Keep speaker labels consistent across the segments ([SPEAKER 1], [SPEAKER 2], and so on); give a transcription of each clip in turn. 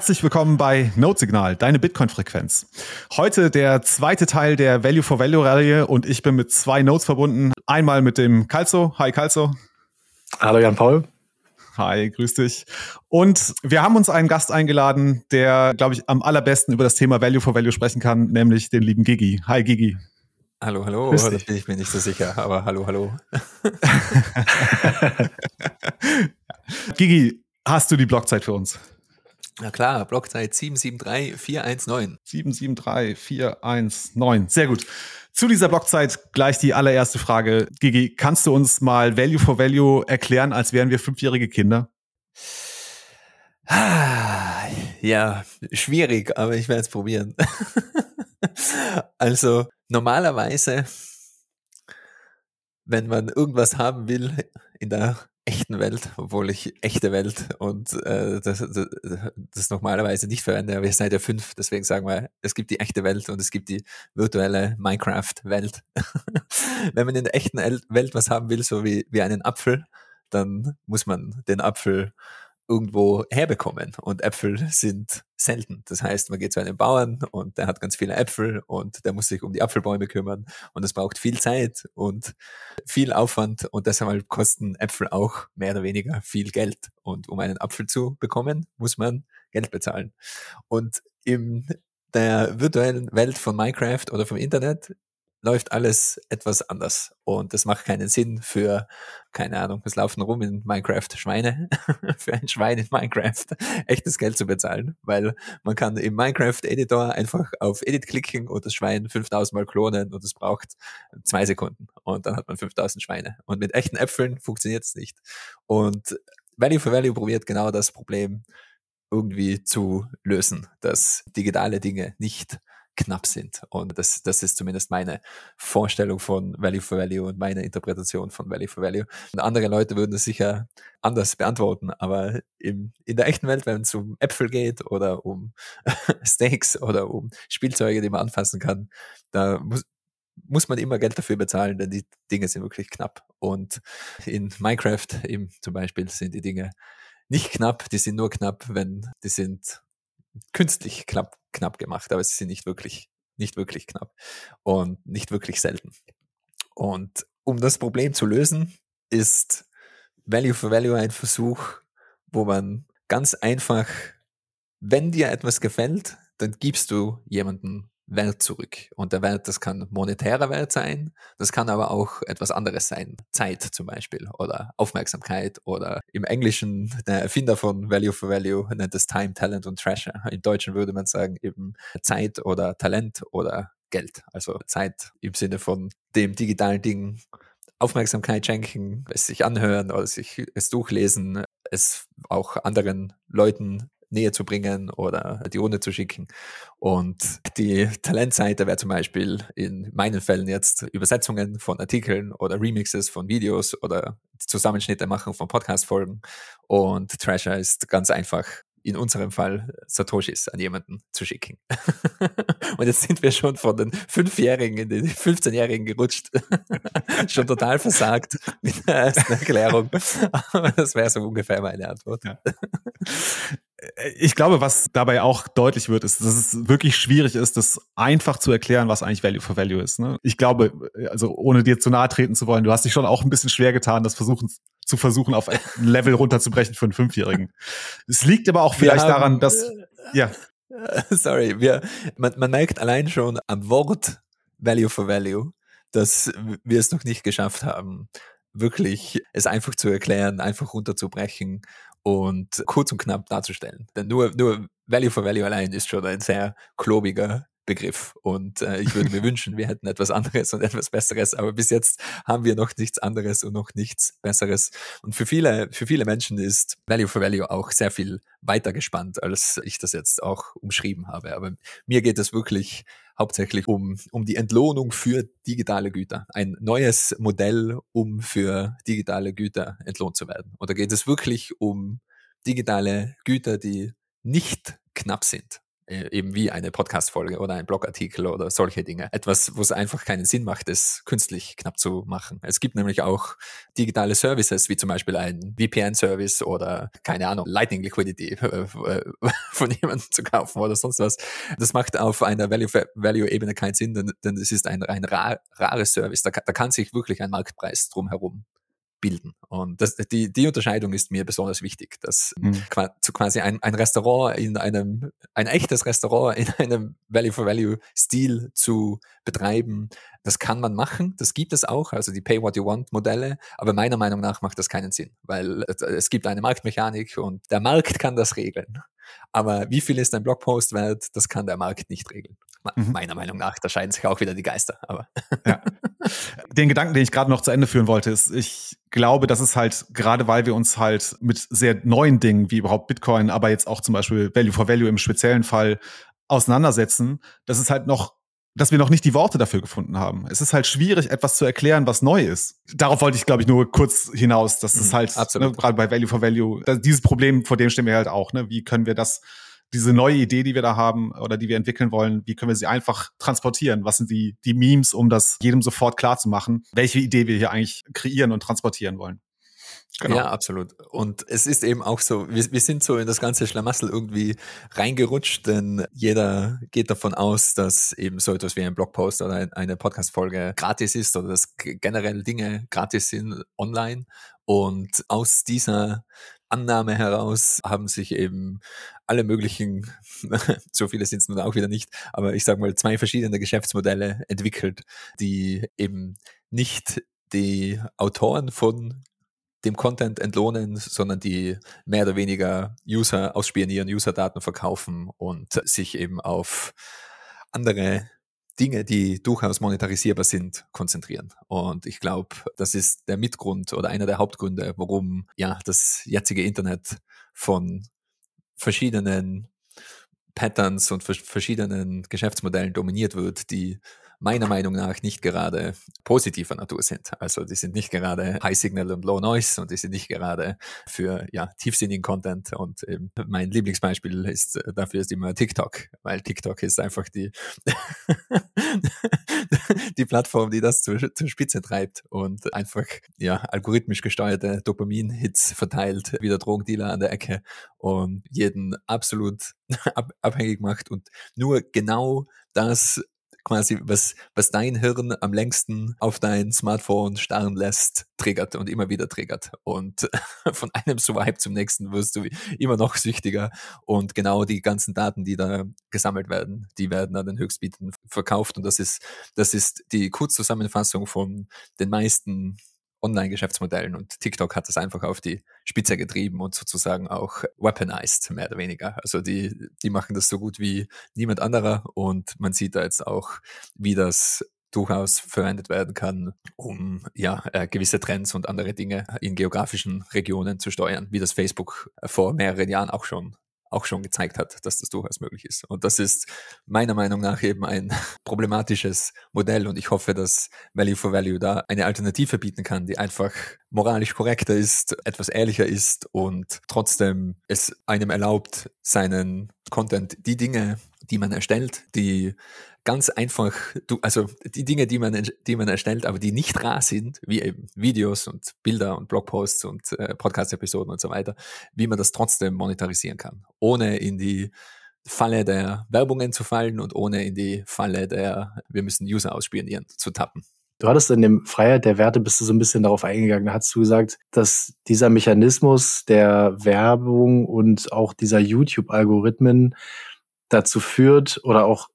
[SPEAKER 1] Herzlich willkommen bei Notesignal, deine Bitcoin-Frequenz. Heute der zweite Teil der Value for Value-Reihe und ich bin mit zwei Notes verbunden. Einmal mit dem Calzo. Hi Calzo.
[SPEAKER 2] Hallo Jan Paul.
[SPEAKER 1] Hi, grüß dich. Und wir haben uns einen Gast eingeladen, der, glaube ich, am allerbesten über das Thema Value for Value sprechen kann, nämlich den lieben Gigi. Hi Gigi.
[SPEAKER 3] Hallo, hallo, da bin ich mir nicht so sicher, aber hallo, hallo.
[SPEAKER 1] Gigi, hast du die Blockzeit für uns?
[SPEAKER 3] Na klar, Blockzeit 773419.
[SPEAKER 1] 773419. Sehr gut. Zu dieser Blockzeit gleich die allererste Frage. Gigi, kannst du uns mal Value for Value erklären, als wären wir fünfjährige Kinder?
[SPEAKER 3] Ja, schwierig, aber ich werde es probieren. also normalerweise, wenn man irgendwas haben will in der echten Welt, obwohl ich echte Welt und äh, das, das, das normalerweise nicht verwende, aber ihr seid ja fünf, deswegen sagen wir, es gibt die echte Welt und es gibt die virtuelle Minecraft-Welt. Wenn man in der echten Welt was haben will, so wie, wie einen Apfel, dann muss man den Apfel irgendwo herbekommen. Und Äpfel sind selten. Das heißt, man geht zu einem Bauern und der hat ganz viele Äpfel und der muss sich um die Apfelbäume kümmern und es braucht viel Zeit und viel Aufwand und deshalb kosten Äpfel auch mehr oder weniger viel Geld. Und um einen Apfel zu bekommen, muss man Geld bezahlen. Und in der virtuellen Welt von Minecraft oder vom Internet läuft alles etwas anders. Und das macht keinen Sinn für, keine Ahnung, es laufen rum in Minecraft Schweine, für ein Schwein in Minecraft echtes Geld zu bezahlen, weil man kann im Minecraft Editor einfach auf Edit klicken und das Schwein 5000 Mal klonen und es braucht zwei Sekunden und dann hat man 5000 Schweine. Und mit echten Äpfeln funktioniert es nicht. Und Value for Value probiert genau das Problem irgendwie zu lösen, dass digitale Dinge nicht knapp sind. Und das, das ist zumindest meine Vorstellung von Value for Value und meine Interpretation von Value for Value. Und andere Leute würden es sicher anders beantworten, aber im, in der echten Welt, wenn es um Äpfel geht oder um Steaks oder um Spielzeuge, die man anfassen kann, da muss, muss man immer Geld dafür bezahlen, denn die Dinge sind wirklich knapp. Und in Minecraft eben zum Beispiel sind die Dinge nicht knapp, die sind nur knapp, wenn die sind künstlich knapp, knapp gemacht, aber sie sind nicht wirklich, nicht wirklich knapp und nicht wirklich selten. Und um das Problem zu lösen, ist Value for Value ein Versuch, wo man ganz einfach, wenn dir etwas gefällt, dann gibst du jemanden Wert zurück. Und der Wert, das kann monetärer Wert sein, das kann aber auch etwas anderes sein. Zeit zum Beispiel oder Aufmerksamkeit oder im Englischen, der Erfinder von Value for Value nennt es Time, Talent und Treasure. Im Deutschen würde man sagen eben Zeit oder Talent oder Geld. Also Zeit im Sinne von dem digitalen Ding Aufmerksamkeit schenken, es sich anhören oder sich es durchlesen, es auch anderen Leuten näher zu bringen oder die Runde zu schicken. Und die Talentseite wäre zum Beispiel in meinen Fällen jetzt Übersetzungen von Artikeln oder Remixes von Videos oder Zusammenschnitte machen von Podcast-Folgen. Und Treasure ist ganz einfach in unserem Fall Satoshis an jemanden zu schicken. und jetzt sind wir schon von den Fünfjährigen in die 15-Jährigen gerutscht. schon total versagt mit der ersten Erklärung. Aber das wäre so ungefähr meine Antwort. Ja.
[SPEAKER 1] Ich glaube, was dabei auch deutlich wird, ist, dass es wirklich schwierig ist, das einfach zu erklären, was eigentlich Value for Value ist. Ne? Ich glaube, also ohne dir zu nahe treten zu wollen, du hast dich schon auch ein bisschen schwer getan, das versuchen, zu versuchen, auf ein Level runterzubrechen für einen Fünfjährigen. Es liegt aber auch vielleicht haben, daran, dass, äh, ja.
[SPEAKER 3] Sorry, wir, man, man merkt allein schon am Wort Value for Value, dass wir es noch nicht geschafft haben, wirklich es einfach zu erklären, einfach runterzubrechen und kurz und knapp darzustellen. Denn nur, nur Value for Value allein ist schon ein sehr klobiger Begriff. Und äh, ich würde mir wünschen, wir hätten etwas anderes und etwas Besseres, aber bis jetzt haben wir noch nichts anderes und noch nichts Besseres. Und für viele, für viele Menschen ist Value for Value auch sehr viel weiter gespannt, als ich das jetzt auch umschrieben habe. Aber mir geht es wirklich hauptsächlich um, um die Entlohnung für digitale Güter. Ein neues Modell, um für digitale Güter entlohnt zu werden. Da geht es wirklich um digitale Güter, die nicht knapp sind eben wie eine Podcast-Folge oder ein Blogartikel oder solche Dinge. Etwas, wo es einfach keinen Sinn macht, es künstlich knapp zu machen. Es gibt nämlich auch digitale Services, wie zum Beispiel ein VPN-Service oder, keine Ahnung, Lightning Liquidity äh, von jemandem zu kaufen oder sonst was. Das macht auf einer Value-Ebene keinen Sinn, denn, es ist ein rar, rares Service. Da, da kann sich wirklich ein Marktpreis drumherum bilden. Und das, die, die Unterscheidung ist mir besonders wichtig, dass mhm. quasi ein, ein Restaurant in einem, ein echtes Restaurant in einem Value for Value Stil zu betreiben, das kann man machen, das gibt es auch, also die Pay What You Want Modelle, aber meiner Meinung nach macht das keinen Sinn, weil es gibt eine Marktmechanik und der Markt kann das regeln. Aber wie viel ist ein Blogpost wert, das kann der Markt nicht regeln. Mhm. Meiner Meinung nach, da scheiden sich auch wieder die Geister. Aber ja.
[SPEAKER 1] Den Gedanken, den ich gerade noch zu Ende führen wollte, ist, ich glaube, dass es halt, gerade weil wir uns halt mit sehr neuen Dingen wie überhaupt Bitcoin, aber jetzt auch zum Beispiel Value for Value im speziellen Fall auseinandersetzen, dass es halt noch dass wir noch nicht die Worte dafür gefunden haben. Es ist halt schwierig, etwas zu erklären, was neu ist. Darauf wollte ich, glaube ich, nur kurz hinaus, dass es mhm, halt, ne, gerade bei Value for Value, dieses Problem, vor dem stehen wir halt auch, ne? Wie können wir das diese neue Idee, die wir da haben oder die wir entwickeln wollen, wie können wir sie einfach transportieren? Was sind die, die Memes, um das jedem sofort klar zu machen, welche Idee wir hier eigentlich kreieren und transportieren wollen?
[SPEAKER 3] Genau. Ja, absolut. Und es ist eben auch so, wir, wir sind so in das ganze Schlamassel irgendwie reingerutscht, denn jeder geht davon aus, dass eben so etwas wie ein Blogpost oder eine Podcast-Folge gratis ist oder dass generell Dinge gratis sind online. Und aus dieser Annahme heraus haben sich eben alle möglichen, so viele sind es nun auch wieder nicht, aber ich sage mal zwei verschiedene Geschäftsmodelle entwickelt, die eben nicht die Autoren von dem Content entlohnen, sondern die mehr oder weniger User ausspionieren, User-Daten verkaufen und sich eben auf andere Dinge, die durchaus monetarisierbar sind, konzentrieren. Und ich glaube, das ist der Mitgrund oder einer der Hauptgründe, warum ja das jetzige Internet von verschiedenen Patterns und verschiedenen Geschäftsmodellen dominiert wird, die meiner Meinung nach nicht gerade positiver Natur sind. Also die sind nicht gerade High Signal und Low Noise und die sind nicht gerade für ja, tiefsinnigen Content. Und eben mein Lieblingsbeispiel ist äh, dafür ist immer TikTok, weil TikTok ist einfach die, die Plattform, die das zur, zur Spitze treibt und einfach ja algorithmisch gesteuerte Dopamin-Hits verteilt, wie der Drogendealer an der Ecke und jeden absolut abhängig macht und nur genau das quasi, was, was dein Hirn am längsten auf dein Smartphone starren lässt, triggert und immer wieder triggert. Und von einem Swipe zum nächsten wirst du immer noch süchtiger. Und genau die ganzen Daten, die da gesammelt werden, die werden an den Höchstbieten verkauft. Und das ist, das ist die Kurzzusammenfassung von den meisten Online-Geschäftsmodellen und TikTok hat das einfach auf die Spitze getrieben und sozusagen auch weaponized, mehr oder weniger. Also die, die machen das so gut wie niemand anderer und man sieht da jetzt auch, wie das durchaus verwendet werden kann, um ja äh, gewisse Trends und andere Dinge in geografischen Regionen zu steuern, wie das Facebook vor mehreren Jahren auch schon auch schon gezeigt hat, dass das durchaus möglich ist. Und das ist meiner Meinung nach eben ein problematisches Modell und ich hoffe, dass Value for Value da eine Alternative bieten kann, die einfach moralisch korrekter ist, etwas ehrlicher ist und trotzdem es einem erlaubt, seinen Content, die Dinge, die man erstellt, die ganz einfach, also die Dinge, die man, die man erstellt, aber die nicht rar sind, wie eben Videos und Bilder und Blogposts und äh, Podcast-Episoden und so weiter, wie man das trotzdem monetarisieren kann, ohne in die Falle der Werbungen zu fallen und ohne in die Falle der, wir müssen User ausspionieren, zu tappen.
[SPEAKER 2] Du hattest in dem Freiheit der Werte, bist du so ein bisschen darauf eingegangen, da hast du gesagt, dass dieser Mechanismus der Werbung und auch dieser YouTube-Algorithmen dazu führt oder auch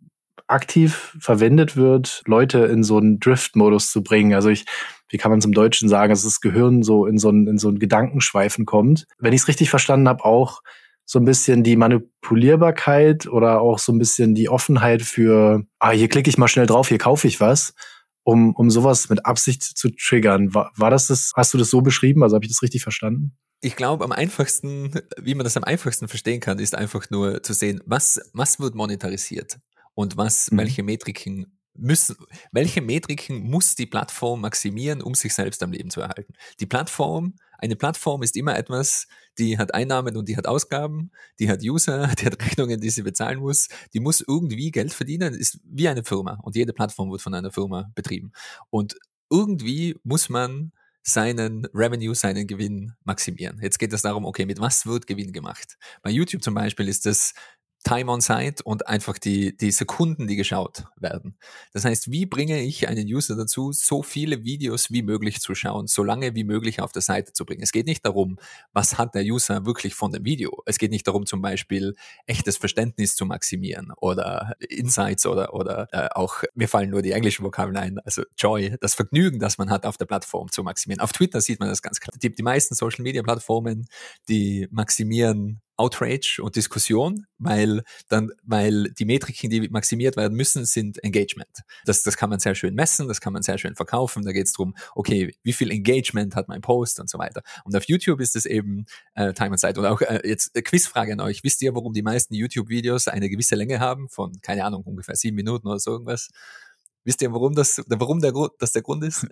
[SPEAKER 2] aktiv verwendet wird, Leute in so einen Drift-Modus zu bringen. Also ich, wie kann man im Deutschen sagen, dass das Gehirn so in so einen, in so einen Gedankenschweifen kommt. Wenn ich es richtig verstanden habe, auch so ein bisschen die Manipulierbarkeit oder auch so ein bisschen die Offenheit für, ah, hier klicke ich mal schnell drauf, hier kaufe ich was, um, um sowas mit Absicht zu triggern. War, war das das, hast du das so beschrieben? Also habe ich das richtig verstanden?
[SPEAKER 3] Ich glaube, am einfachsten, wie man das am einfachsten verstehen kann, ist einfach nur zu sehen, was, was wird monetarisiert und was, mhm. welche Metriken müssen, welche Metriken muss die Plattform maximieren, um sich selbst am Leben zu erhalten? Die Plattform, eine Plattform ist immer etwas, die hat Einnahmen und die hat Ausgaben, die hat User, die hat Rechnungen, die sie bezahlen muss, die muss irgendwie Geld verdienen, ist wie eine Firma und jede Plattform wird von einer Firma betrieben. Und irgendwie muss man seinen Revenue, seinen Gewinn maximieren. Jetzt geht es darum, okay, mit was wird Gewinn gemacht? Bei YouTube zum Beispiel ist das Time on Site und einfach die, die Sekunden, die geschaut werden. Das heißt, wie bringe ich einen User dazu, so viele Videos wie möglich zu schauen, so lange wie möglich auf der Seite zu bringen? Es geht nicht darum, was hat der User wirklich von dem Video. Es geht nicht darum, zum Beispiel echtes Verständnis zu maximieren oder Insights oder, oder äh, auch, mir fallen nur die englischen Vokabeln ein, also Joy, das Vergnügen, das man hat auf der Plattform zu maximieren. Auf Twitter sieht man das ganz klar. Die, die meisten Social Media Plattformen, die maximieren Outrage und Diskussion, weil dann, weil die Metriken, die maximiert werden müssen, sind Engagement. Das, das kann man sehr schön messen, das kann man sehr schön verkaufen. Da geht es darum, okay, wie viel Engagement hat mein Post und so weiter. Und auf YouTube ist es eben äh, Time and Site. Und auch äh, jetzt äh, Quizfrage an euch. Wisst ihr, warum die meisten YouTube-Videos eine gewisse Länge haben? Von, keine Ahnung, ungefähr sieben Minuten oder so irgendwas? Wisst ihr, warum das, warum der, das der Grund ist?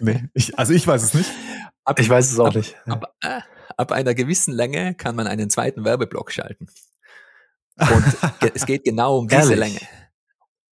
[SPEAKER 1] nee, ich, also ich weiß es nicht.
[SPEAKER 2] Ab, ich weiß es auch
[SPEAKER 3] ab,
[SPEAKER 2] nicht.
[SPEAKER 3] Ab, äh, ab einer gewissen Länge kann man einen zweiten Werbeblock schalten. Und es geht genau um diese Länge.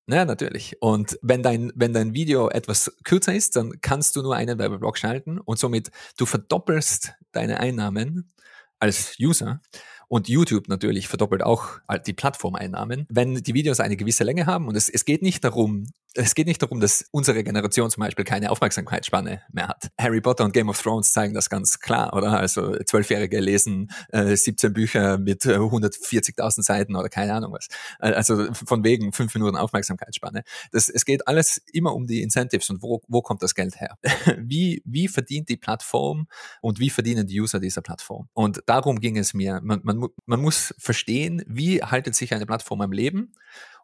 [SPEAKER 3] Ja, natürlich. Und wenn dein, wenn dein Video etwas kürzer ist, dann kannst du nur einen Werbeblock schalten und somit du verdoppelst deine Einnahmen als User und YouTube natürlich verdoppelt auch die Plattformeinnahmen, wenn die Videos eine gewisse Länge haben. Und es, es geht nicht darum, es geht nicht darum, dass unsere Generation zum Beispiel keine Aufmerksamkeitsspanne mehr hat. Harry Potter und Game of Thrones zeigen das ganz klar, oder? Also Zwölfjährige lesen äh, 17 Bücher mit äh, 140.000 Seiten oder keine Ahnung was. Äh, also von wegen fünf Minuten Aufmerksamkeitsspanne. Das, es geht alles immer um die Incentives und wo, wo kommt das Geld her? wie, wie verdient die Plattform und wie verdienen die User dieser Plattform? Und darum ging es mir. Man, man man, man muss verstehen, wie haltet sich eine Plattform am Leben.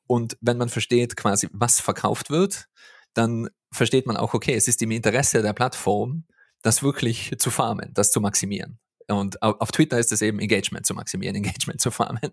[SPEAKER 3] Und wenn man versteht quasi, was verkauft wird, dann versteht man auch, okay, es ist im Interesse der Plattform, das wirklich zu farmen, das zu maximieren. Und auf Twitter ist es eben Engagement zu maximieren, Engagement zu farmen.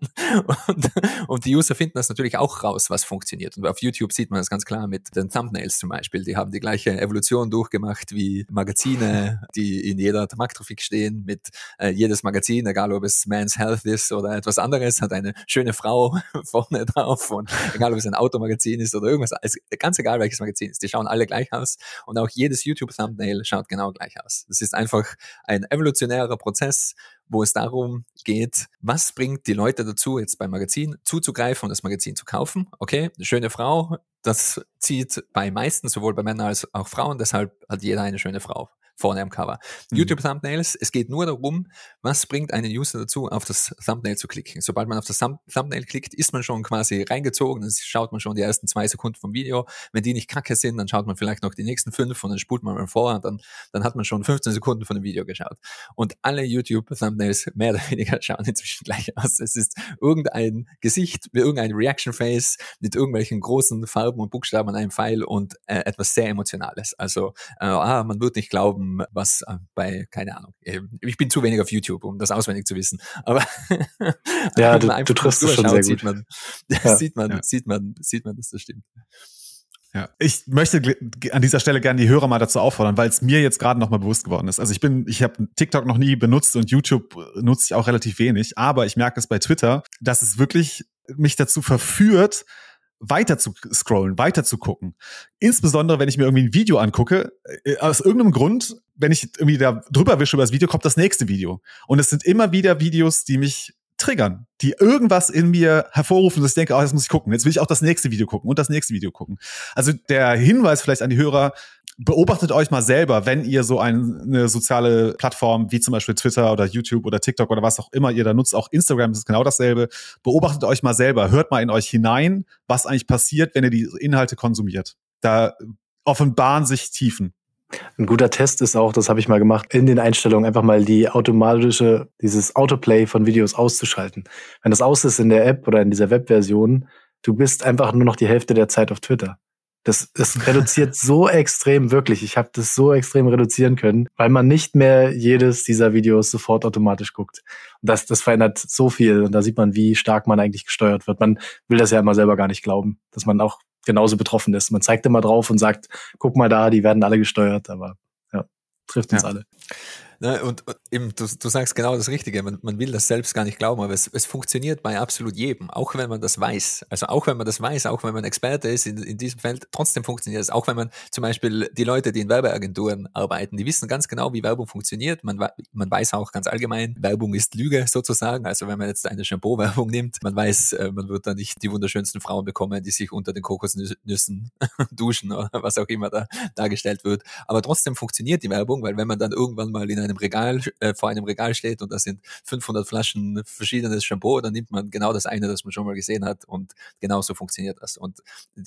[SPEAKER 3] Und, und, die User finden das natürlich auch raus, was funktioniert. Und auf YouTube sieht man das ganz klar mit den Thumbnails zum Beispiel. Die haben die gleiche Evolution durchgemacht wie Magazine, die in jeder Markttrafik stehen. Mit äh, jedes Magazin, egal ob es Man's Health ist oder etwas anderes, hat eine schöne Frau vorne drauf. Und egal ob es ein Automagazin ist oder irgendwas, also ganz egal welches Magazin ist, die schauen alle gleich aus. Und auch jedes YouTube-Thumbnail schaut genau gleich aus. Das ist einfach ein evolutionärer Prozess Prozess, wo es darum geht, was bringt die Leute dazu, jetzt beim Magazin zuzugreifen und das Magazin zu kaufen. Okay, eine schöne Frau, das zieht bei meisten, sowohl bei Männern als auch Frauen, deshalb hat jeder eine schöne Frau vorne am Cover. Mhm. YouTube-Thumbnails, es geht nur darum, was bringt einen User dazu, auf das Thumbnail zu klicken. Sobald man auf das Thumbnail klickt, ist man schon quasi reingezogen, dann schaut man schon die ersten zwei Sekunden vom Video. Wenn die nicht kacke sind, dann schaut man vielleicht noch die nächsten fünf und dann spult man mal vor und dann, dann hat man schon 15 Sekunden von dem Video geschaut. Und alle YouTube-Thumbnails mehr oder weniger schauen inzwischen gleich aus. Es ist irgendein Gesicht, irgendein Reaction-Face mit irgendwelchen großen Farben und Buchstaben an einem Pfeil und äh, etwas sehr Emotionales. Also, äh, ah, man wird nicht glauben, um was äh, bei, keine Ahnung, ich bin zu wenig auf YouTube, um das auswendig zu wissen. Aber
[SPEAKER 2] ja, du, du triffst es schon sehr gut.
[SPEAKER 3] Sieht man, ja. sieht man, ja. sieht man, sieht man, dass das stimmt.
[SPEAKER 1] Ja, ich möchte an dieser Stelle gerne die Hörer mal dazu auffordern, weil es mir jetzt gerade noch mal bewusst geworden ist. Also ich bin, ich habe TikTok noch nie benutzt und YouTube nutze ich auch relativ wenig, aber ich merke es bei Twitter, dass es wirklich mich dazu verführt, weiter zu scrollen, weiter zu gucken. Insbesondere, wenn ich mir irgendwie ein Video angucke, äh, aus irgendeinem Grund, wenn ich irgendwie da drüber wische über das Video, kommt das nächste Video. Und es sind immer wieder Videos, die mich triggern, die irgendwas in mir hervorrufen, dass ich denke, oh, das muss ich gucken. Jetzt will ich auch das nächste Video gucken und das nächste Video gucken. Also der Hinweis vielleicht an die Hörer, beobachtet euch mal selber, wenn ihr so eine soziale Plattform wie zum Beispiel Twitter oder YouTube oder TikTok oder was auch immer ihr da nutzt, auch Instagram ist genau dasselbe. Beobachtet euch mal selber, hört mal in euch hinein, was eigentlich passiert, wenn ihr die Inhalte konsumiert. Da offenbaren sich Tiefen.
[SPEAKER 2] Ein guter Test ist auch, das habe ich mal gemacht, in den Einstellungen einfach mal die automatische, dieses Autoplay von Videos auszuschalten. Wenn das aus ist in der App oder in dieser Webversion, du bist einfach nur noch die Hälfte der Zeit auf Twitter. Das, das reduziert so extrem wirklich. Ich habe das so extrem reduzieren können, weil man nicht mehr jedes dieser Videos sofort automatisch guckt. Und das, das verändert so viel. Und da sieht man, wie stark man eigentlich gesteuert wird. Man will das ja immer selber gar nicht glauben, dass man auch genauso betroffen ist. Man zeigt immer drauf und sagt, guck mal da, die werden alle gesteuert, aber ja, trifft uns ja. alle.
[SPEAKER 3] Ne, und, und eben, du, du sagst genau das Richtige. Man, man will das selbst gar nicht glauben, aber es, es funktioniert bei absolut jedem, auch wenn man das weiß. Also auch wenn man das weiß, auch wenn man Experte ist in, in diesem Feld, trotzdem funktioniert es. Auch wenn man zum Beispiel die Leute, die in Werbeagenturen arbeiten, die wissen ganz genau, wie Werbung funktioniert. Man, man weiß auch ganz allgemein, Werbung ist Lüge sozusagen. Also wenn man jetzt eine Shampoo-Werbung nimmt, man weiß, äh, man wird da nicht die wunderschönsten Frauen bekommen, die sich unter den Kokosnüssen duschen oder was auch immer da dargestellt wird. Aber trotzdem funktioniert die Werbung, weil wenn man dann irgendwann mal in einem Regal, äh, vor einem Regal steht und da sind 500 Flaschen verschiedenes Shampoo, dann nimmt man genau das eine, das man schon mal gesehen hat und genauso funktioniert das. Und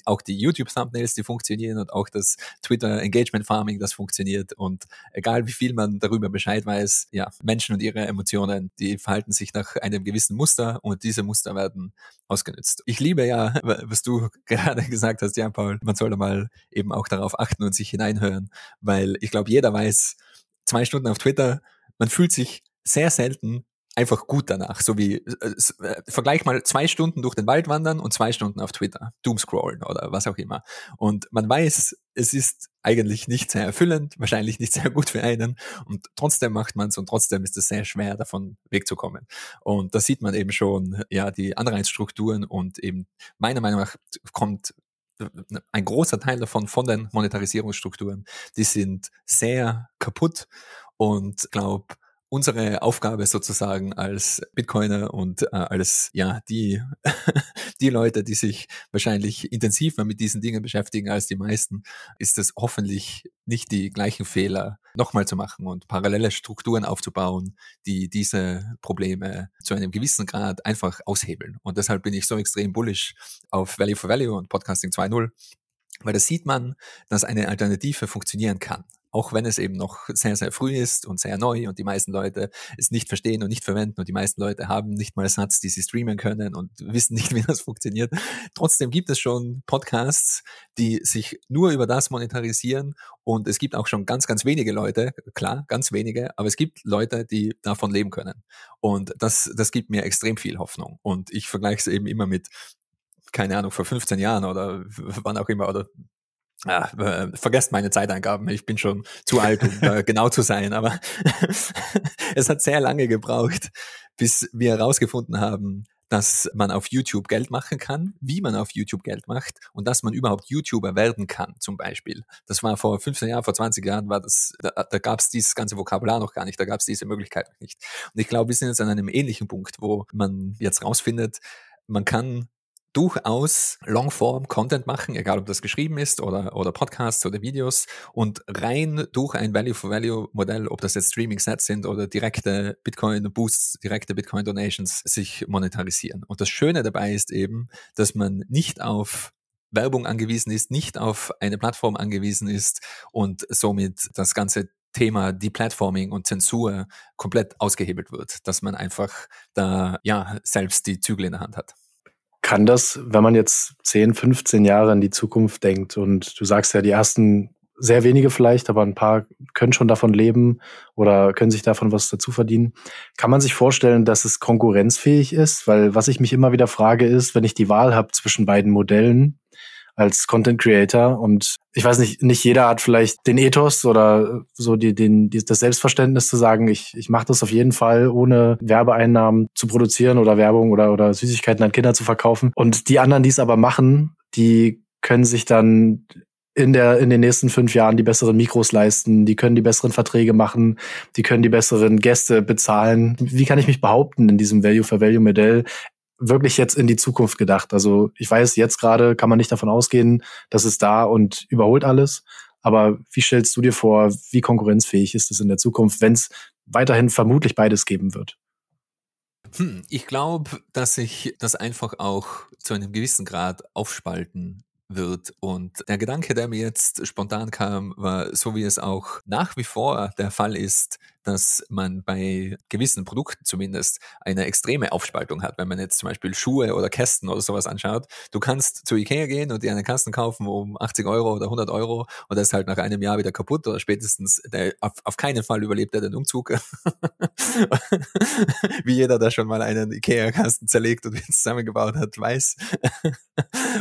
[SPEAKER 3] auch die YouTube-Thumbnails, die funktionieren und auch das Twitter Engagement Farming, das funktioniert und egal wie viel man darüber Bescheid weiß, ja, Menschen und ihre Emotionen, die verhalten sich nach einem gewissen Muster und diese Muster werden ausgenutzt. Ich liebe ja, was du gerade gesagt hast, Jan Paul, man sollte mal eben auch darauf achten und sich hineinhören, weil ich glaube, jeder weiß, zwei Stunden auf Twitter, man fühlt sich sehr selten einfach gut danach. So wie, äh, äh, vergleich mal zwei Stunden durch den Wald wandern und zwei Stunden auf Twitter, Doomscrollen oder was auch immer. Und man weiß, es ist eigentlich nicht sehr erfüllend, wahrscheinlich nicht sehr gut für einen und trotzdem macht man es und trotzdem ist es sehr schwer, davon wegzukommen. Und da sieht man eben schon, ja, die Anreizstrukturen und eben meiner Meinung nach kommt ein großer Teil davon von den Monetarisierungsstrukturen, die sind sehr kaputt und glaube, unsere Aufgabe sozusagen als Bitcoiner und äh, als ja die die Leute, die sich wahrscheinlich intensiver mit diesen Dingen beschäftigen als die meisten, ist es hoffentlich nicht die gleichen Fehler nochmal zu machen und parallele Strukturen aufzubauen, die diese Probleme zu einem gewissen Grad einfach aushebeln. Und deshalb bin ich so extrem bullish auf Value for Value und Podcasting 2.0, weil da sieht man, dass eine Alternative funktionieren kann auch wenn es eben noch sehr, sehr früh ist und sehr neu und die meisten Leute es nicht verstehen und nicht verwenden und die meisten Leute haben nicht mal Satz, die sie streamen können und wissen nicht, wie das funktioniert. Trotzdem gibt es schon Podcasts, die sich nur über das monetarisieren und es gibt auch schon ganz, ganz wenige Leute, klar, ganz wenige, aber es gibt Leute, die davon leben können. Und das, das gibt mir extrem viel Hoffnung. Und ich vergleiche es eben immer mit keine Ahnung, vor 15 Jahren oder wann auch immer, oder ja, äh, vergesst meine Zeiteingaben, ich bin schon zu alt, um äh, genau zu sein, aber es hat sehr lange gebraucht, bis wir herausgefunden haben, dass man auf YouTube Geld machen kann, wie man auf YouTube Geld macht und dass man überhaupt YouTuber werden kann, zum Beispiel. Das war vor 15 Jahren, vor 20 Jahren war das, da, da gab es dieses ganze Vokabular noch gar nicht, da gab es diese Möglichkeit noch nicht. Und ich glaube, wir sind jetzt an einem ähnlichen Punkt, wo man jetzt rausfindet, man kann durchaus Longform-Content machen, egal ob das geschrieben ist oder, oder Podcasts oder Videos und rein durch ein Value-for-Value-Modell, ob das jetzt Streaming-Sets sind oder direkte Bitcoin-Boosts, direkte Bitcoin-Donations, sich monetarisieren. Und das Schöne dabei ist eben, dass man nicht auf Werbung angewiesen ist, nicht auf eine Plattform angewiesen ist und somit das ganze Thema Deplatforming und Zensur komplett ausgehebelt wird, dass man einfach da ja selbst die Zügel in der Hand hat.
[SPEAKER 2] Kann das, wenn man jetzt 10, 15 Jahre in die Zukunft denkt und du sagst ja, die ersten sehr wenige vielleicht, aber ein paar können schon davon leben oder können sich davon was dazu verdienen. Kann man sich vorstellen, dass es konkurrenzfähig ist? Weil was ich mich immer wieder frage ist, wenn ich die Wahl habe zwischen beiden Modellen, als Content Creator. Und ich weiß nicht, nicht jeder hat vielleicht den Ethos oder so die, den, die, das Selbstverständnis zu sagen, ich, ich mache das auf jeden Fall, ohne Werbeeinnahmen zu produzieren oder Werbung oder, oder Süßigkeiten an Kinder zu verkaufen. Und die anderen, die es aber machen, die können sich dann in der in den nächsten fünf Jahren die besseren Mikros leisten, die können die besseren Verträge machen, die können die besseren Gäste bezahlen. Wie kann ich mich behaupten in diesem Value for Value Modell? Wirklich jetzt in die Zukunft gedacht. Also ich weiß, jetzt gerade kann man nicht davon ausgehen, dass es da und überholt alles. Aber wie stellst du dir vor, wie konkurrenzfähig ist es in der Zukunft, wenn es weiterhin vermutlich beides geben wird?
[SPEAKER 3] Hm, ich glaube, dass sich das einfach auch zu einem gewissen Grad aufspalten wird. Und der Gedanke, der mir jetzt spontan kam, war, so wie es auch nach wie vor der Fall ist, dass man bei gewissen Produkten zumindest eine extreme Aufspaltung hat. Wenn man jetzt zum Beispiel Schuhe oder Kästen oder sowas anschaut, du kannst zu Ikea gehen und dir einen Kasten kaufen um 80 Euro oder 100 Euro und der ist halt nach einem Jahr wieder kaputt oder spätestens, der, auf, auf keinen Fall überlebt er den Umzug. Wie jeder, der schon mal einen Ikea-Kasten zerlegt und zusammengebaut hat, weiß.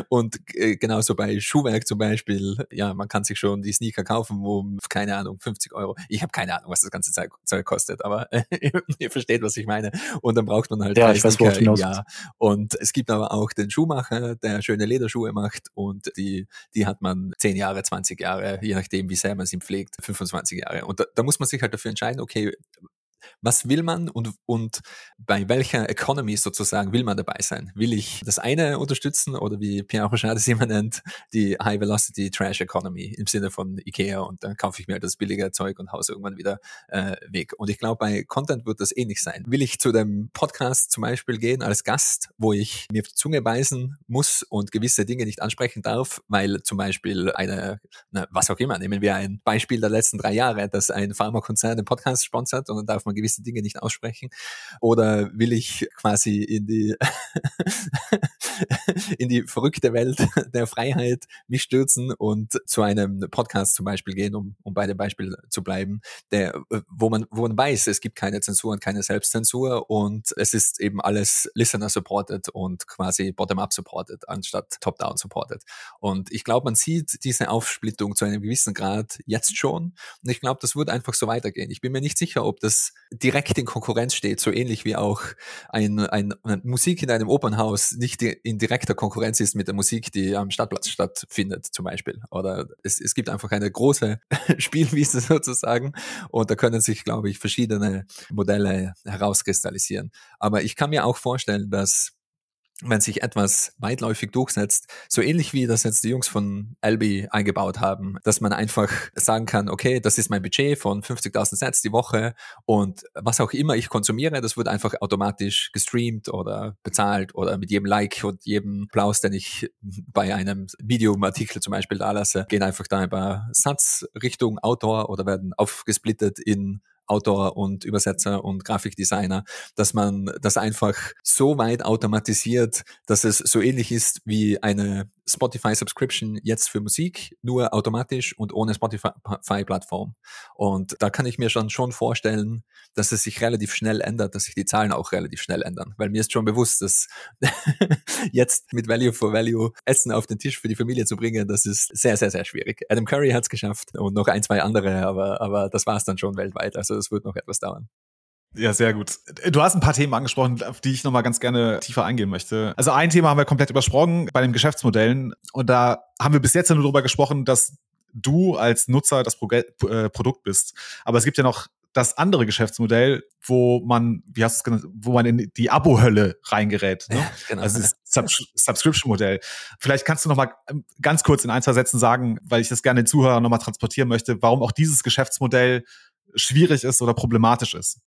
[SPEAKER 3] und äh, genauso bei Schuhwerk zum Beispiel, ja, man kann sich schon die Sneaker kaufen um, keine Ahnung, 50 Euro. Ich habe keine Ahnung, was das ganze Zeit Zeug kostet. Aber ihr versteht, was ich meine. Und dann braucht man halt
[SPEAKER 2] ja, ich weiß, wo im
[SPEAKER 3] Jahr. Und es gibt aber auch den Schuhmacher, der schöne Lederschuhe macht und die, die hat man 10 Jahre, 20 Jahre, je nachdem, wie sehr man sie pflegt, 25 Jahre. Und da, da muss man sich halt dafür entscheiden, okay, was will man und, und bei welcher Economy sozusagen will man dabei sein? Will ich das eine unterstützen oder wie Pierre Rochard es immer nennt, die High Velocity Trash Economy im Sinne von Ikea und dann kaufe ich mir das billige Zeug und haus irgendwann wieder äh, weg. Und ich glaube, bei Content wird das ähnlich sein. Will ich zu dem Podcast zum Beispiel gehen als Gast, wo ich mir auf die Zunge beißen muss und gewisse Dinge nicht ansprechen darf, weil zum Beispiel eine, na, was auch immer, nehmen wir ein Beispiel der letzten drei Jahre, dass ein Pharmakonzern den Podcast sponsert und dann darf man gewisse Dinge nicht aussprechen? Oder will ich quasi in die, in die verrückte Welt der Freiheit mich stürzen und zu einem Podcast zum Beispiel gehen, um, um bei dem Beispiel zu bleiben, der, wo man, wo man weiß, es gibt keine Zensur und keine Selbstzensur und es ist eben alles Listener supported und quasi bottom-up supported anstatt top-down supported. Und ich glaube, man sieht diese Aufsplittung zu einem gewissen Grad jetzt schon. Und ich glaube, das wird einfach so weitergehen. Ich bin mir nicht sicher, ob das direkt in Konkurrenz steht, so ähnlich wie auch ein, ein, Musik in einem Opernhaus nicht in direkter Konkurrenz ist mit der Musik, die am Stadtplatz stattfindet, zum Beispiel. Oder es, es gibt einfach eine große Spielwiese sozusagen und da können sich, glaube ich, verschiedene Modelle herauskristallisieren. Aber ich kann mir auch vorstellen, dass wenn sich etwas weitläufig durchsetzt, so ähnlich wie das jetzt die Jungs von Albi eingebaut haben, dass man einfach sagen kann, okay, das ist mein Budget von 50.000 Sets die Woche und was auch immer ich konsumiere, das wird einfach automatisch gestreamt oder bezahlt oder mit jedem Like und jedem Applaus, den ich bei einem Videoartikel zum Beispiel da lasse, gehen einfach da über Satz Richtung Autor oder werden aufgesplittet in Autor und Übersetzer und Grafikdesigner, dass man das einfach so weit automatisiert, dass es so ähnlich ist wie eine Spotify Subscription jetzt für Musik, nur automatisch und ohne Spotify-Plattform. Und da kann ich mir schon, schon vorstellen, dass es sich relativ schnell ändert, dass sich die Zahlen auch relativ schnell ändern. Weil mir ist schon bewusst, dass jetzt mit Value for Value Essen auf den Tisch für die Familie zu bringen, das ist sehr, sehr, sehr schwierig. Adam Curry hat es geschafft und noch ein, zwei andere, aber, aber das war es dann schon weltweit. Also es wird noch etwas dauern.
[SPEAKER 1] Ja, sehr gut. Du hast ein paar Themen angesprochen, auf die ich nochmal ganz gerne tiefer eingehen möchte. Also ein Thema haben wir komplett übersprungen bei den Geschäftsmodellen. Und da haben wir bis jetzt ja nur darüber gesprochen, dass du als Nutzer das äh, Produkt bist. Aber es gibt ja noch das andere Geschäftsmodell, wo man, wie hast du es genannt, wo man in die Abo-Hölle reingerät. Ne? Ja, genau. Also das Subs Subscription-Modell. Vielleicht kannst du noch mal ähm, ganz kurz in ein, zwei Sätzen sagen, weil ich das gerne den Zuhörern noch mal transportieren möchte, warum auch dieses Geschäftsmodell schwierig ist oder problematisch ist.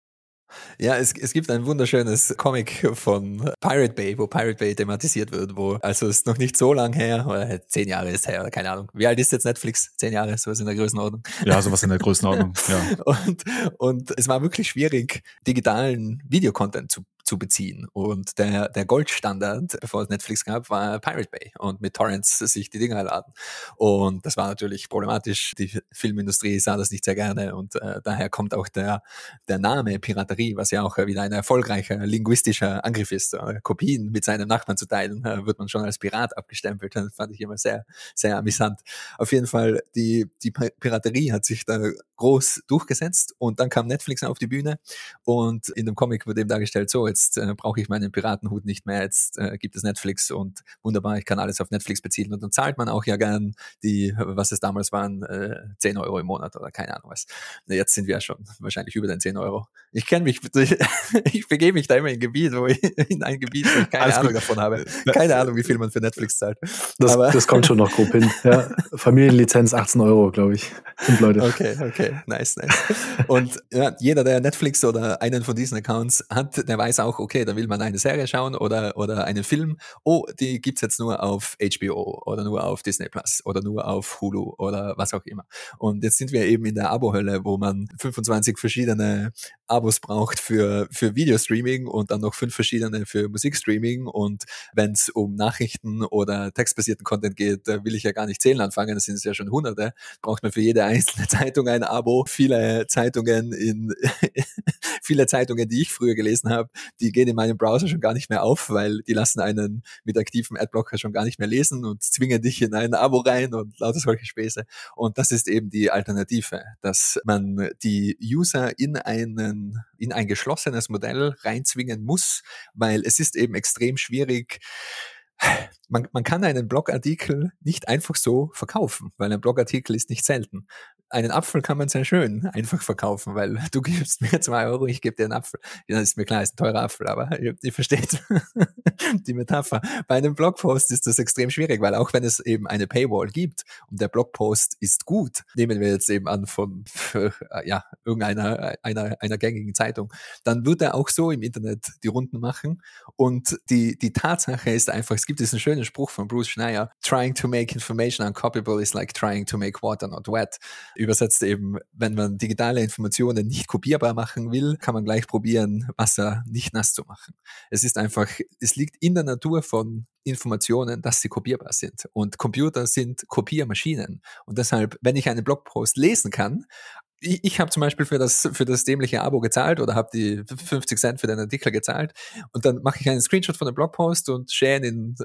[SPEAKER 3] Ja, es, es gibt ein wunderschönes Comic von Pirate Bay, wo Pirate Bay thematisiert wird, wo, also ist noch nicht so lang her, oder zehn Jahre ist her, oder keine Ahnung. Wie alt ist jetzt Netflix? Zehn Jahre, sowas in der Größenordnung.
[SPEAKER 1] Ja, sowas in der Größenordnung, ja.
[SPEAKER 3] Und, und es war wirklich schwierig, digitalen Videocontent zu zu beziehen. Und der, der Goldstandard, bevor es Netflix gab, war Pirate Bay und mit Torrents sich die Dinger laden. Und das war natürlich problematisch. Die Filmindustrie sah das nicht sehr gerne und äh, daher kommt auch der, der Name Piraterie, was ja auch wieder ein erfolgreicher linguistischer Angriff ist. Äh, Kopien mit seinem Nachbarn zu teilen, äh, wird man schon als Pirat abgestempelt. Das fand ich immer sehr, sehr amüsant. Auf jeden Fall, die, die Piraterie hat sich da groß durchgesetzt und dann kam Netflix auf die Bühne und in dem Comic wird eben dargestellt, so, jetzt äh, brauche ich meinen Piratenhut nicht mehr, jetzt äh, gibt es Netflix und wunderbar, ich kann alles auf Netflix beziehen und dann zahlt man auch ja gern die, was es damals waren, äh, 10 Euro im Monat oder keine Ahnung was. Jetzt sind wir ja schon wahrscheinlich über den 10 Euro. Ich kenne mich, ich begebe mich da immer in ein Gebiet, wo ich, in ein Gebiet, wo ich keine Alles Ahnung gut. davon habe. Keine Ahnung, wie viel man für Netflix zahlt.
[SPEAKER 2] Das, das kommt schon noch grob hin. Ja, Familienlizenz 18 Euro, glaube ich. Fünf Leute.
[SPEAKER 3] Okay, okay, nice, nice. Und ja, jeder, der Netflix oder einen von diesen Accounts hat, der weiß auch, okay, da will man eine Serie schauen oder, oder einen Film. Oh, die gibt's jetzt nur auf HBO oder nur auf Disney Plus oder nur auf Hulu oder was auch immer. Und jetzt sind wir eben in der Abo-Hölle, wo man 25 verschiedene Abos braucht für, für Videostreaming und dann noch fünf verschiedene für Musikstreaming. Und wenn es um Nachrichten oder textbasierten Content geht, will ich ja gar nicht zählen anfangen, das sind es ja schon hunderte, braucht man für jede einzelne Zeitung ein Abo. Viele Zeitungen in viele Zeitungen, die ich früher gelesen habe, die gehen in meinem Browser schon gar nicht mehr auf, weil die lassen einen mit aktivem Adblocker schon gar nicht mehr lesen und zwingen dich in ein Abo rein und lauter solche Späße. Und das ist eben die Alternative, dass man die User in einen, in ein geschlossenes Modell reinzwingen muss, weil es ist eben extrem schwierig, man, man kann einen Blogartikel nicht einfach so verkaufen, weil ein Blogartikel ist nicht selten einen Apfel kann man sehr schön einfach verkaufen, weil du gibst mir zwei Euro, ich gebe dir einen Apfel. Ja, ist mir klar, ist ein teurer Apfel, aber ihr, ihr versteht die Metapher. Bei einem Blogpost ist das extrem schwierig, weil auch wenn es eben eine Paywall gibt und der Blogpost ist gut, nehmen wir jetzt eben an von ja, irgendeiner einer, einer gängigen Zeitung, dann wird er auch so im Internet die Runden machen. Und die, die Tatsache ist einfach, es gibt diesen schönen Spruch von Bruce Schneier, trying to make information uncopyable is like trying to make water not wet übersetzt eben, wenn man digitale Informationen nicht kopierbar machen will, kann man gleich probieren, Wasser nicht nass zu machen. Es ist einfach, es liegt in der Natur von Informationen, dass sie kopierbar sind. Und Computer sind Kopiermaschinen. Und deshalb, wenn ich einen Blogpost lesen kann, ich, ich habe zum Beispiel für das, für das dämliche Abo gezahlt oder habe die 50 Cent für den Artikel gezahlt. Und dann mache ich einen Screenshot von dem Blogpost und share ihn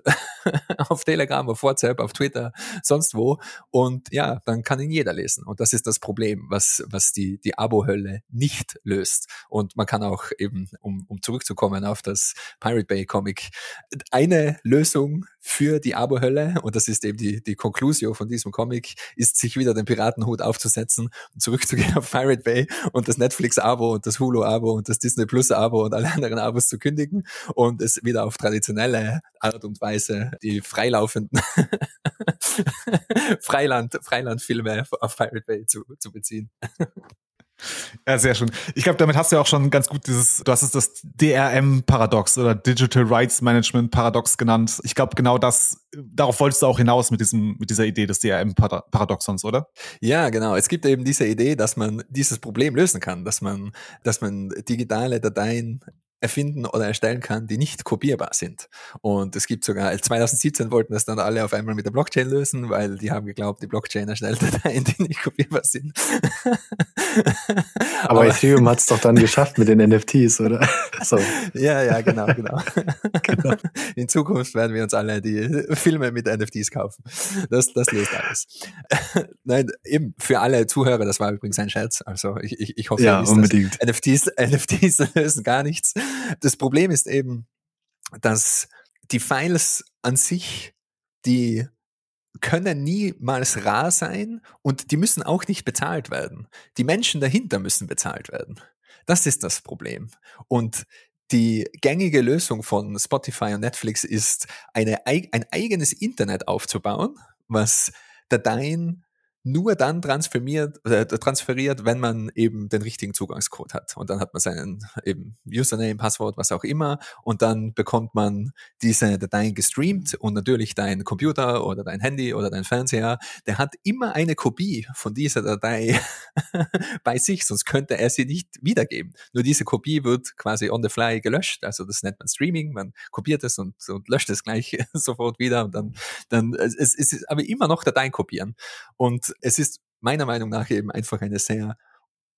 [SPEAKER 3] auf Telegram, auf WhatsApp, auf Twitter, sonst wo. Und ja, dann kann ihn jeder lesen. Und das ist das Problem, was, was die, die Abo-Hölle nicht löst. Und man kann auch eben, um, um zurückzukommen auf das Pirate Bay Comic, eine Lösung für die Abo-Hölle und das ist eben die, die Conclusio von diesem Comic, ist sich wieder den Piratenhut aufzusetzen und zurückzugehen gehen auf Pirate Bay und das Netflix-Abo und das Hulu-Abo und das Disney Plus-Abo und alle anderen Abos zu kündigen und es wieder auf traditionelle Art und Weise die freilaufenden Freiland, Freilandfilme auf Pirate Bay zu, zu beziehen.
[SPEAKER 1] Ja, sehr schön. Ich glaube, damit hast du ja auch schon ganz gut dieses, du hast es das DRM-Paradox oder Digital Rights Management-Paradox genannt. Ich glaube, genau das, darauf wolltest du auch hinaus mit diesem, mit dieser Idee des DRM-Paradoxons, oder?
[SPEAKER 3] Ja, genau. Es gibt eben diese Idee, dass man dieses Problem lösen kann, dass man, dass man digitale Dateien erfinden oder erstellen kann, die nicht kopierbar sind. Und es gibt sogar, 2017 wollten das dann alle auf einmal mit der Blockchain lösen, weil die haben geglaubt, die Blockchain erstellt Dateien, die nicht kopierbar sind.
[SPEAKER 2] Aber, Aber Ethereum hat es doch dann geschafft mit den NFTs, oder?
[SPEAKER 3] So. Ja, ja, genau, genau, genau. In Zukunft werden wir uns alle die Filme mit NFTs kaufen. Das, das löst alles. Nein, eben für alle Zuhörer, das war übrigens ein Scherz. Also ich, ich, ich hoffe,
[SPEAKER 2] ja, unbedingt.
[SPEAKER 3] NFTs, NFTs lösen gar nichts. Das Problem ist eben, dass die Files an sich, die können niemals rar sein und die müssen auch nicht bezahlt werden. Die Menschen dahinter müssen bezahlt werden. Das ist das Problem. Und die gängige Lösung von Spotify und Netflix ist, eine, ein eigenes Internet aufzubauen, was Dateien nur dann transferiert, äh, transferiert, wenn man eben den richtigen Zugangscode hat. Und dann hat man seinen eben Username, Passwort, was auch immer. Und dann bekommt man diese Dateien gestreamt und natürlich dein Computer oder dein Handy oder dein Fernseher, der hat immer eine Kopie von dieser Datei bei sich, sonst könnte er sie nicht wiedergeben. Nur diese Kopie wird quasi on the fly gelöscht. Also das nennt man Streaming. Man kopiert es und, und löscht es gleich sofort wieder. Und dann, dann es, es ist aber immer noch Dateien kopieren. Und es ist meiner Meinung nach eben einfach eine sehr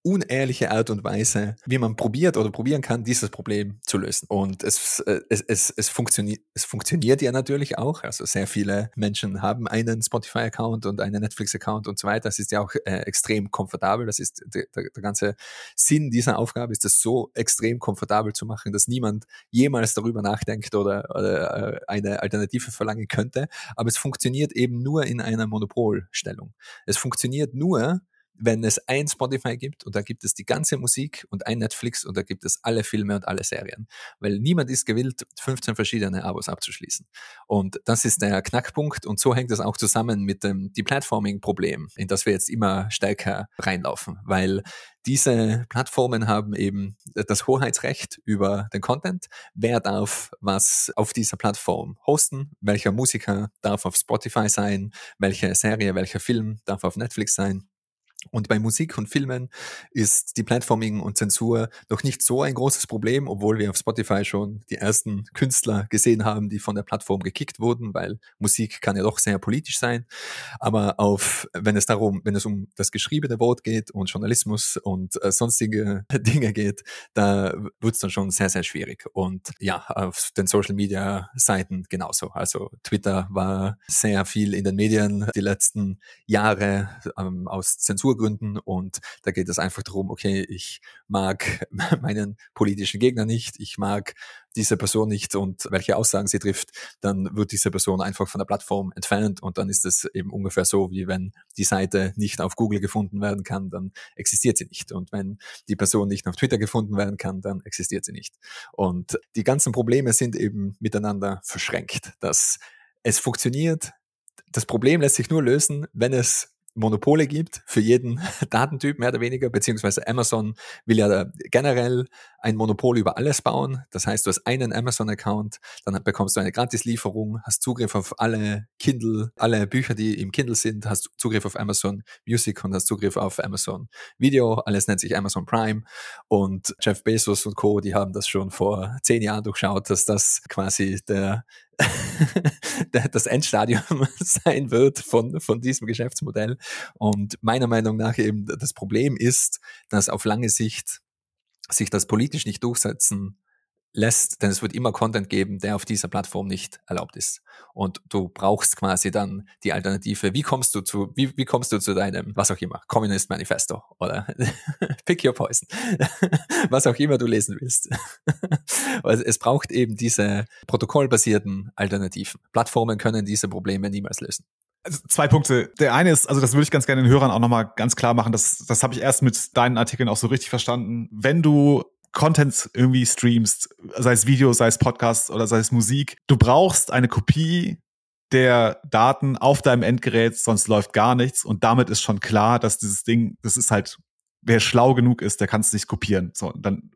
[SPEAKER 3] unehrliche Art und Weise, wie man probiert oder probieren kann, dieses Problem zu lösen. Und es, äh, es, es, es, funktioniert, es funktioniert ja natürlich auch. Also sehr viele Menschen haben einen Spotify-Account und einen Netflix-Account und so weiter. Das ist ja auch äh, extrem komfortabel. Das ist der, der, ganze Sinn dieser Aufgabe, ist es so extrem komfortabel zu machen, dass niemand jemals darüber nachdenkt oder, oder äh, eine Alternative verlangen könnte. Aber es funktioniert eben nur in einer Monopolstellung. Es funktioniert nur, wenn es ein Spotify gibt und da gibt es die ganze Musik und ein Netflix und da gibt es alle Filme und alle Serien. Weil niemand ist gewillt, 15 verschiedene Abos abzuschließen. Und das ist der Knackpunkt und so hängt es auch zusammen mit dem Deplatforming-Problem, in das wir jetzt immer stärker reinlaufen, weil diese Plattformen haben eben das Hoheitsrecht über den Content. Wer darf was auf dieser Plattform hosten? Welcher Musiker darf auf Spotify sein? Welche Serie, welcher Film darf auf Netflix sein? Und bei Musik und Filmen ist die Platforming und Zensur noch nicht so ein großes Problem, obwohl wir auf Spotify schon die ersten Künstler gesehen haben, die von der Plattform gekickt wurden, weil Musik kann ja doch sehr politisch sein. Aber auf, wenn es darum, wenn es um das geschriebene Wort geht und Journalismus und äh, sonstige Dinge geht, da wird es dann schon sehr, sehr schwierig. Und ja, auf den Social Media Seiten genauso. Also Twitter war sehr viel in den Medien die letzten Jahre ähm, aus Zensur Gründen und da geht es einfach darum, okay, ich mag meinen politischen Gegner nicht, ich mag diese Person nicht und welche Aussagen sie trifft, dann wird diese Person einfach von der Plattform entfernt und dann ist es eben ungefähr so, wie wenn die Seite nicht auf Google gefunden werden kann, dann existiert sie nicht. Und wenn die Person nicht auf Twitter gefunden werden kann, dann existiert sie nicht. Und die ganzen Probleme sind eben miteinander verschränkt, dass es funktioniert. Das Problem lässt sich nur lösen, wenn es Monopole gibt für jeden Datentyp mehr oder weniger, beziehungsweise Amazon will ja generell ein Monopol über alles bauen. Das heißt, du hast einen Amazon-Account, dann bekommst du eine Gratislieferung, hast Zugriff auf alle Kindle, alle Bücher, die im Kindle sind, hast Zugriff auf Amazon Music und hast Zugriff auf Amazon Video. Alles nennt sich Amazon Prime. Und Jeff Bezos und Co., die haben das schon vor zehn Jahren durchschaut, dass das quasi der das Endstadium sein wird von, von diesem Geschäftsmodell. Und meiner Meinung nach eben das Problem ist, dass auf lange Sicht sich das politisch nicht durchsetzen lässt, denn es wird immer Content geben, der auf dieser Plattform nicht erlaubt ist. Und du brauchst quasi dann die Alternative. Wie kommst du zu, wie, wie kommst du zu deinem, was auch immer, Communist Manifesto oder Pick Your Poison, was auch immer du lesen willst. also es braucht eben diese protokollbasierten Alternativen. Plattformen können diese Probleme niemals lösen.
[SPEAKER 1] Also zwei Punkte. Der eine ist, also das würde ich ganz gerne den Hörern auch nochmal ganz klar machen, das, das habe ich erst mit deinen Artikeln auch so richtig verstanden. Wenn du Content irgendwie streamst, sei es Video, sei es Podcast oder sei es Musik, du brauchst eine Kopie der Daten auf deinem Endgerät, sonst läuft gar nichts. Und damit ist schon klar, dass dieses Ding, das ist halt, wer schlau genug ist, der kann es nicht kopieren. So, dann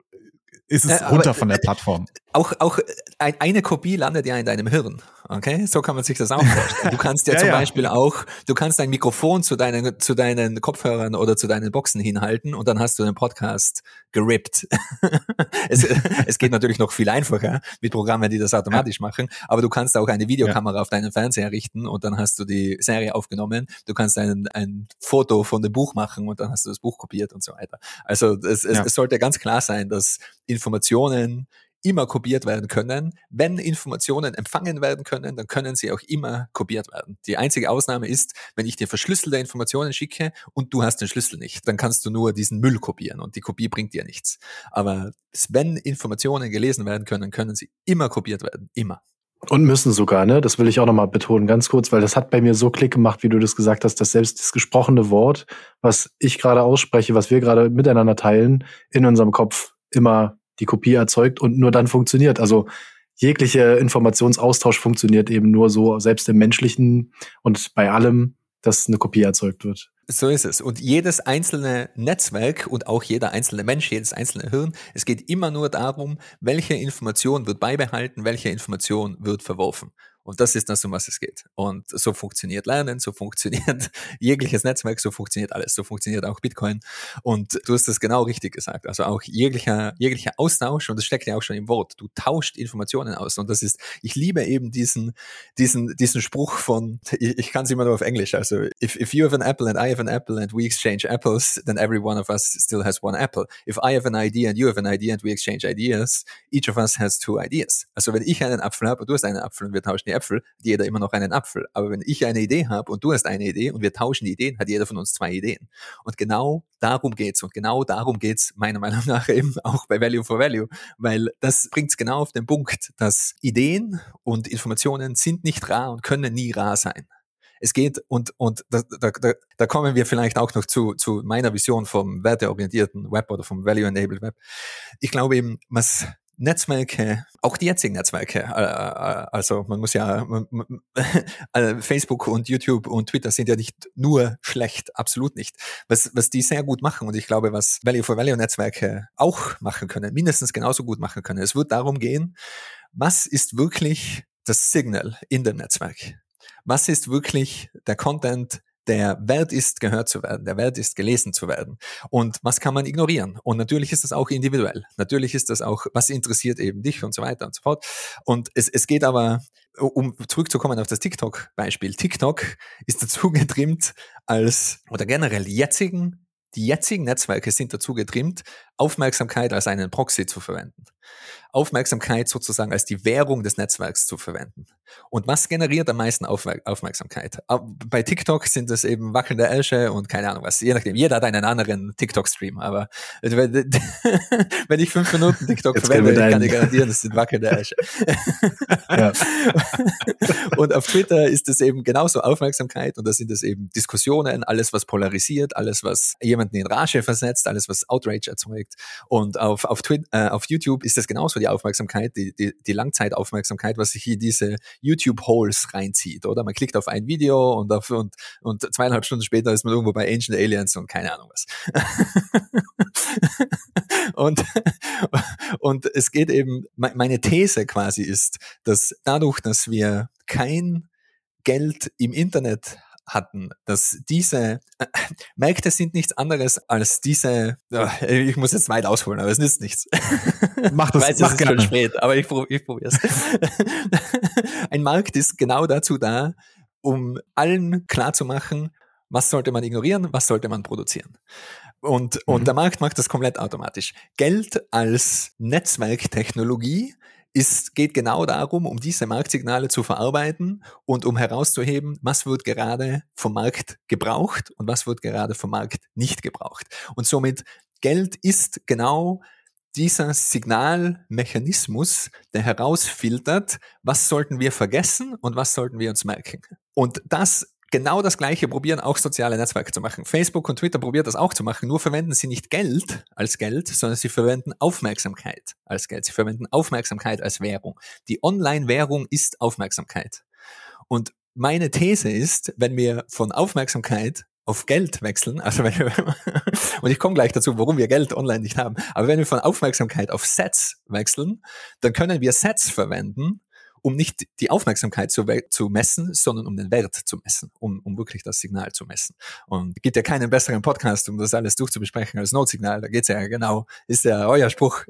[SPEAKER 1] ist es äh, runter von der Plattform.
[SPEAKER 3] Auch, auch eine Kopie landet ja in deinem Hirn. Okay, so kann man sich das auch vorstellen. Du kannst ja, ja zum ja. Beispiel auch, du kannst dein Mikrofon zu deinen, zu deinen Kopfhörern oder zu deinen Boxen hinhalten und dann hast du den Podcast gerippt. es, es geht natürlich noch viel einfacher mit Programmen, die das automatisch ja. machen, aber du kannst auch eine Videokamera auf deinen Fernseher richten und dann hast du die Serie aufgenommen. Du kannst ein, ein Foto von dem Buch machen und dann hast du das Buch kopiert und so weiter. Also es, es, es sollte ganz klar sein, dass Informationen immer kopiert werden können. Wenn Informationen empfangen werden können, dann können sie auch immer kopiert werden. Die einzige Ausnahme ist, wenn ich dir verschlüsselte Informationen schicke und du hast den Schlüssel nicht, dann kannst du nur diesen Müll kopieren und die Kopie bringt dir nichts. Aber wenn Informationen gelesen werden können, können sie immer kopiert werden. Immer.
[SPEAKER 2] Und müssen sogar, ne? Das will ich auch nochmal betonen, ganz kurz, weil das hat bei mir so Klick gemacht, wie du das gesagt hast, dass selbst das gesprochene Wort, was ich gerade ausspreche, was wir gerade miteinander teilen, in unserem Kopf immer die Kopie erzeugt und nur dann funktioniert. Also jegliche Informationsaustausch funktioniert eben nur so, selbst im menschlichen und bei allem, dass eine Kopie erzeugt wird.
[SPEAKER 3] So ist es. Und jedes einzelne Netzwerk und auch jeder einzelne Mensch, jedes einzelne Hirn, es geht immer nur darum, welche Information wird beibehalten, welche Information wird verworfen. Und das ist das, um was es geht. Und so funktioniert Lernen, so funktioniert jegliches Netzwerk, so funktioniert alles, so funktioniert auch Bitcoin. Und du hast das genau richtig gesagt. Also auch jeglicher, jeglicher Austausch, und das steckt ja auch schon im Wort, du tauscht Informationen aus. Und das ist, ich liebe eben diesen, diesen, diesen Spruch von, ich, ich kann es immer nur auf Englisch, also if, if you have an apple and I have an apple and we exchange apples, then every one of us still has one apple. If I have an idea and you have an idea and we exchange ideas, each of us has two ideas. Also wenn ich einen Apfel habe und du hast einen Apfel und wir tauschen die Äpfel, hat jeder immer noch einen Apfel. Aber wenn ich eine Idee habe und du hast eine Idee und wir tauschen die Ideen, hat jeder von uns zwei Ideen. Und genau darum geht's und genau darum geht's meiner Meinung nach eben auch bei Value for Value, weil das bringt's genau auf den Punkt, dass Ideen und Informationen sind nicht rar und können nie rar sein. Es geht und, und da, da, da, kommen wir vielleicht auch noch zu, zu meiner Vision vom werteorientierten Web oder vom Value-Enabled Web. Ich glaube eben, was Netzwerke, auch die jetzigen Netzwerke, äh, äh, also man muss ja, äh, Facebook und YouTube und Twitter sind ja nicht nur schlecht, absolut nicht. Was, was die sehr gut machen und ich glaube, was Value for Value Netzwerke auch machen können, mindestens genauso gut machen können, es wird darum gehen, was ist wirklich das Signal in dem Netzwerk? Was ist wirklich der Content, der wert ist, gehört zu werden, der wert ist, gelesen zu werden. Und was kann man ignorieren? Und natürlich ist das auch individuell. Natürlich ist das auch, was interessiert eben dich und so weiter und so fort. Und es, es geht aber, um zurückzukommen auf das TikTok-Beispiel. TikTok ist dazu getrimmt als, oder generell jetzigen die jetzigen Netzwerke sind dazu getrimmt, Aufmerksamkeit als einen Proxy zu verwenden. Aufmerksamkeit sozusagen als die Währung des Netzwerks zu verwenden. Und was generiert am meisten Aufmerksamkeit? Bei TikTok sind es eben wackelnde Elche und keine Ahnung was. Je nachdem, jeder hat einen anderen TikTok-Stream. Aber wenn ich fünf Minuten TikTok Jetzt verwende, kann ich garantieren, es sind wackelnde Elche. und auf Twitter ist es eben genauso Aufmerksamkeit und da sind es eben Diskussionen, alles was polarisiert, alles was jemanden in Rage versetzt, alles was Outrage erzeugt. Und auf, auf, Twitter, äh, auf YouTube ist es genauso die Aufmerksamkeit, die, die, die Langzeitaufmerksamkeit, was sich hier diese YouTube-Holes reinzieht, oder? Man klickt auf ein Video und, auf, und, und zweieinhalb Stunden später ist man irgendwo bei Ancient Aliens und keine Ahnung was. und, und es geht eben, meine These quasi ist, dass dadurch, dass wir kein Geld im Internet hatten, dass diese äh, Märkte sind nichts anderes als diese, äh, ich muss jetzt weit ausholen, aber es nützt nichts.
[SPEAKER 1] Mach das,
[SPEAKER 3] ich weiß, mach es ist schon spät, aber ich, ich probiere es. Ein Markt ist genau dazu da, um allen klarzumachen, was sollte man ignorieren, was sollte man produzieren. Und, und mhm. der Markt macht das komplett automatisch. Geld als Netzwerktechnologie ist, geht genau darum, um diese Marktsignale zu verarbeiten und um herauszuheben, was wird gerade vom Markt gebraucht und was wird gerade vom Markt nicht gebraucht. Und somit Geld ist genau dieser Signalmechanismus, der herausfiltert, was sollten wir vergessen und was sollten wir uns merken. Und das genau das Gleiche probieren auch soziale Netzwerke zu machen. Facebook und Twitter probiert das auch zu machen, nur verwenden sie nicht Geld als Geld, sondern sie verwenden Aufmerksamkeit als Geld. Sie verwenden Aufmerksamkeit als Währung. Die Online-Währung ist Aufmerksamkeit. Und meine These ist, wenn wir von Aufmerksamkeit auf Geld wechseln, also wenn wir, und ich komme gleich dazu, warum wir Geld online nicht haben, aber wenn wir von Aufmerksamkeit auf Sets wechseln, dann können wir Sets verwenden, um nicht die Aufmerksamkeit zu, zu messen, sondern um den Wert zu messen, um, um wirklich das Signal zu messen. Und es gibt ja keinen besseren Podcast, um das alles durchzubesprechen als Notsignal. Da geht's ja genau, ist ja euer Spruch.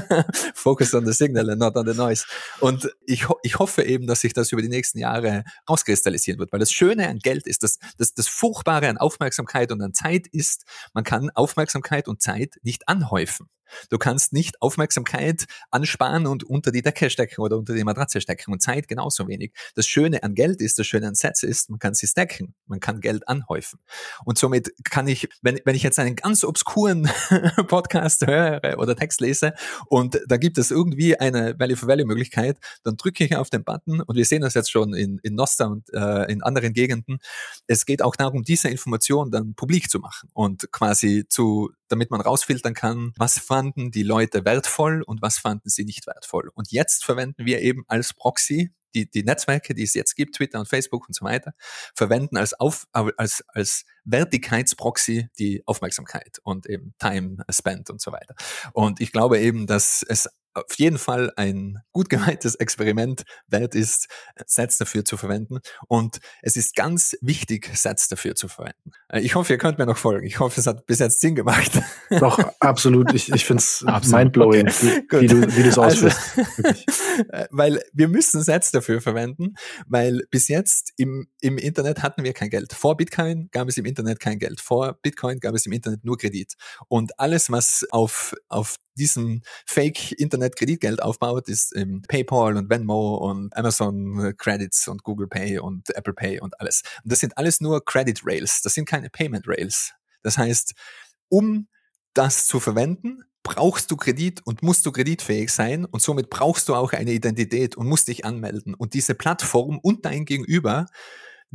[SPEAKER 3] Focus on the signal and not on the noise. Und ich, ich hoffe eben, dass sich das über die nächsten Jahre rauskristallisieren wird, weil das Schöne an Geld ist, dass das, das Furchtbare an Aufmerksamkeit und an Zeit ist, man kann Aufmerksamkeit und Zeit nicht anhäufen. Du kannst nicht Aufmerksamkeit ansparen und unter die Decke stecken oder unter die Matratze stecken und Zeit genauso wenig. Das Schöne an Geld ist, das Schöne an Sets ist, man kann sie stacken, man kann Geld anhäufen. Und somit kann ich, wenn, wenn ich jetzt einen ganz obskuren Podcast höre oder Text lese und da gibt es irgendwie eine Value for Value Möglichkeit, dann drücke ich auf den Button und wir sehen das jetzt schon in, in Nosta und äh, in anderen Gegenden. Es geht auch darum, diese Information dann publik zu machen und quasi zu, damit man rausfiltern kann, was fanden die Leute wertvoll und was fanden sie nicht wertvoll. Und jetzt verwenden wir eben als Proxy die, die Netzwerke, die es jetzt gibt, Twitter und Facebook und so weiter, verwenden als, Auf, als, als Wertigkeitsproxy die Aufmerksamkeit und eben Time spent und so weiter. Und ich glaube eben, dass es auf jeden Fall ein gut gemeintes Experiment wert ist, Sets dafür zu verwenden. Und es ist ganz wichtig, Sets dafür zu verwenden. Äh, ich hoffe, ihr könnt mir noch folgen. Ich hoffe, es hat bis jetzt Sinn gemacht.
[SPEAKER 2] Doch, absolut. Ich, ich finde es mindblowing, okay. wie, wie, du wie du es also, ausführst.
[SPEAKER 3] Äh, weil wir müssen Sets dafür verwenden, weil bis jetzt im, im Internet hatten wir kein Geld. Vor Bitcoin gab es im Internet kein Geld. Vor Bitcoin gab es im Internet nur Kredit. Und alles, was auf, auf diesem Fake-Internet-Kreditgeld aufbaut, ist ähm, PayPal und Venmo und Amazon Credits und Google Pay und Apple Pay und alles. Und das sind alles nur Credit Rails. Das sind keine Payment Rails. Das heißt, um das zu verwenden, brauchst du Kredit und musst du kreditfähig sein und somit brauchst du auch eine Identität und musst dich anmelden. Und diese Plattform und dein Gegenüber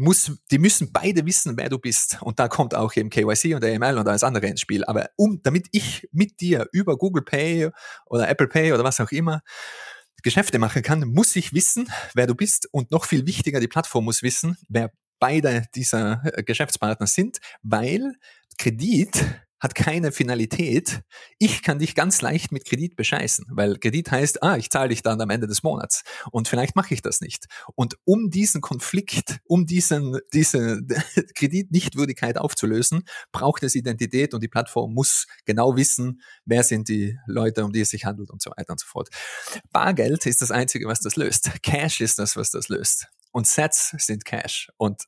[SPEAKER 3] muss, die müssen beide wissen, wer du bist. Und da kommt auch eben KYC und AML und alles andere ins Spiel. Aber um, damit ich mit dir über Google Pay oder Apple Pay oder was auch immer Geschäfte machen kann, muss ich wissen, wer du bist. Und noch viel wichtiger, die Plattform muss wissen, wer beide dieser äh, Geschäftspartner sind, weil Kredit hat keine Finalität. Ich kann dich ganz leicht mit Kredit bescheißen, weil Kredit heißt, ah, ich zahle dich dann am Ende des Monats und vielleicht mache ich das nicht. Und um diesen Konflikt, um diesen, diese Kreditnichtwürdigkeit aufzulösen, braucht es Identität und die Plattform muss genau wissen, wer sind die Leute, um die es sich handelt und so weiter und so fort. Bargeld ist das Einzige, was das löst. Cash ist das, was das löst und Sets sind Cash. Und,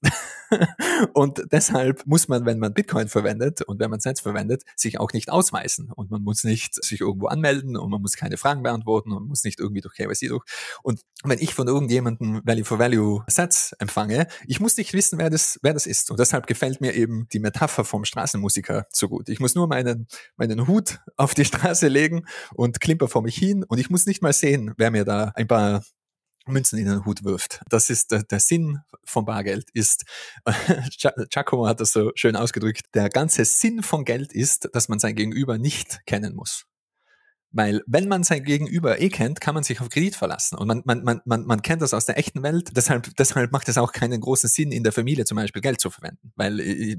[SPEAKER 3] und deshalb muss man, wenn man Bitcoin verwendet und wenn man Sets verwendet, sich auch nicht ausweisen. Und man muss nicht sich irgendwo anmelden und man muss keine Fragen beantworten und muss nicht irgendwie durch KYC durch. Und wenn ich von irgendjemandem Value for Value Sets empfange, ich muss nicht wissen, wer das, wer das ist. Und deshalb gefällt mir eben die Metapher vom Straßenmusiker so gut. Ich muss nur meinen, meinen Hut auf die Straße legen und klimper vor mich hin und ich muss nicht mal sehen, wer mir da ein paar Münzen in den Hut wirft. Das ist der, der Sinn von Bargeld ist, Giacomo hat das so schön ausgedrückt, der ganze Sinn von Geld ist, dass man sein Gegenüber nicht kennen muss. Weil wenn man sein Gegenüber eh kennt, kann man sich auf Kredit verlassen. Und man, man, man, man, man kennt das aus der echten Welt. Deshalb, deshalb macht es auch keinen großen Sinn, in der Familie zum Beispiel Geld zu verwenden. Weil äh,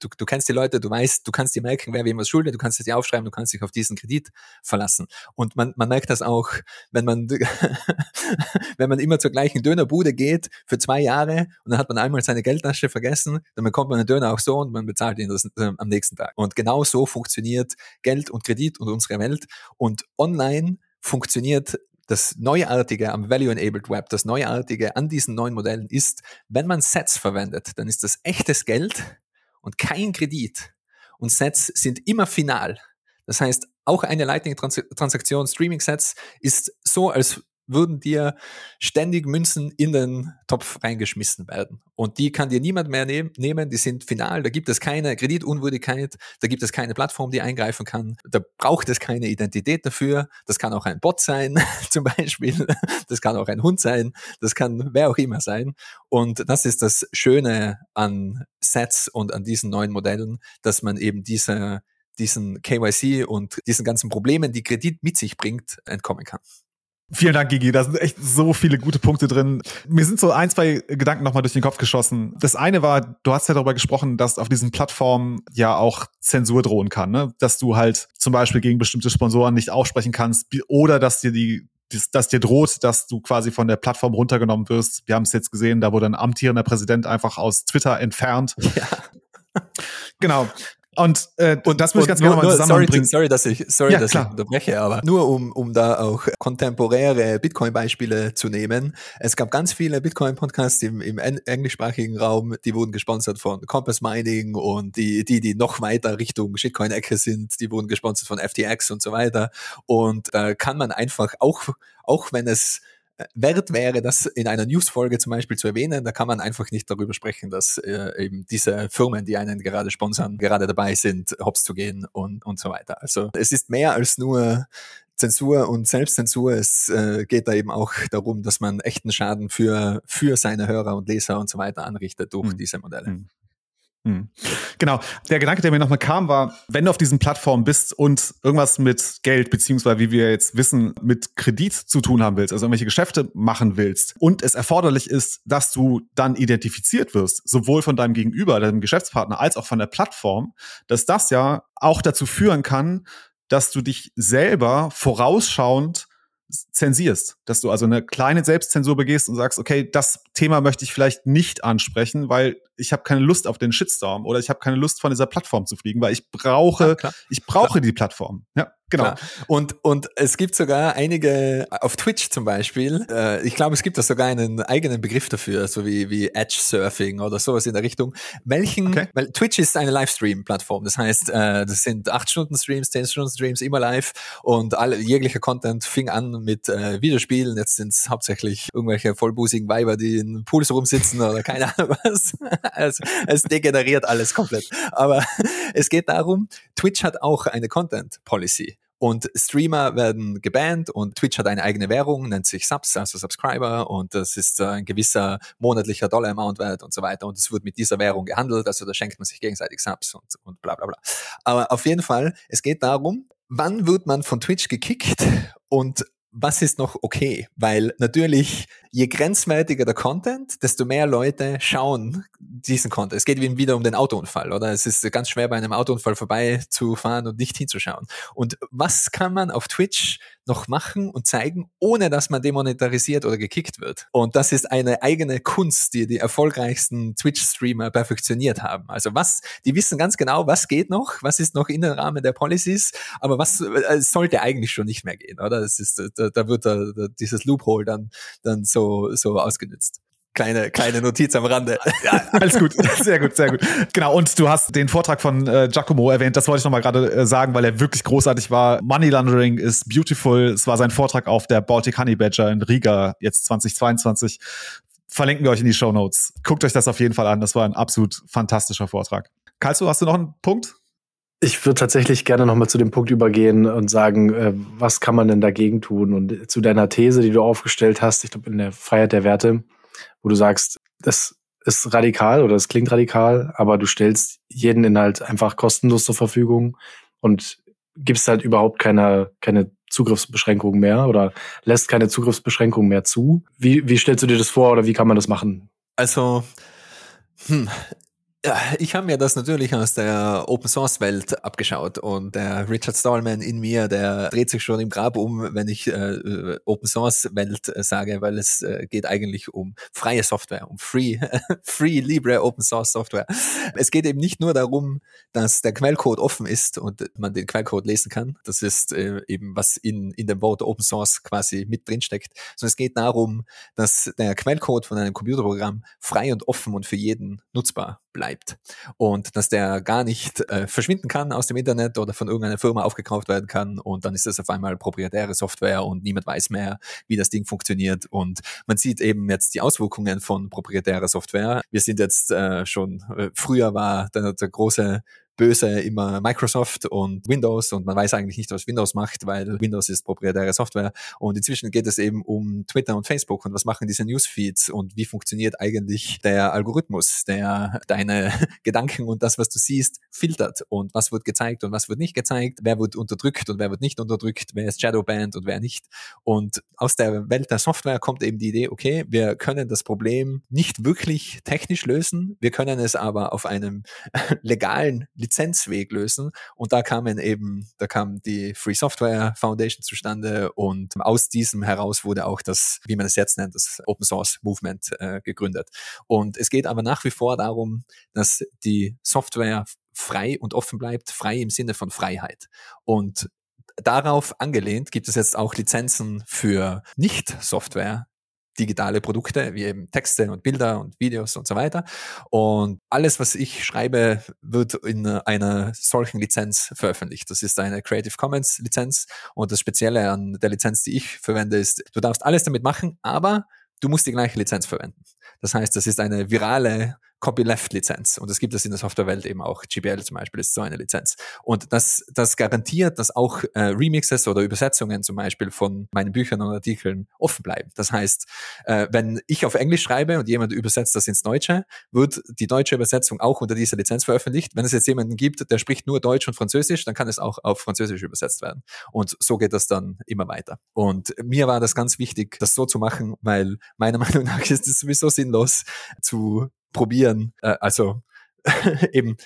[SPEAKER 3] du, du kennst die Leute, du weißt, du kannst dir merken, wer wem was schuldet, du kannst es dir aufschreiben, du kannst dich auf diesen Kredit verlassen. Und man, man merkt das auch, wenn man, wenn man immer zur gleichen Dönerbude geht für zwei Jahre und dann hat man einmal seine Geldtasche vergessen, dann bekommt man einen Döner auch so und man bezahlt ihn das, äh, am nächsten Tag. Und genau so funktioniert Geld und Kredit und unsere Welt. Und und online funktioniert das Neuartige am Value-Enabled Web, das Neuartige an diesen neuen Modellen ist, wenn man Sets verwendet, dann ist das echtes Geld und kein Kredit. Und Sets sind immer final. Das heißt, auch eine Lightning-Transaktion, Streaming-Sets, ist so, als würden dir ständig Münzen in den Topf reingeschmissen werden. Und die kann dir niemand mehr nehm, nehmen, die sind final, da gibt es keine Kreditunwürdigkeit, da gibt es keine Plattform, die eingreifen kann, da braucht es keine Identität dafür, das kann auch ein Bot sein, zum Beispiel, das kann auch ein Hund sein, das kann wer auch immer sein. Und das ist das Schöne an Sets und an diesen neuen Modellen, dass man eben diese diesen KYC und diesen ganzen Problemen, die Kredit mit sich bringt, entkommen kann.
[SPEAKER 1] Vielen Dank, Gigi. Da sind echt so viele gute Punkte drin. Mir sind so ein, zwei Gedanken nochmal durch den Kopf geschossen. Das eine war, du hast ja darüber gesprochen, dass auf diesen Plattformen ja auch Zensur drohen kann, ne? Dass du halt zum Beispiel gegen bestimmte Sponsoren nicht aufsprechen kannst oder dass dir die dass dir droht, dass du quasi von der Plattform runtergenommen wirst. Wir haben es jetzt gesehen, da wurde ein amtierender Präsident einfach aus Twitter entfernt. Ja. Genau. Und, äh, und das muss ich ganz gerne mal zusammenbringen.
[SPEAKER 3] Sorry, sorry, dass ich, sorry, ja, dass klar. ich unterbreche, aber nur um, um da auch kontemporäre Bitcoin-Beispiele zu nehmen. Es gab ganz viele Bitcoin-Podcasts im, im englischsprachigen Raum, die wurden gesponsert von Compass Mining und die, die, die noch weiter Richtung Shitcoin-Ecke sind, die wurden gesponsert von FTX und so weiter. Und da kann man einfach auch, auch wenn es wert wäre, das in einer Newsfolge zum Beispiel zu erwähnen. Da kann man einfach nicht darüber sprechen, dass äh, eben diese Firmen, die einen gerade sponsern, gerade dabei sind, hops zu gehen und, und so weiter. Also es ist mehr als nur Zensur und Selbstzensur. Es äh, geht da eben auch darum, dass man echten Schaden für, für seine Hörer und Leser und so weiter anrichtet durch mhm. diese Modelle. Mhm.
[SPEAKER 1] Hm. Genau. Der Gedanke, der mir nochmal kam, war, wenn du auf diesen Plattformen bist und irgendwas mit Geld, beziehungsweise wie wir jetzt wissen, mit Kredit zu tun haben willst, also irgendwelche Geschäfte machen willst und es erforderlich ist, dass du dann identifiziert wirst, sowohl von deinem Gegenüber, deinem Geschäftspartner, als auch von der Plattform, dass das ja auch dazu führen kann, dass du dich selber vorausschauend zensierst, dass du also eine kleine Selbstzensur begehst und sagst, okay, das Thema möchte ich vielleicht nicht ansprechen, weil ich habe keine Lust auf den Shitstorm oder ich habe keine Lust von dieser Plattform zu fliegen, weil ich brauche, ja, ich brauche klar. die Plattform. Ja. Genau. Klar.
[SPEAKER 3] Und, und es gibt sogar einige, auf Twitch zum Beispiel, äh, ich glaube, es gibt da sogar einen eigenen Begriff dafür, so wie, wie Edge Surfing oder sowas in der Richtung. Welchen, okay. weil Twitch ist eine Livestream-Plattform. Das heißt, äh, das sind 8-Stunden-Streams, 10-Stunden-Streams, immer live und alle, jeglicher Content fing an mit äh, Videospielen. Jetzt sind es hauptsächlich irgendwelche vollbusigen Weiber, die in Pools rumsitzen oder keine Ahnung was. also, es degeneriert alles komplett. Aber es geht darum, Twitch hat auch eine Content-Policy. Und Streamer werden gebannt und Twitch hat eine eigene Währung, nennt sich Subs, also Subscriber. Und das ist ein gewisser monatlicher Dollar-Amount wert und so weiter. Und es wird mit dieser Währung gehandelt, also da schenkt man sich gegenseitig Subs und, und bla bla bla. Aber auf jeden Fall, es geht darum, wann wird man von Twitch gekickt? Und was ist noch okay? Weil natürlich, je grenzwertiger der Content, desto mehr Leute schauen diesen Content. Es geht eben wieder um den Autounfall, oder? Es ist ganz schwer, bei einem Autounfall vorbeizufahren und nicht hinzuschauen. Und was kann man auf Twitch noch machen und zeigen, ohne dass man demonetarisiert oder gekickt wird. Und das ist eine eigene Kunst, die die erfolgreichsten Twitch-Streamer perfektioniert haben. Also was, die wissen ganz genau, was geht noch, was ist noch in den Rahmen der Policies, aber was äh, sollte eigentlich schon nicht mehr gehen, oder? Das ist, da, da wird da, da dieses Loophole dann, dann so, so ausgenutzt kleine, kleine Notiz am Rande.
[SPEAKER 1] Ja, alles gut, sehr gut, sehr gut. Genau, und du hast den Vortrag von äh, Giacomo erwähnt, das wollte ich nochmal gerade äh, sagen, weil er wirklich großartig war. Money Laundering is beautiful. Es war sein Vortrag auf der Baltic Honey Badger in Riga, jetzt 2022. Verlinken wir euch in die Show Notes. Guckt euch das auf jeden Fall an. Das war ein absolut fantastischer Vortrag. Kalso, hast du noch einen Punkt?
[SPEAKER 2] Ich würde tatsächlich gerne nochmal zu dem Punkt übergehen und sagen, äh, was kann man denn dagegen tun? Und zu deiner These, die du aufgestellt hast, ich glaube in der Freiheit der Werte, wo du sagst, das ist radikal oder es klingt radikal, aber du stellst jeden Inhalt einfach kostenlos zur Verfügung und gibst halt überhaupt keine, keine Zugriffsbeschränkungen mehr oder lässt keine Zugriffsbeschränkungen mehr zu. Wie, wie stellst du dir das vor oder wie kann man das machen?
[SPEAKER 3] Also, hm, ich habe mir das natürlich aus der Open Source Welt abgeschaut und der Richard Stallman in mir, der dreht sich schon im Grab um, wenn ich äh, Open Source Welt äh, sage, weil es äh, geht eigentlich um freie Software, um Free, Free Libre Open Source Software. Es geht eben nicht nur darum, dass der Quellcode offen ist und man den Quellcode lesen kann. Das ist äh, eben was in in dem Wort Open Source quasi mit drin steckt, sondern es geht darum, dass der Quellcode von einem Computerprogramm frei und offen und für jeden nutzbar bleibt und dass der gar nicht äh, verschwinden kann aus dem Internet oder von irgendeiner Firma aufgekauft werden kann und dann ist das auf einmal proprietäre Software und niemand weiß mehr, wie das Ding funktioniert und man sieht eben jetzt die Auswirkungen von proprietärer Software. Wir sind jetzt äh, schon, äh, früher war der, der große böse immer Microsoft und Windows und man weiß eigentlich nicht, was Windows macht, weil Windows ist proprietäre Software. Und inzwischen geht es eben um Twitter und Facebook und was machen diese Newsfeeds und wie funktioniert eigentlich der Algorithmus, der deine Gedanken und das, was du siehst, filtert und was wird gezeigt und was wird nicht gezeigt, wer wird unterdrückt und wer wird nicht unterdrückt, wer ist Shadowbanned und wer nicht. Und aus der Welt der Software kommt eben die Idee, okay, wir können das Problem nicht wirklich technisch lösen, wir können es aber auf einem legalen Lizenzweg lösen. Und da kamen eben, da kam die Free Software Foundation zustande und aus diesem heraus wurde auch das, wie man es jetzt nennt, das Open Source Movement äh, gegründet. Und es geht aber nach wie vor darum, dass die Software frei und offen bleibt, frei im Sinne von Freiheit. Und darauf angelehnt gibt es jetzt auch Lizenzen für Nicht-Software digitale Produkte, wie eben Texte und Bilder und Videos und so weiter. Und alles, was ich schreibe, wird in einer solchen Lizenz veröffentlicht. Das ist eine Creative Commons Lizenz. Und das Spezielle an der Lizenz, die ich verwende, ist, du darfst alles damit machen, aber du musst die gleiche Lizenz verwenden. Das heißt, das ist eine virale Copyleft-Lizenz. Und das gibt es in der Softwarewelt eben auch. GPL zum Beispiel ist so eine Lizenz. Und das, das garantiert, dass auch äh, Remixes oder Übersetzungen zum Beispiel von meinen Büchern und Artikeln offen bleiben. Das heißt, äh, wenn ich auf Englisch schreibe und jemand übersetzt das ins Deutsche, wird die deutsche Übersetzung auch unter dieser Lizenz veröffentlicht. Wenn es jetzt jemanden gibt, der spricht nur Deutsch und Französisch, dann kann es auch auf Französisch übersetzt werden. Und so geht das dann immer weiter. Und mir war das ganz wichtig, das so zu machen, weil meiner Meinung nach ist es sowieso sinnlos zu probieren, äh, also eben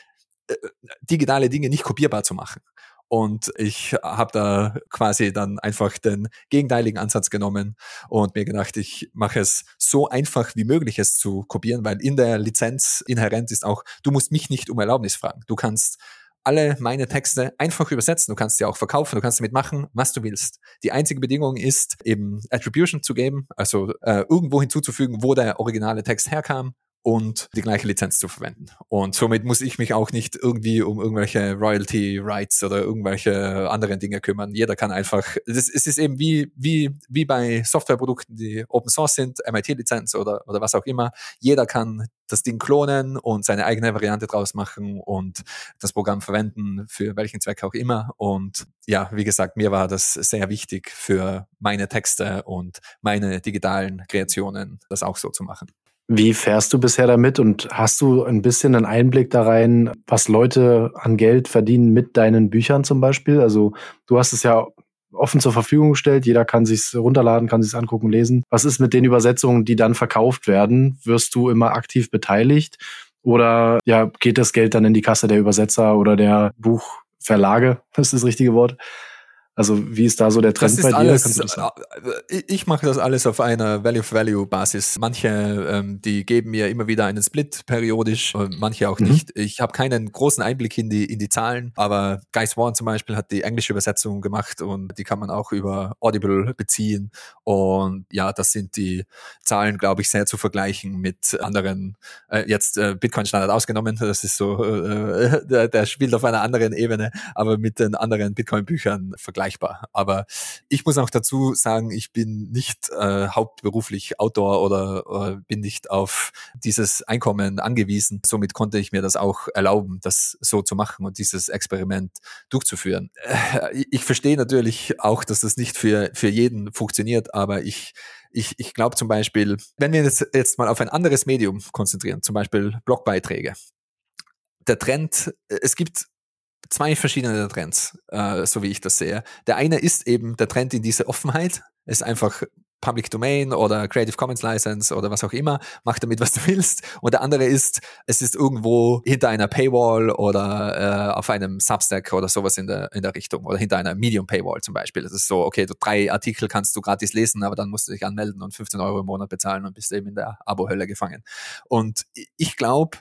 [SPEAKER 3] äh, digitale Dinge nicht kopierbar zu machen. Und ich habe da quasi dann einfach den gegenteiligen Ansatz genommen und mir gedacht, ich mache es so einfach wie möglich, es zu kopieren, weil in der Lizenz inhärent ist auch, du musst mich nicht um Erlaubnis fragen. Du kannst alle meine Texte einfach übersetzen. Du kannst sie auch verkaufen, du kannst damit machen, was du willst. Die einzige Bedingung ist eben Attribution zu geben, also äh, irgendwo hinzuzufügen, wo der originale Text herkam und die gleiche Lizenz zu verwenden. Und somit muss ich mich auch nicht irgendwie um irgendwelche Royalty Rights oder irgendwelche anderen Dinge kümmern. Jeder kann einfach, es, ist eben wie, wie, wie bei Softwareprodukten, die Open Source sind, MIT-Lizenz oder, oder was auch immer. Jeder kann das Ding klonen und seine eigene Variante draus machen und das Programm verwenden für welchen Zweck auch immer. Und ja, wie gesagt, mir war das sehr wichtig für meine Texte und meine digitalen Kreationen, das auch so zu machen.
[SPEAKER 2] Wie fährst du bisher damit und hast du ein bisschen einen Einblick da rein, was Leute an Geld verdienen mit deinen Büchern zum Beispiel? Also du hast es ja offen zur Verfügung gestellt. Jeder kann sich's runterladen, kann sich's angucken, lesen. Was ist mit den Übersetzungen, die dann verkauft werden? Wirst du immer aktiv beteiligt? Oder ja, geht das Geld dann in die Kasse der Übersetzer oder der Buchverlage? Das ist das richtige Wort. Also wie ist da so der Trend bei dir?
[SPEAKER 3] Alles, äh, ich mache das alles auf einer Value-for-Value-Basis. Manche, ähm, die geben mir immer wieder einen Split periodisch, manche auch mhm. nicht. Ich habe keinen großen Einblick in die, in die Zahlen, aber Guy Swan zum Beispiel hat die englische Übersetzung gemacht und die kann man auch über Audible beziehen. Und ja, das sind die Zahlen, glaube ich, sehr zu vergleichen mit anderen, äh, jetzt äh, Bitcoin-Standard ausgenommen, das ist so, äh, der, der spielt auf einer anderen Ebene, aber mit den anderen Bitcoin-Büchern vergleichen vergleichbar. Aber ich muss auch dazu sagen, ich bin nicht äh, hauptberuflich Autor oder äh, bin nicht auf dieses Einkommen angewiesen. Somit konnte ich mir das auch erlauben, das so zu machen und dieses Experiment durchzuführen. Äh, ich verstehe natürlich auch, dass das nicht für, für jeden funktioniert, aber ich ich, ich glaube zum Beispiel, wenn wir jetzt, jetzt mal auf ein anderes Medium konzentrieren, zum Beispiel Blogbeiträge. Der Trend, es gibt zwei verschiedene Trends, äh, so wie ich das sehe. Der eine ist eben der Trend in diese Offenheit. Ist einfach Public Domain oder Creative Commons License oder was auch immer, mach damit, was du willst. Und der andere ist, es ist irgendwo hinter einer Paywall oder äh, auf einem Substack oder sowas in der, in der Richtung oder hinter einer Medium Paywall zum Beispiel. Das ist so, okay, du drei Artikel kannst du gratis lesen, aber dann musst du dich anmelden und 15 Euro im Monat bezahlen und bist eben in der Abo-Hölle gefangen. Und ich glaube,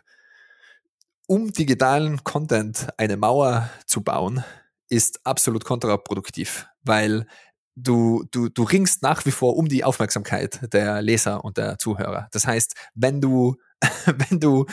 [SPEAKER 3] um digitalen Content eine Mauer zu bauen, ist absolut kontraproduktiv, weil du, du, du ringst nach wie vor um die Aufmerksamkeit der Leser und der Zuhörer. Das heißt, wenn du wenn du,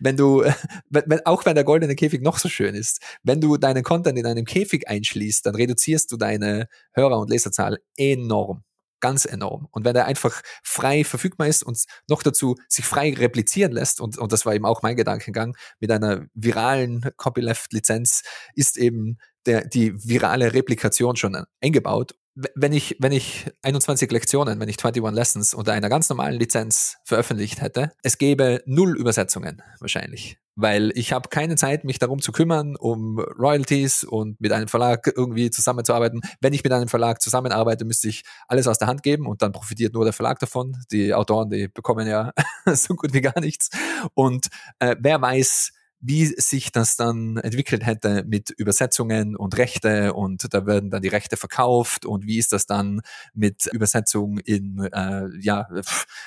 [SPEAKER 3] wenn du, wenn, auch wenn der goldene Käfig noch so schön ist, wenn du deinen Content in einem Käfig einschließt, dann reduzierst du deine Hörer- und Leserzahl enorm ganz enorm. Und wenn er einfach frei verfügbar ist und noch dazu sich frei replizieren lässt, und, und das war eben auch mein Gedankengang, mit einer viralen Copyleft-Lizenz ist eben der, die virale Replikation schon eingebaut wenn ich, wenn ich 21 Lektionen, wenn ich 21 Lessons unter einer ganz normalen Lizenz veröffentlicht hätte, es gäbe null Übersetzungen wahrscheinlich. Weil ich habe keine Zeit, mich darum zu kümmern, um Royalties und mit einem Verlag irgendwie zusammenzuarbeiten. Wenn ich mit einem Verlag zusammenarbeite, müsste ich alles aus der Hand geben und dann profitiert nur der Verlag davon. Die Autoren, die bekommen ja so gut wie gar nichts. Und äh, wer weiß, wie sich das dann entwickelt hätte mit Übersetzungen und Rechte und da werden dann die Rechte verkauft und wie ist das dann mit Übersetzung in äh, ja,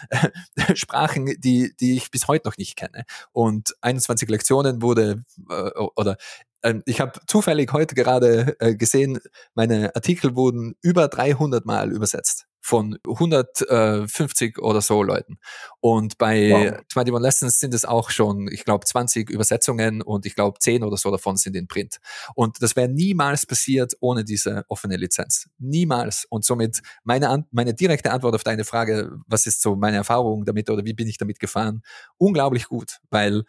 [SPEAKER 3] Sprachen, die, die ich bis heute noch nicht kenne. Und 21 Lektionen wurde äh, oder ähm, ich habe zufällig heute gerade äh, gesehen, meine Artikel wurden über 300 Mal übersetzt von 150 oder so Leuten. Und bei wow. 21 Lessons sind es auch schon, ich glaube, 20 Übersetzungen und ich glaube, 10 oder so davon sind in Print. Und das wäre niemals passiert ohne diese offene Lizenz. Niemals. Und somit meine, meine direkte Antwort auf deine Frage, was ist so meine Erfahrung damit oder wie bin ich damit gefahren? Unglaublich gut, weil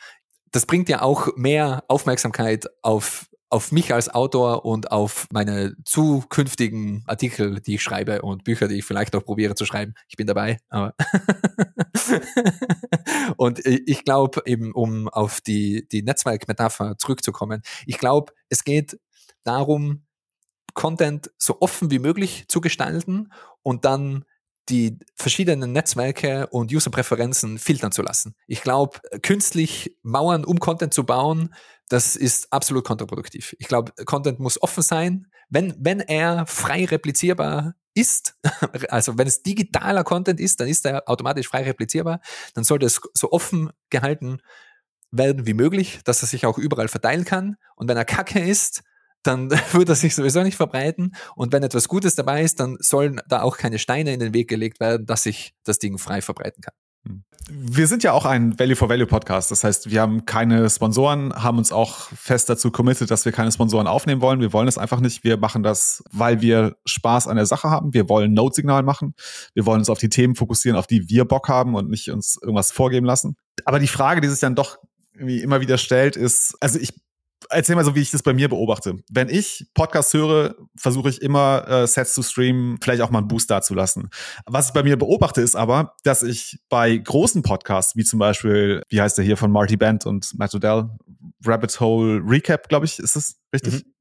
[SPEAKER 3] das bringt ja auch mehr Aufmerksamkeit auf auf mich als Autor und auf meine zukünftigen Artikel, die ich schreibe und Bücher, die ich vielleicht auch probiere zu schreiben. Ich bin dabei, aber und ich glaube eben, um auf die, die Netzwerkmetapher zurückzukommen, ich glaube, es geht darum, Content so offen wie möglich zu gestalten und dann die verschiedenen Netzwerke und Userpräferenzen filtern zu lassen. Ich glaube, künstlich Mauern um Content zu bauen, das ist absolut kontraproduktiv. Ich glaube, Content muss offen sein. Wenn, wenn er frei replizierbar ist, also wenn es digitaler Content ist, dann ist er automatisch frei replizierbar, dann sollte es so offen gehalten werden wie möglich, dass er sich auch überall verteilen kann. Und wenn er kacke ist, dann wird er sich sowieso nicht verbreiten. Und wenn etwas Gutes dabei ist, dann sollen da auch keine Steine in den Weg gelegt werden, dass sich das Ding frei verbreiten kann.
[SPEAKER 1] Wir sind ja auch ein Value for Value Podcast. Das heißt, wir haben keine Sponsoren, haben uns auch fest dazu committed, dass wir keine Sponsoren aufnehmen wollen. Wir wollen es einfach nicht. Wir machen das, weil wir Spaß an der Sache haben. Wir wollen Note-Signal machen. Wir wollen uns auf die Themen fokussieren, auf die wir Bock haben und nicht uns irgendwas vorgeben lassen. Aber die Frage, die sich dann doch irgendwie immer wieder stellt, ist, also ich erzähl mal so, wie ich das bei mir beobachte. Wenn ich Podcast höre, versuche ich immer äh, Sets zu streamen, vielleicht auch mal einen Boost dazulassen. Was ich bei mir beobachte, ist aber, dass ich bei großen Podcasts, wie zum Beispiel, wie heißt der hier von Marty Bent und Matt Odell, Rabbit Hole Recap, glaube ich, ist es richtig? Mhm.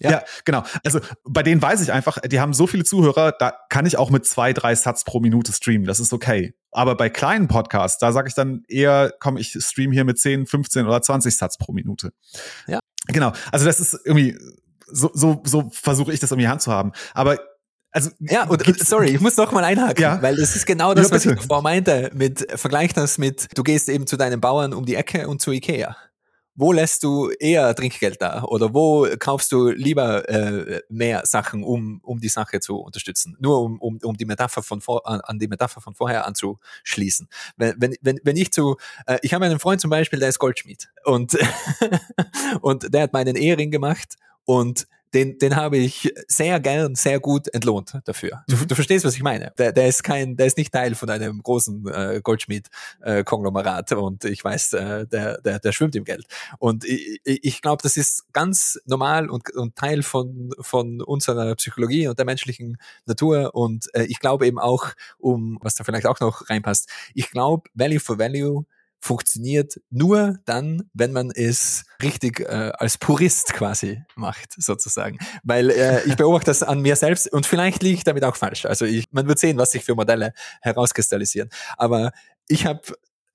[SPEAKER 1] Ja. ja. genau. Also bei denen weiß ich einfach, die haben so viele Zuhörer, da kann ich auch mit zwei, drei Satz pro Minute streamen. Das ist okay. Aber bei kleinen Podcasts, da sage ich dann eher, komm, ich stream hier mit 10, 15 oder 20 Satz pro Minute. Ja. Genau. Also das ist irgendwie, so, so, so versuche ich das irgendwie Hand zu haben. Aber also
[SPEAKER 3] ja, und sorry, ich muss noch mal einhaken, ja? weil das ist genau das, ja, was ich davor meinte. Mit vergleich das mit, du gehst eben zu deinen Bauern um die Ecke und zu Ikea wo lässt du eher Trinkgeld da oder wo kaufst du lieber äh, mehr Sachen, um, um die Sache zu unterstützen? Nur um, um, um die Metapher von vor, an, die Metapher von vorher anzuschließen. Wenn, wenn, wenn, wenn ich zu, äh, ich habe einen Freund zum Beispiel, der ist Goldschmied und, und der hat meinen Ehering gemacht und den, den habe ich sehr gern, sehr gut entlohnt dafür. Du, mhm. du verstehst, was ich meine. Der, der ist kein, der ist nicht Teil von einem großen äh, Goldschmied-Konglomerat äh, und ich weiß, äh, der, der, der schwimmt im Geld. Und ich, ich glaube, das ist ganz normal und, und Teil von, von unserer Psychologie und der menschlichen Natur. Und äh, ich glaube eben auch, um was da vielleicht auch noch reinpasst, ich glaube, Value for Value funktioniert nur dann, wenn man es richtig äh, als Purist quasi macht, sozusagen. Weil äh, ich beobachte das an mir selbst und vielleicht liege ich damit auch falsch. Also ich, man wird sehen, was sich für Modelle herauskristallisieren. Aber ich habe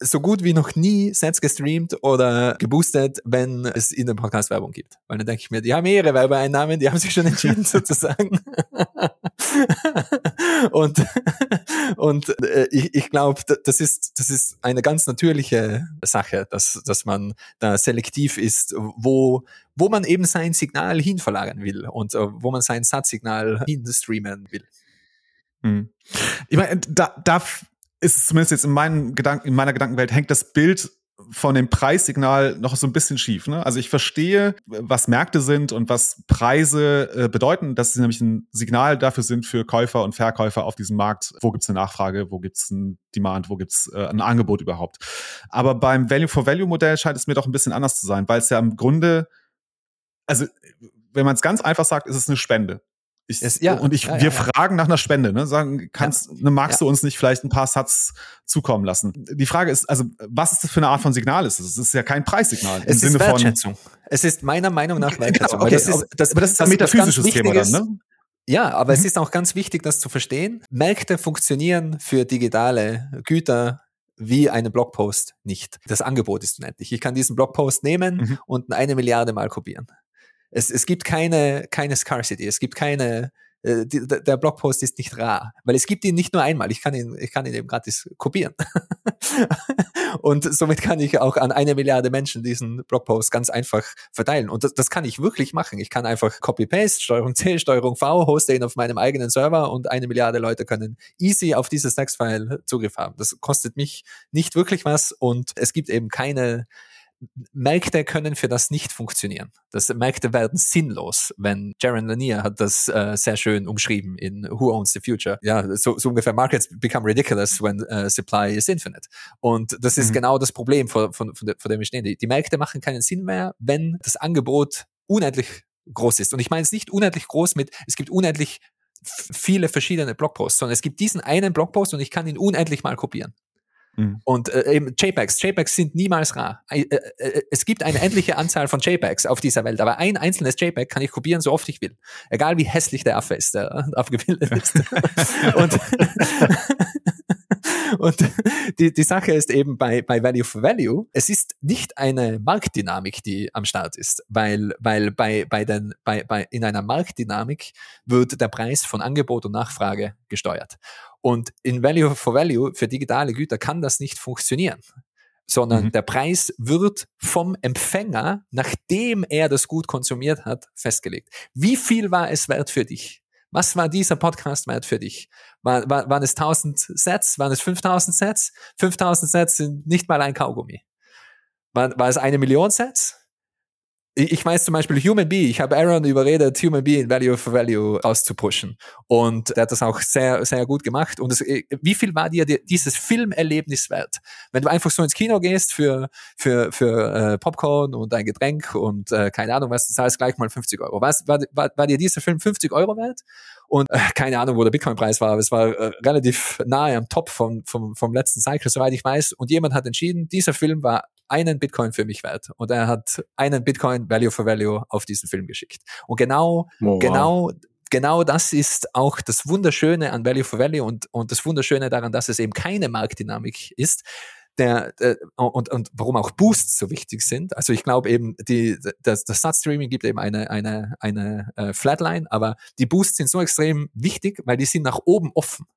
[SPEAKER 3] so gut wie noch nie Sets gestreamt oder geboostet, wenn es in der Podcast Werbung gibt. Weil dann denke ich mir, die haben ihre Werbeeinnahmen, die haben sich schon entschieden sozusagen. und und äh, ich, ich glaube, das ist, das ist eine ganz natürliche Sache, dass, dass man da selektiv ist, wo, wo man eben sein Signal hinverlagern will und uh, wo man sein Satzsignal hinstreamen will.
[SPEAKER 1] Hm. Ich meine, da, da ist es zumindest jetzt in, meinen Gedanken, in meiner Gedankenwelt, hängt das Bild von dem Preissignal noch so ein bisschen schief. Ne? Also ich verstehe, was Märkte sind und was Preise äh, bedeuten, dass sie nämlich ein Signal dafür sind für Käufer und Verkäufer auf diesem Markt. Wo gibt es eine Nachfrage, wo gibt es ein Demand, wo gibt es äh, ein Angebot überhaupt. Aber beim Value-for-Value-Modell scheint es mir doch ein bisschen anders zu sein, weil es ja im Grunde, also wenn man es ganz einfach sagt, ist es eine Spende. Ich, es, ja, und ich, ja, wir ja, fragen nach einer Spende, ne? Sagen, kannst, ne, magst du uns nicht vielleicht ein paar Satz zukommen lassen? Die Frage ist, also, was ist das für eine Art von Signal ist es? Ist ja kein Preissignal.
[SPEAKER 3] Es ist Wertschätzung. Von, es ist meiner Meinung nach genau, Wertschätzung.
[SPEAKER 1] Genau, okay, das ist, das, aber das ist ein metaphysisches Thema dann, ne?
[SPEAKER 3] Ja, aber mhm. es ist auch ganz wichtig, das zu verstehen. Märkte funktionieren für digitale Güter wie eine Blogpost nicht. Das Angebot ist unendlich. Ich kann diesen Blogpost nehmen mhm. und eine Milliarde Mal kopieren. Es, es gibt keine, keine Scarcity, es gibt keine, äh, die, der Blogpost ist nicht rar, weil es gibt ihn nicht nur einmal. Ich kann ihn, ich kann ihn eben gratis kopieren. und somit kann ich auch an eine Milliarde Menschen diesen Blogpost ganz einfach verteilen. Und das, das kann ich wirklich machen. Ich kann einfach Copy-Paste, Steuerung C, Steuerung V, hoste ihn auf meinem eigenen Server und eine Milliarde Leute können easy auf dieses Textfile Zugriff haben. Das kostet mich nicht wirklich was und es gibt eben keine Märkte können für das nicht funktionieren. Das Märkte werden sinnlos, wenn Jaron Lanier hat das äh, sehr schön umschrieben in Who Owns the Future. Ja, so, so ungefähr Markets become ridiculous when uh, supply is infinite. Und das ist mhm. genau das Problem, vor, vor, vor, dem wir stehen. Die, die Märkte machen keinen Sinn mehr, wenn das Angebot unendlich groß ist. Und ich meine es nicht unendlich groß mit, es gibt unendlich viele verschiedene Blogposts, sondern es gibt diesen einen Blogpost und ich kann ihn unendlich mal kopieren. Mhm. Und äh, eben JPEGs. JPEGs sind niemals rar. Äh, äh, äh, es gibt eine endliche Anzahl von JPEGs auf dieser Welt, aber ein einzelnes JPEG kann ich kopieren, so oft ich will. Egal wie hässlich der Affe ist, der abgebildet ist. und und die, die Sache ist eben bei, bei Value for Value, es ist nicht eine Marktdynamik, die am Start ist, weil, weil bei, bei den, bei, bei, in einer Marktdynamik wird der Preis von Angebot und Nachfrage gesteuert. Und in Value for Value für digitale Güter kann das nicht funktionieren sondern mhm. der Preis wird vom Empfänger, nachdem er das Gut konsumiert hat, festgelegt. Wie viel war es wert für dich? Was war dieser Podcast wert für dich? War, war, waren es 1000 Sets? Waren es 5000 Sets? 5000 Sets sind nicht mal ein Kaugummi. War, war es eine Million Sets? Ich weiß zum Beispiel Human Bee, ich habe Aaron überredet, Human Bee in Value for Value auszupushen. Und er hat das auch sehr, sehr gut gemacht. Und es, wie viel war dir dieses Filmerlebnis wert? Wenn du einfach so ins Kino gehst für, für, für äh, Popcorn und ein Getränk und äh, keine Ahnung was, du zahlst gleich mal 50 Euro. Was, war, war, war dir dieser Film 50 Euro wert? Und äh, keine Ahnung, wo der Bitcoin-Preis war, aber es war äh, relativ nahe am Top vom, vom, vom letzten Cycle, soweit ich weiß. Und jemand hat entschieden, dieser Film war einen Bitcoin für mich wert. Und er hat einen Bitcoin Value for Value auf diesen Film geschickt. Und genau, oh, wow. genau genau das ist auch das Wunderschöne an Value for Value und, und das Wunderschöne daran, dass es eben keine Marktdynamik ist. Der, der, und, und warum auch Boosts so wichtig sind. Also ich glaube eben, die, das, das Sat-Streaming gibt eben eine, eine, eine äh, Flatline, aber die Boosts sind so extrem wichtig, weil die sind nach oben offen.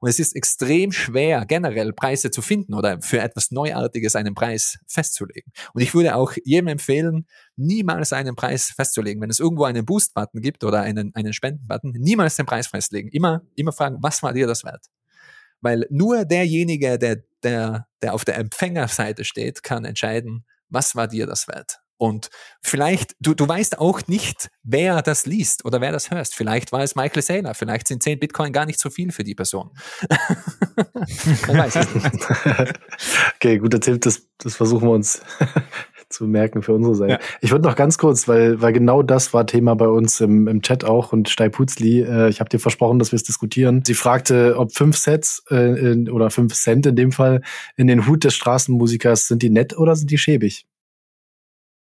[SPEAKER 3] Und es ist extrem schwer, generell Preise zu finden oder für etwas Neuartiges einen Preis festzulegen. Und ich würde auch jedem empfehlen, niemals einen Preis festzulegen. Wenn es irgendwo einen Boost-Button gibt oder einen, einen Spenden-Button, niemals den Preis festlegen. Immer, immer fragen, was war dir das wert? Weil nur derjenige, der, der, der auf der Empfängerseite steht, kann entscheiden, was war dir das wert? Und vielleicht, du, du weißt auch nicht, wer das liest oder wer das hörst. Vielleicht war es Michael Saylor, vielleicht sind 10 Bitcoin gar nicht so viel für die Person.
[SPEAKER 2] Man weiß es nicht. okay, guter Tipp, das, das versuchen wir uns zu merken für unsere Seite. Ja. Ich würde noch ganz kurz, weil, weil genau das war Thema bei uns im, im Chat auch und Stei Putzli, äh, ich habe dir versprochen, dass wir es diskutieren. Sie fragte, ob fünf Sets äh, in, oder fünf Cent in dem Fall in den Hut des Straßenmusikers, sind die nett oder sind die schäbig?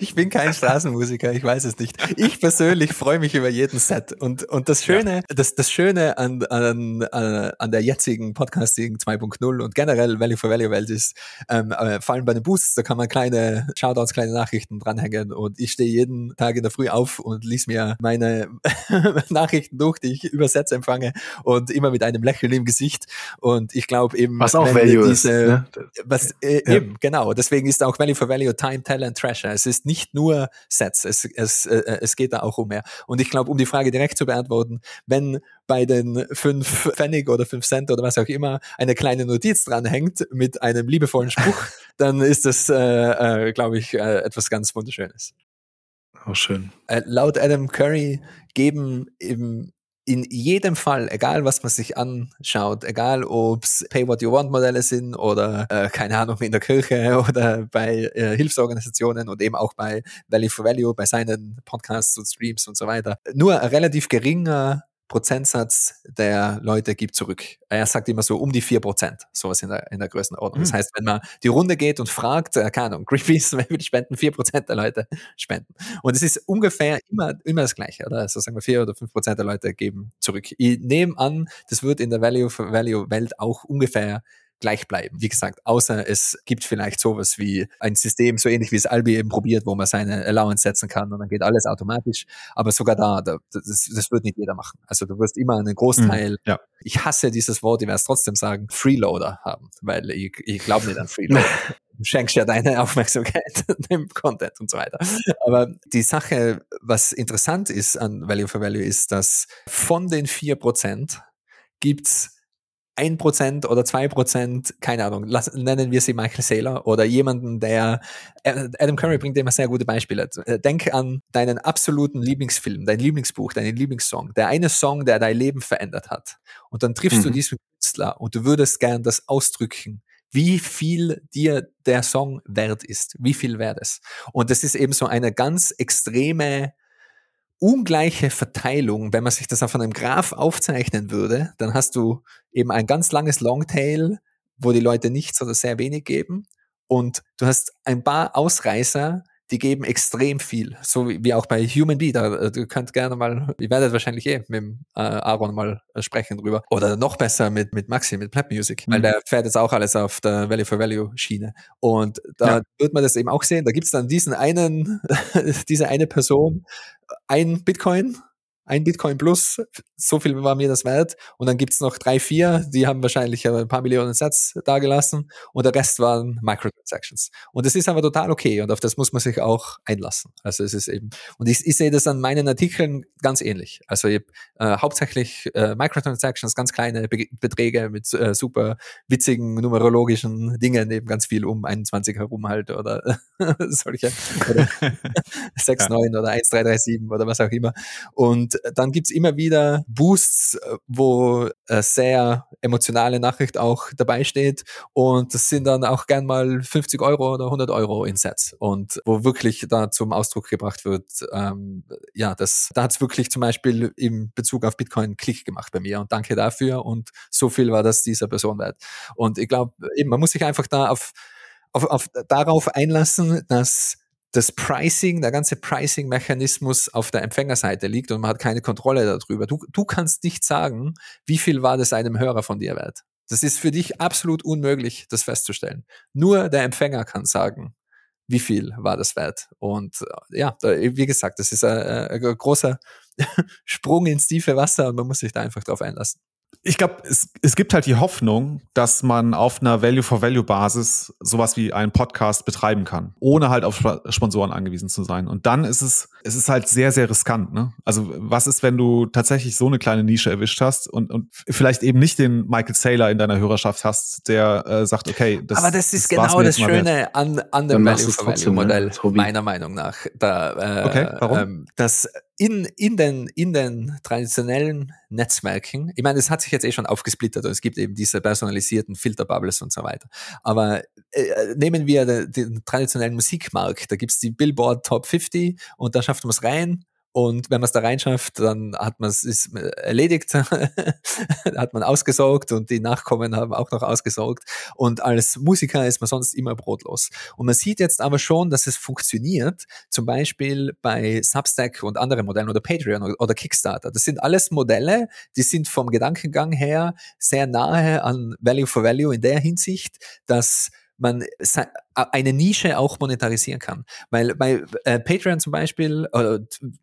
[SPEAKER 3] ich bin kein Straßenmusiker, ich weiß es nicht. Ich persönlich freue mich über jeden Set. Und, und das Schöne, ja. das, das Schöne an, an, an der jetzigen Podcasting 2.0 und generell Value for Value Welt ist, ähm, äh, vor allem bei den Boosts, da kann man kleine Shoutouts, kleine Nachrichten dranhängen. Und ich stehe jeden Tag in der Früh auf und lies mir meine Nachrichten durch, die ich über Sets empfange und immer mit einem Lächeln im Gesicht. Und ich glaube eben,
[SPEAKER 2] was auch Value diese, ist. Ne?
[SPEAKER 3] Was, äh, ja. eben, genau. Deswegen ist auch Value for Value Time, Talent, Treasure. Es ist nicht nur Sets, es, es, äh, es geht da auch um mehr. Und ich glaube, um die Frage direkt zu beantworten, wenn bei den fünf Pfennig oder fünf Cent oder was auch immer eine kleine Notiz dranhängt mit einem liebevollen Spruch, dann ist das, äh, äh, glaube ich, äh, etwas ganz Wunderschönes.
[SPEAKER 2] Auch schön.
[SPEAKER 3] Äh, laut Adam Curry geben im in jedem Fall, egal was man sich anschaut, egal ob's Pay What You Want Modelle sind oder äh, keine Ahnung in der Kirche oder bei äh, Hilfsorganisationen und eben auch bei Value for Value, bei seinen Podcasts und Streams und so weiter, nur ein relativ geringer Prozentsatz der Leute gibt zurück. Er sagt immer so um die vier Prozent, sowas in der, in der Größenordnung. Mhm. Das heißt, wenn man die Runde geht und fragt, äh, keine Ahnung, Greenpeace, wer will spenden? Vier Prozent der Leute spenden. Und es ist ungefähr immer, immer das Gleiche, oder? Also sagen wir vier oder fünf Prozent der Leute geben zurück. Ich nehme an, das wird in der Value for Value Welt auch ungefähr gleich bleiben. Wie gesagt, außer es gibt vielleicht sowas wie ein System, so ähnlich wie es Albi eben probiert, wo man seine Allowance setzen kann und dann geht alles automatisch. Aber sogar da, das, das wird nicht jeder machen. Also du wirst immer einen Großteil, mhm, ja. ich hasse dieses Wort, ich werde es trotzdem sagen, Freeloader haben, weil ich, ich glaube nicht an Freeloader. du schenkst ja deine Aufmerksamkeit dem Content und so weiter. Aber die Sache, was interessant ist an Value for Value, ist, dass von den vier Prozent gibt's ein Prozent oder zwei Prozent, keine Ahnung, lass, nennen wir sie Michael Saylor oder jemanden, der, äh, Adam Curry bringt immer sehr gute Beispiele. Äh, denk an deinen absoluten Lieblingsfilm, dein Lieblingsbuch, deinen Lieblingssong, der eine Song, der dein Leben verändert hat. Und dann triffst mhm. du diesen Künstler und du würdest gern das ausdrücken, wie viel dir der Song wert ist, wie viel wert ist. Und das ist eben so eine ganz extreme ungleiche Verteilung, wenn man sich das auf einem Graph aufzeichnen würde, dann hast du eben ein ganz langes Longtail, wo die Leute nichts oder sehr wenig geben. Und du hast ein paar Ausreißer, die geben extrem viel. So wie, wie auch bei Human Bee. Da, äh, du könnt gerne mal, ihr werdet wahrscheinlich eh mit dem, äh, Aaron mal äh, sprechen drüber. Oder noch besser mit, mit Maxi, mit Plap Music. Mhm. Weil der fährt jetzt auch alles auf der Value for Value Schiene. Und da ja. wird man das eben auch sehen. Da gibt's dann diesen einen, diese eine Person, ein Bitcoin, ein Bitcoin plus, so viel war mir das wert. Und dann gibt's noch drei, vier, die haben wahrscheinlich ein paar Millionen Sets dagelassen und der Rest waren Microtransactions. Und das ist aber total okay und auf das muss man sich auch einlassen. Also es ist eben, und ich, ich sehe das an meinen Artikeln ganz ähnlich. Also ich, äh, hauptsächlich äh, Microtransactions, ganz kleine Be Beträge mit äh, super witzigen numerologischen Dingen, eben ganz viel um 21 herum halt oder solche oder 6, 9 oder 1, 3, 3, 7 oder was auch immer. Und dann gibt's immer wieder Boosts, äh, wo äh, sehr emotionale Nachricht auch dabei steht. Und das sind dann auch gern mal 50 Euro oder 100 Euro in Sets. Und wo wirklich da zum Ausdruck gebracht wird, ähm, ja, das, da hat es wirklich zum Beispiel im Bezug auf Bitcoin Klick gemacht bei mir. Und danke dafür. Und so viel war das dieser Person wert. Und ich glaube, man muss sich einfach da auf, auf, auf darauf einlassen, dass das Pricing, der ganze Pricing-Mechanismus auf der Empfängerseite liegt und man hat keine Kontrolle darüber. Du, du kannst nicht sagen, wie viel war das einem Hörer von dir wert. Das ist für dich absolut unmöglich, das festzustellen. Nur der Empfänger kann sagen, wie viel war das wert. Und äh, ja, wie gesagt, das ist ein, ein großer Sprung ins tiefe Wasser und man muss sich da einfach drauf einlassen
[SPEAKER 1] ich glaube, es, es gibt halt die Hoffnung, dass man auf einer Value-for-Value-Basis sowas wie einen Podcast betreiben kann, ohne halt auf Sponsoren angewiesen zu sein. Und dann ist es, es ist halt sehr, sehr riskant. Ne? Also was ist, wenn du tatsächlich so eine kleine Nische erwischt hast und, und vielleicht eben nicht den Michael Saylor in deiner Hörerschaft hast, der äh, sagt, okay,
[SPEAKER 3] das Aber das ist das genau das Schöne an, an dem Value-for-Value-Modell, ne? meiner Meinung nach. Da,
[SPEAKER 1] äh, okay, warum? Ähm,
[SPEAKER 3] das in, in, den, in den traditionellen Netzwerken, ich meine, es hat sich jetzt eh schon aufgesplittert und es gibt eben diese personalisierten Filterbubbles und so weiter. Aber äh, nehmen wir den, den traditionellen Musikmarkt, da gibt's die Billboard Top 50 und da schafft man es rein und wenn man es da reinschafft, dann hat man es erledigt, hat man ausgesaugt und die Nachkommen haben auch noch ausgesaugt. Und als Musiker ist man sonst immer brotlos. Und man sieht jetzt aber schon, dass es funktioniert, zum Beispiel bei Substack und anderen Modellen oder Patreon oder Kickstarter. Das sind alles Modelle, die sind vom Gedankengang her sehr nahe an Value for Value in der Hinsicht, dass man eine Nische auch monetarisieren kann. Weil bei äh, Patreon zum Beispiel, oder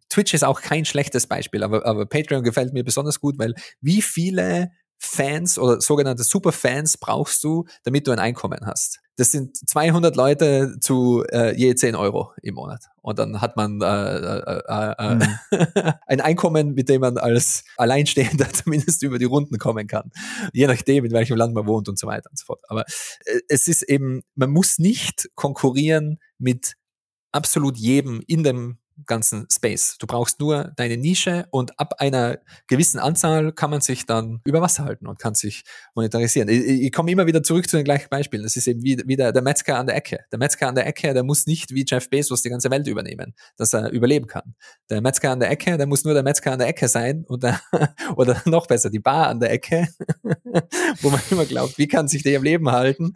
[SPEAKER 3] Twitch ist auch kein schlechtes Beispiel, aber, aber Patreon gefällt mir besonders gut, weil wie viele Fans oder sogenannte Superfans brauchst du, damit du ein Einkommen hast. Das sind 200 Leute zu äh, je 10 Euro im Monat. Und dann hat man äh, äh, äh, äh mhm. ein Einkommen, mit dem man als Alleinstehender zumindest über die Runden kommen kann. Je nachdem, in welchem Land man wohnt und so weiter und so fort. Aber äh, es ist eben, man muss nicht konkurrieren mit absolut jedem in dem ganzen Space. Du brauchst nur deine Nische und ab einer gewissen Anzahl kann man sich dann über Wasser halten und kann sich monetarisieren. Ich, ich komme immer wieder zurück zu den gleichen Beispielen. Das ist eben wie, wie der, der Metzger an der Ecke. Der Metzger an der Ecke, der muss nicht wie Jeff Bezos die ganze Welt übernehmen, dass er überleben kann. Der Metzger an der Ecke, der muss nur der Metzger an der Ecke sein oder, oder noch besser, die Bar an der Ecke, wo man immer glaubt, wie kann sich der im Leben halten?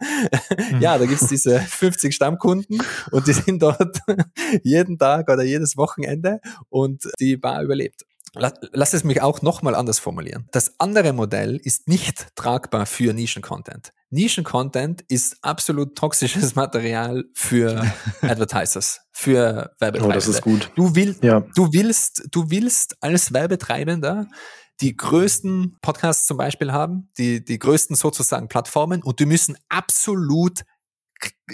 [SPEAKER 3] ja, da gibt's diese 50 Stammkunden und die sind dort jeden Tag oder jedes Wochenende und die Bar überlebt. Lass es mich auch nochmal anders formulieren. Das andere Modell ist nicht tragbar für Nischen-Content. Nischen-Content ist absolut toxisches Material für Advertisers, für Werbetreibende. Oh,
[SPEAKER 2] das ist gut.
[SPEAKER 3] Du, will, ja. du, willst, du willst als Werbetreibender die größten Podcasts zum Beispiel haben, die, die größten sozusagen Plattformen und die müssen absolut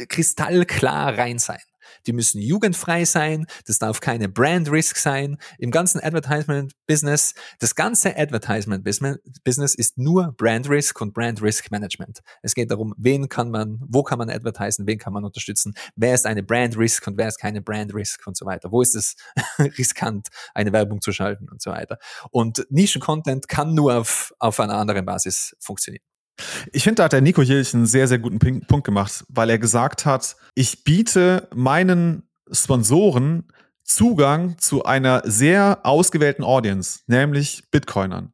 [SPEAKER 3] kristallklar rein sein. Die müssen jugendfrei sein. Das darf keine Brand Risk sein. Im ganzen Advertisement Business, das ganze Advertisement Business ist nur Brand Risk und Brand Risk Management. Es geht darum, wen kann man, wo kann man advertisen, wen kann man unterstützen, wer ist eine Brand Risk und wer ist keine Brand Risk und so weiter. Wo ist es riskant, eine Werbung zu schalten und so weiter. Und Nischen-Content kann nur auf, auf einer anderen Basis funktionieren.
[SPEAKER 1] Ich finde, da hat der Nico Jilch einen sehr, sehr guten Punkt gemacht, weil er gesagt hat, ich biete meinen Sponsoren Zugang zu einer sehr ausgewählten Audience, nämlich Bitcoinern.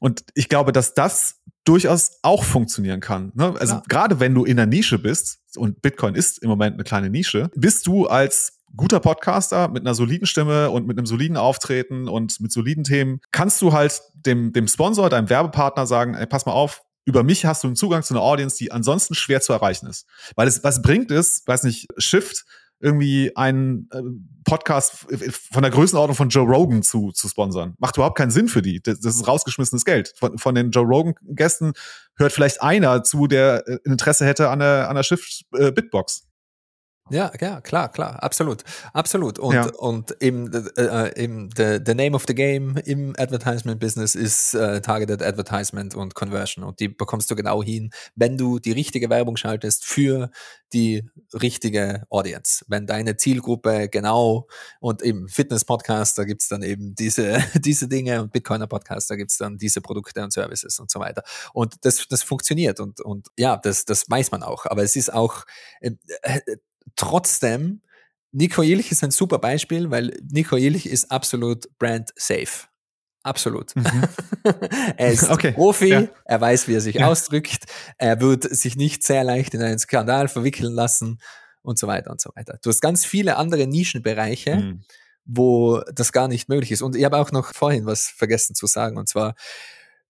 [SPEAKER 1] Und ich glaube, dass das durchaus auch funktionieren kann. Ne? Also ja. gerade wenn du in der Nische bist, und Bitcoin ist im Moment eine kleine Nische, bist du als guter Podcaster mit einer soliden Stimme und mit einem soliden Auftreten und mit soliden Themen, kannst du halt dem, dem Sponsor, deinem Werbepartner sagen, ey, pass mal auf, über mich hast du einen Zugang zu einer Audience, die ansonsten schwer zu erreichen ist. Weil es, was bringt es, weiß nicht, Shift, irgendwie einen äh, Podcast von der Größenordnung von Joe Rogan zu, zu sponsern. Macht überhaupt keinen Sinn für die. Das, das ist rausgeschmissenes Geld. Von, von den Joe Rogan-Gästen hört vielleicht einer zu, der äh, Interesse hätte an der, an der Shift äh.
[SPEAKER 3] Ja, ja, klar, klar, absolut, absolut. Und, ja. und eben, äh, eben the, the name of the game im Advertisement Business ist äh, Targeted Advertisement und Conversion. Und die bekommst du genau hin, wenn du die richtige Werbung schaltest für die richtige Audience. Wenn deine Zielgruppe genau und im Fitness-Podcast, da gibt's dann eben diese, diese Dinge und Bitcoiner-Podcast, da gibt's dann diese Produkte und Services und so weiter. Und das, das funktioniert und, und ja, das, das weiß man auch. Aber es ist auch, äh, trotzdem, Nico Illich ist ein super Beispiel, weil Nico Illich ist absolut brand safe. Absolut. Mhm. er ist okay. Profi, ja. er weiß, wie er sich ja. ausdrückt, er wird sich nicht sehr leicht in einen Skandal verwickeln lassen und so weiter und so weiter. Du hast ganz viele andere Nischenbereiche, mhm. wo das gar nicht möglich ist. Und ich habe auch noch vorhin was vergessen zu sagen, und zwar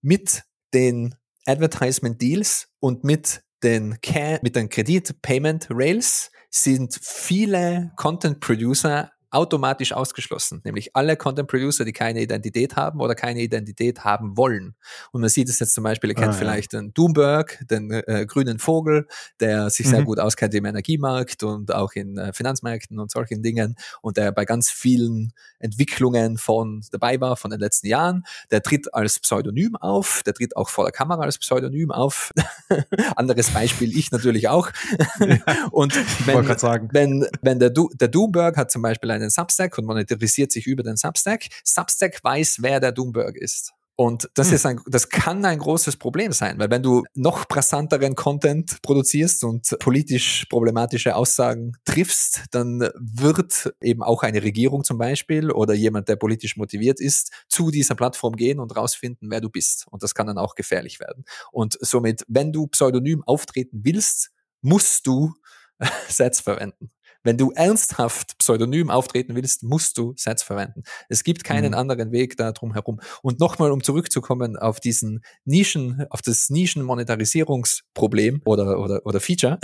[SPEAKER 3] mit den Advertisement Deals und mit den, mit den Kredit Payment Rails sind viele Content Producer automatisch ausgeschlossen, nämlich alle Content Producer, die keine Identität haben oder keine Identität haben wollen. Und man sieht es jetzt zum Beispiel, ihr kennt ah, vielleicht ja. den Doomberg, den äh, grünen Vogel, der sich mhm. sehr gut auskennt im Energiemarkt und auch in äh, Finanzmärkten und solchen Dingen und der bei ganz vielen Entwicklungen von dabei war von den letzten Jahren. Der tritt als Pseudonym auf, der tritt auch vor der Kamera als Pseudonym auf. Anderes Beispiel, ich natürlich auch. und wenn, wenn, wenn der, du der Doomberg hat zum Beispiel einen Substack und monetarisiert sich über den Substack. Substack weiß, wer der Doomberg ist. Und das hm. ist ein, das kann ein großes Problem sein, weil wenn du noch brisanteren Content produzierst und politisch problematische Aussagen triffst, dann wird eben auch eine Regierung zum Beispiel oder jemand, der politisch motiviert ist, zu dieser Plattform gehen und rausfinden, wer du bist. Und das kann dann auch gefährlich werden. Und somit, wenn du pseudonym auftreten willst, musst du Sets verwenden. Wenn du ernsthaft pseudonym auftreten willst, musst du Sets verwenden. Es gibt keinen mhm. anderen Weg da drum herum. Und nochmal, um zurückzukommen auf diesen Nischen, auf das Nischenmonetarisierungsproblem oder, oder, oder Feature.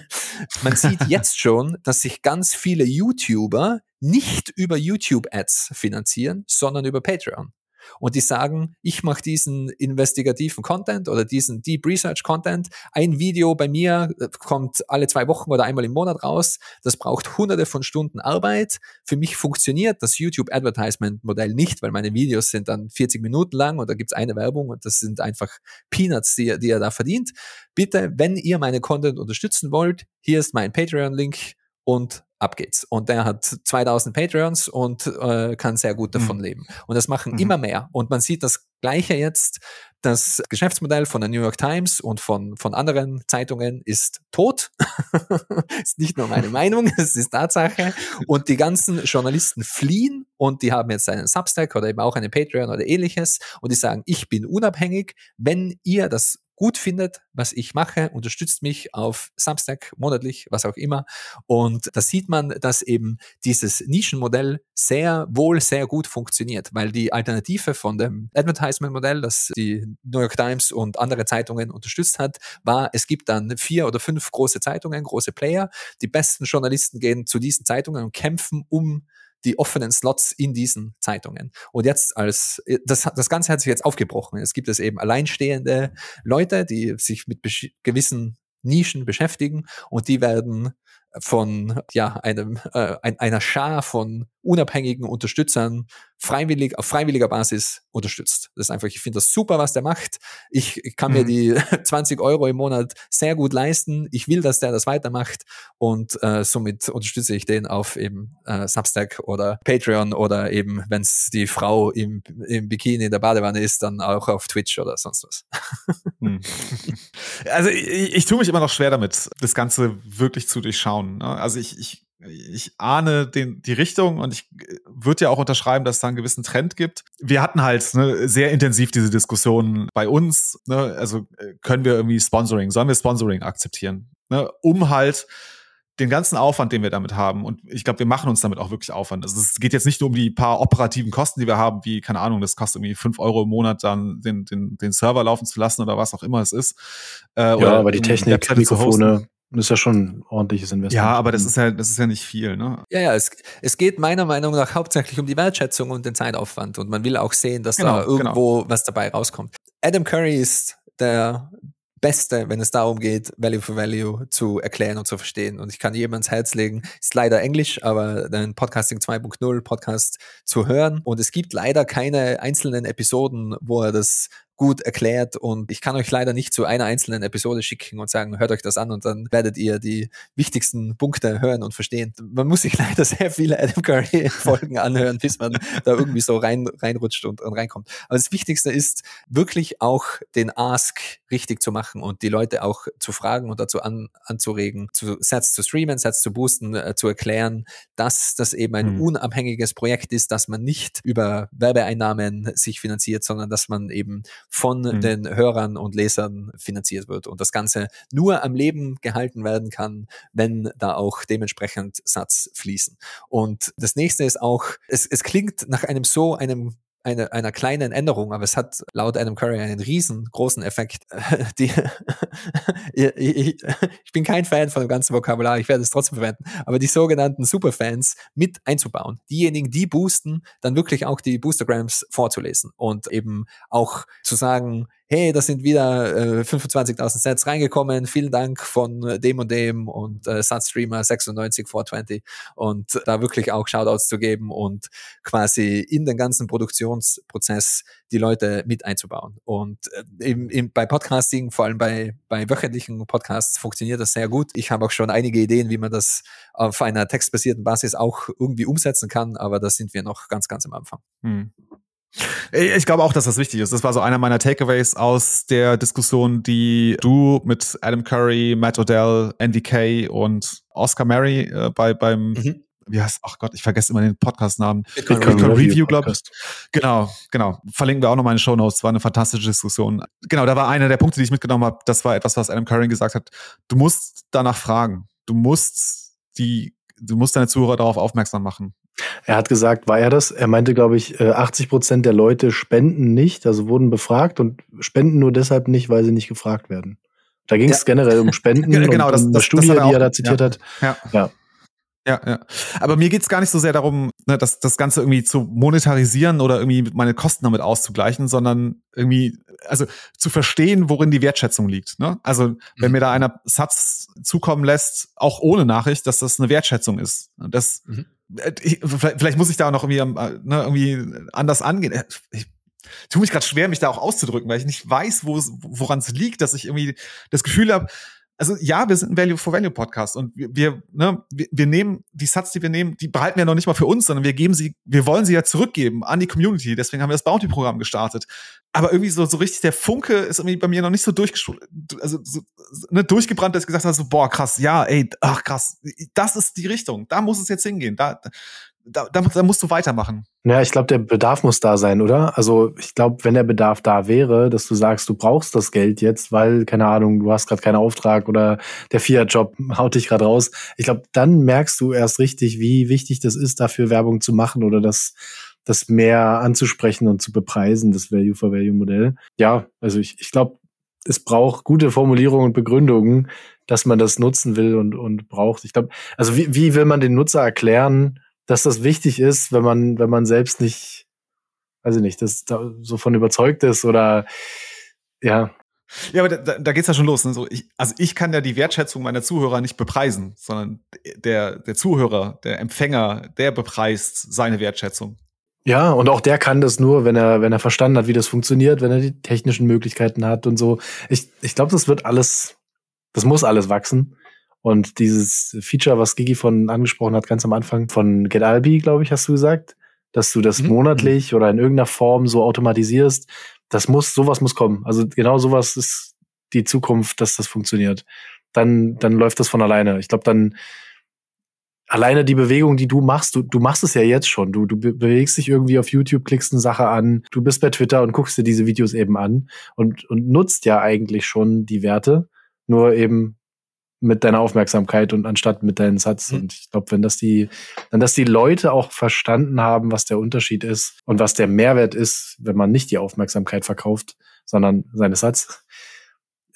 [SPEAKER 3] Man sieht jetzt schon, dass sich ganz viele YouTuber nicht über YouTube-Ads finanzieren, sondern über Patreon und die sagen, ich mache diesen investigativen Content oder diesen Deep Research Content. Ein Video bei mir äh, kommt alle zwei Wochen oder einmal im Monat raus. Das braucht hunderte von Stunden Arbeit. Für mich funktioniert das YouTube Advertisement Modell nicht, weil meine Videos sind dann 40 Minuten lang und da gibt's eine Werbung und das sind einfach Peanuts, die, die er da verdient. Bitte, wenn ihr meine Content unterstützen wollt, hier ist mein Patreon-Link und ab geht's. Und der hat 2000 Patreons und äh, kann sehr gut davon mhm. leben. Und das machen mhm. immer mehr. Und man sieht das Gleiche jetzt. Das Geschäftsmodell von der New York Times und von, von anderen Zeitungen ist tot. ist nicht nur meine Meinung, es ist Tatsache. Und die ganzen Journalisten fliehen und die haben jetzt einen Substack oder eben auch einen Patreon oder ähnliches und die sagen, ich bin unabhängig. Wenn ihr das gut findet, was ich mache, unterstützt mich auf Substack monatlich, was auch immer. Und da sieht man, dass eben dieses Nischenmodell sehr wohl sehr gut funktioniert, weil die Alternative von dem Advertisement-Modell, das die New York Times und andere Zeitungen unterstützt hat, war, es gibt dann vier oder fünf große Zeitungen, große Player. Die besten Journalisten gehen zu diesen Zeitungen und kämpfen um die offenen Slots in diesen Zeitungen. Und jetzt als, das, das Ganze hat sich jetzt aufgebrochen. Es gibt es eben alleinstehende Leute, die sich mit gewissen Nischen beschäftigen und die werden von ja einem äh, einer Schar von unabhängigen Unterstützern freiwillig auf freiwilliger Basis unterstützt. Das ist einfach, ich finde das super, was der macht. Ich, ich kann mhm. mir die 20 Euro im Monat sehr gut leisten. Ich will, dass der das weitermacht und äh, somit unterstütze ich den auf eben äh, Substack oder Patreon oder eben, wenn es die Frau im, im Bikini in der Badewanne ist, dann auch auf Twitch oder sonst was.
[SPEAKER 1] Hm. Also ich, ich tue mich immer noch schwer damit, das Ganze wirklich zu durchschauen. Ne? Also ich, ich ich ahne den, die Richtung und ich äh, würde ja auch unterschreiben, dass es da einen gewissen Trend gibt. Wir hatten halt ne, sehr intensiv diese Diskussion bei uns. Ne, also äh, können wir irgendwie Sponsoring, sollen wir Sponsoring akzeptieren? Ne, um halt den ganzen Aufwand, den wir damit haben, und ich glaube, wir machen uns damit auch wirklich Aufwand. Also es geht jetzt nicht nur um die paar operativen Kosten, die wir haben, wie, keine Ahnung, das kostet irgendwie fünf Euro im Monat, dann den, den, den Server laufen zu lassen oder was auch immer es ist.
[SPEAKER 2] Äh, ja, aber die Technik, Mikrofone, das ist ja schon ein ordentliches Investment.
[SPEAKER 1] Ja, aber das ist ja, das ist ja nicht viel, ne?
[SPEAKER 3] Ja, ja, es, es geht meiner Meinung nach hauptsächlich um die Wertschätzung und den Zeitaufwand. Und man will auch sehen, dass genau, da irgendwo genau. was dabei rauskommt. Adam Curry ist der Beste, wenn es darum geht, Value for Value zu erklären und zu verstehen. Und ich kann jedem ans Herz legen, ist leider Englisch, aber den Podcasting 2.0 Podcast zu hören. Und es gibt leider keine einzelnen Episoden, wo er das gut erklärt und ich kann euch leider nicht zu einer einzelnen Episode schicken und sagen, hört euch das an und dann werdet ihr die wichtigsten Punkte hören und verstehen. Man muss sich leider sehr viele Adam Curry Folgen anhören, bis man da irgendwie so rein, reinrutscht und, und reinkommt. Aber das Wichtigste ist wirklich auch den Ask richtig zu machen und die Leute auch zu fragen und dazu an, anzuregen, zu Sets zu streamen, Sets zu boosten, äh, zu erklären, dass das eben ein mhm. unabhängiges Projekt ist, dass man nicht über Werbeeinnahmen sich finanziert, sondern dass man eben von mhm. den Hörern und Lesern finanziert wird und das Ganze nur am Leben gehalten werden kann, wenn da auch dementsprechend Satz fließen. Und das nächste ist auch, es, es klingt nach einem so einem eine, einer kleinen Änderung, aber es hat laut Adam Curry einen riesengroßen Effekt. Die, ich, ich bin kein Fan von dem ganzen Vokabular, ich werde es trotzdem verwenden, aber die sogenannten Superfans mit einzubauen. Diejenigen, die boosten, dann wirklich auch die Boostergrams vorzulesen und eben auch zu sagen, hey, da sind wieder äh, 25.000 Sets reingekommen, vielen Dank von dem und dem und äh, Satstreamer 96 420 und da wirklich auch Shoutouts zu geben und quasi in den ganzen Produktionsprozess die Leute mit einzubauen. Und äh, eben, eben bei Podcasting, vor allem bei, bei wöchentlichen Podcasts, funktioniert das sehr gut. Ich habe auch schon einige Ideen, wie man das auf einer textbasierten Basis auch irgendwie umsetzen kann, aber da sind wir noch ganz, ganz am Anfang. Hm.
[SPEAKER 1] Ich glaube auch, dass das wichtig ist. Das war so einer meiner Takeaways aus der Diskussion, die du mit Adam Curry, Matt Odell, NDK und Oscar Mary äh, bei beim mhm. wie heißt ach Gott, ich vergesse immer den Podcast-Namen. Bitcoin, Bitcoin Review, Review glaube ich. Genau, genau. Verlinken wir auch noch mal in den Show Notes. War eine fantastische Diskussion. Genau, da war einer der Punkte, die ich mitgenommen habe. Das war etwas, was Adam Curry gesagt hat. Du musst danach fragen. Du musst die, du musst deine Zuhörer darauf aufmerksam machen.
[SPEAKER 2] Er hat gesagt, war er das? Er meinte, glaube ich, 80 äh, Prozent der Leute spenden nicht, also wurden befragt und spenden nur deshalb nicht, weil sie nicht gefragt werden. Da ging es ja. generell um Spenden
[SPEAKER 1] genau, und das, um das,
[SPEAKER 2] Studie,
[SPEAKER 1] das er
[SPEAKER 2] auch, die er da zitiert ja. hat.
[SPEAKER 1] Ja. ja. Ja, ja. Aber mir geht's gar nicht so sehr darum, ne, das, das Ganze irgendwie zu monetarisieren oder irgendwie meine Kosten damit auszugleichen, sondern irgendwie, also zu verstehen, worin die Wertschätzung liegt. Ne? Also wenn mhm. mir da einer Satz zukommen lässt, auch ohne Nachricht, dass das eine Wertschätzung ist. Das, mhm. Äh, ich, vielleicht, vielleicht, muss ich da noch irgendwie, äh, ne, irgendwie anders angehen. Äh, ich tue mich gerade schwer, mich da auch auszudrücken, weil ich nicht weiß, woran es liegt, dass ich irgendwie das Gefühl habe, also ja, wir sind ein Value for Value Podcast und wir, wir, ne, wir, wir nehmen die Satz, die wir nehmen, die behalten wir noch nicht mal für uns, sondern wir geben sie, wir wollen sie ja zurückgeben an die Community. Deswegen haben wir das Bounty-Programm gestartet. Aber irgendwie so, so richtig der Funke ist irgendwie bei mir noch nicht so durchgeschult, also so, ne, durchgebrannt, dass ich gesagt habe, so, boah, krass, ja, ey, ach krass, das ist die Richtung, da muss es jetzt hingehen. Da, da, da, musst du weitermachen.
[SPEAKER 2] Ja, ich glaube, der Bedarf muss da sein, oder? Also ich glaube, wenn der Bedarf da wäre, dass du sagst, du brauchst das Geld jetzt, weil, keine Ahnung, du hast gerade keinen Auftrag oder der Fiat-Job haut dich gerade raus. Ich glaube, dann merkst du erst richtig, wie wichtig das ist, dafür Werbung zu machen oder das, das mehr anzusprechen und zu bepreisen, das Value-for-Value-Modell. Ja, also ich, ich glaube, es braucht gute Formulierungen und Begründungen, dass man das nutzen will und, und braucht. Ich glaube, also wie, wie will man den Nutzer erklären, dass das wichtig ist, wenn man, wenn man selbst nicht, weiß ich nicht, das da so von überzeugt ist oder ja.
[SPEAKER 1] Ja, aber da, da geht's ja schon los. Ne? So, ich, also ich kann ja die Wertschätzung meiner Zuhörer nicht bepreisen, sondern der, der Zuhörer, der Empfänger, der bepreist seine Wertschätzung.
[SPEAKER 2] Ja, und auch der kann das nur, wenn er, wenn er verstanden hat, wie das funktioniert, wenn er die technischen Möglichkeiten hat und so. Ich, ich glaube, das wird alles, das muss alles wachsen. Und dieses Feature, was Gigi von angesprochen hat, ganz am Anfang von GetAlbi, glaube ich, hast du gesagt, dass du das mhm. monatlich oder in irgendeiner Form so automatisierst, das muss, sowas muss kommen. Also genau sowas ist die Zukunft, dass das funktioniert. Dann, dann läuft das von alleine. Ich glaube, dann alleine die Bewegung, die du machst, du, du machst es ja jetzt schon. Du, du bewegst dich irgendwie auf YouTube, klickst eine Sache an, du bist bei Twitter und guckst dir diese Videos eben an und, und nutzt ja eigentlich schon die Werte. Nur eben mit deiner Aufmerksamkeit und anstatt mit deinem Satz. Mhm. Und ich glaube, wenn das die, wenn das die Leute auch verstanden haben, was der Unterschied ist und was der Mehrwert ist, wenn man nicht die Aufmerksamkeit verkauft, sondern seine Satz,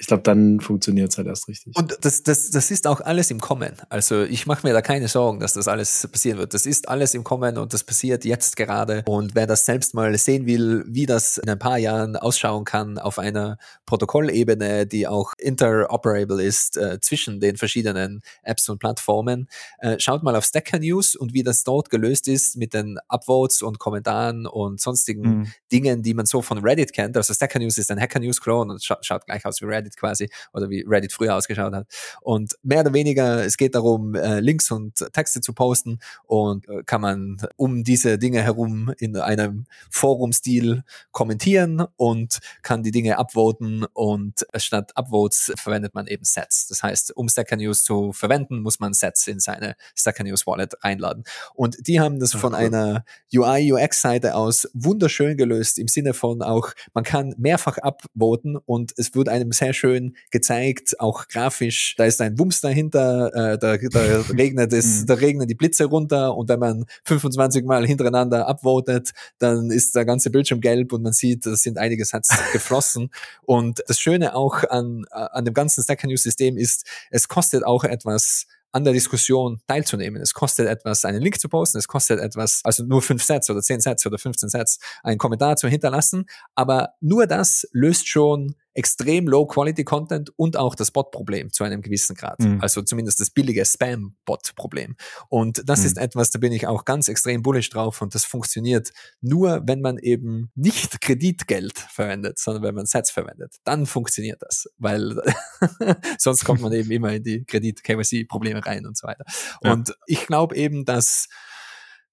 [SPEAKER 2] ich glaube, dann funktioniert es halt erst richtig.
[SPEAKER 3] Und das, das, das ist auch alles im Kommen. Also ich mache mir da keine Sorgen, dass das alles passieren wird. Das ist alles im Kommen und das passiert jetzt gerade. Und wer das selbst mal sehen will, wie das in ein paar Jahren ausschauen kann auf einer Protokollebene, die auch interoperable ist äh, zwischen den verschiedenen Apps und Plattformen, äh, schaut mal auf Stacker News und wie das dort gelöst ist mit den Upvotes und Kommentaren und sonstigen mhm. Dingen, die man so von Reddit kennt. Also Stacker News ist ein Hacker News Clone und scha schaut gleich aus wie Reddit quasi oder wie Reddit früher ausgeschaut hat. Und mehr oder weniger, es geht darum, äh, Links und Texte zu posten und äh, kann man um diese Dinge herum in einem Forum-Stil kommentieren und kann die Dinge upvoten und statt Upvotes verwendet man eben Sets. Das heißt, um Stacker News zu verwenden, muss man Sets in seine Stacker News Wallet reinladen. Und die haben das von einer UI, UX-Seite aus wunderschön gelöst im Sinne von auch, man kann mehrfach upvoten und es wird einem sehr schön gezeigt, auch grafisch. Da ist ein Wumms dahinter, äh, da, da regnet es, mhm. da regnen die Blitze runter und wenn man 25 Mal hintereinander upvotet, dann ist der ganze Bildschirm gelb und man sieht, es sind einige Satz geflossen. Und das Schöne auch an, an dem ganzen Stacker News System ist, es kostet auch etwas an der Diskussion teilzunehmen. Es kostet etwas, einen Link zu posten, es kostet etwas, also nur fünf Sätze oder zehn Sätze oder 15 Sätze, einen Kommentar zu hinterlassen. Aber nur das löst schon extrem Low-Quality-Content und auch das Bot-Problem zu einem gewissen Grad. Mhm. Also zumindest das billige Spam-Bot-Problem. Und das mhm. ist etwas, da bin ich auch ganz extrem bullish drauf und das funktioniert nur, wenn man eben nicht Kreditgeld verwendet, sondern wenn man Sets verwendet. Dann funktioniert das, weil sonst kommt man eben immer in die Kredit-KYC-Probleme rein und so weiter. Ja. Und ich glaube eben, dass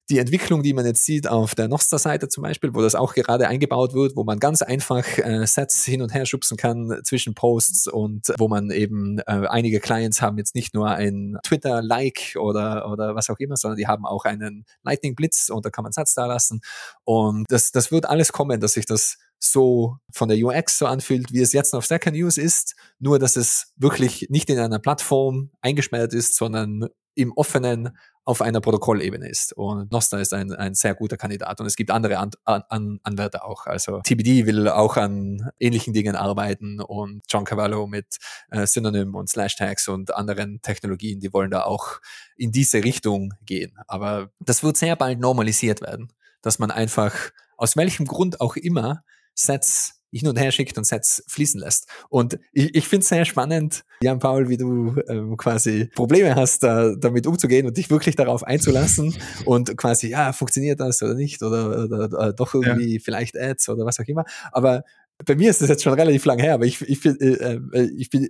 [SPEAKER 3] die Entwicklung, die man jetzt sieht auf der Nostra-Seite zum Beispiel, wo das auch gerade eingebaut wird, wo man ganz einfach äh, Sets hin und her schubsen kann zwischen Posts und wo man eben äh, einige Clients haben jetzt nicht nur ein Twitter-Like oder, oder was auch immer, sondern die haben auch einen Lightning-Blitz und da kann man Satz da lassen. Und das, das wird alles kommen, dass sich das so von der UX so anfühlt, wie es jetzt auf Stacker News ist, nur dass es wirklich nicht in einer Plattform eingesperrt ist, sondern im offenen auf einer Protokollebene ist. Und Nostra ist ein, ein sehr guter Kandidat. Und es gibt andere an, an, Anwärter auch. Also TBD will auch an ähnlichen Dingen arbeiten und John Cavallo mit äh, Synonym und Slash Tags und anderen Technologien, die wollen da auch in diese Richtung gehen. Aber das wird sehr bald normalisiert werden, dass man einfach aus welchem Grund auch immer Sets hin und her schickt und Sets fließen lässt. Und ich, ich finde es sehr spannend, Jan Paul, wie du ähm, quasi Probleme hast, da, damit umzugehen und dich wirklich darauf einzulassen und quasi, ja, funktioniert das oder nicht oder, oder, oder doch irgendwie ja. vielleicht Ads oder was auch immer. Aber bei mir ist das jetzt schon relativ lang her, aber ich, ich, äh, äh ich bin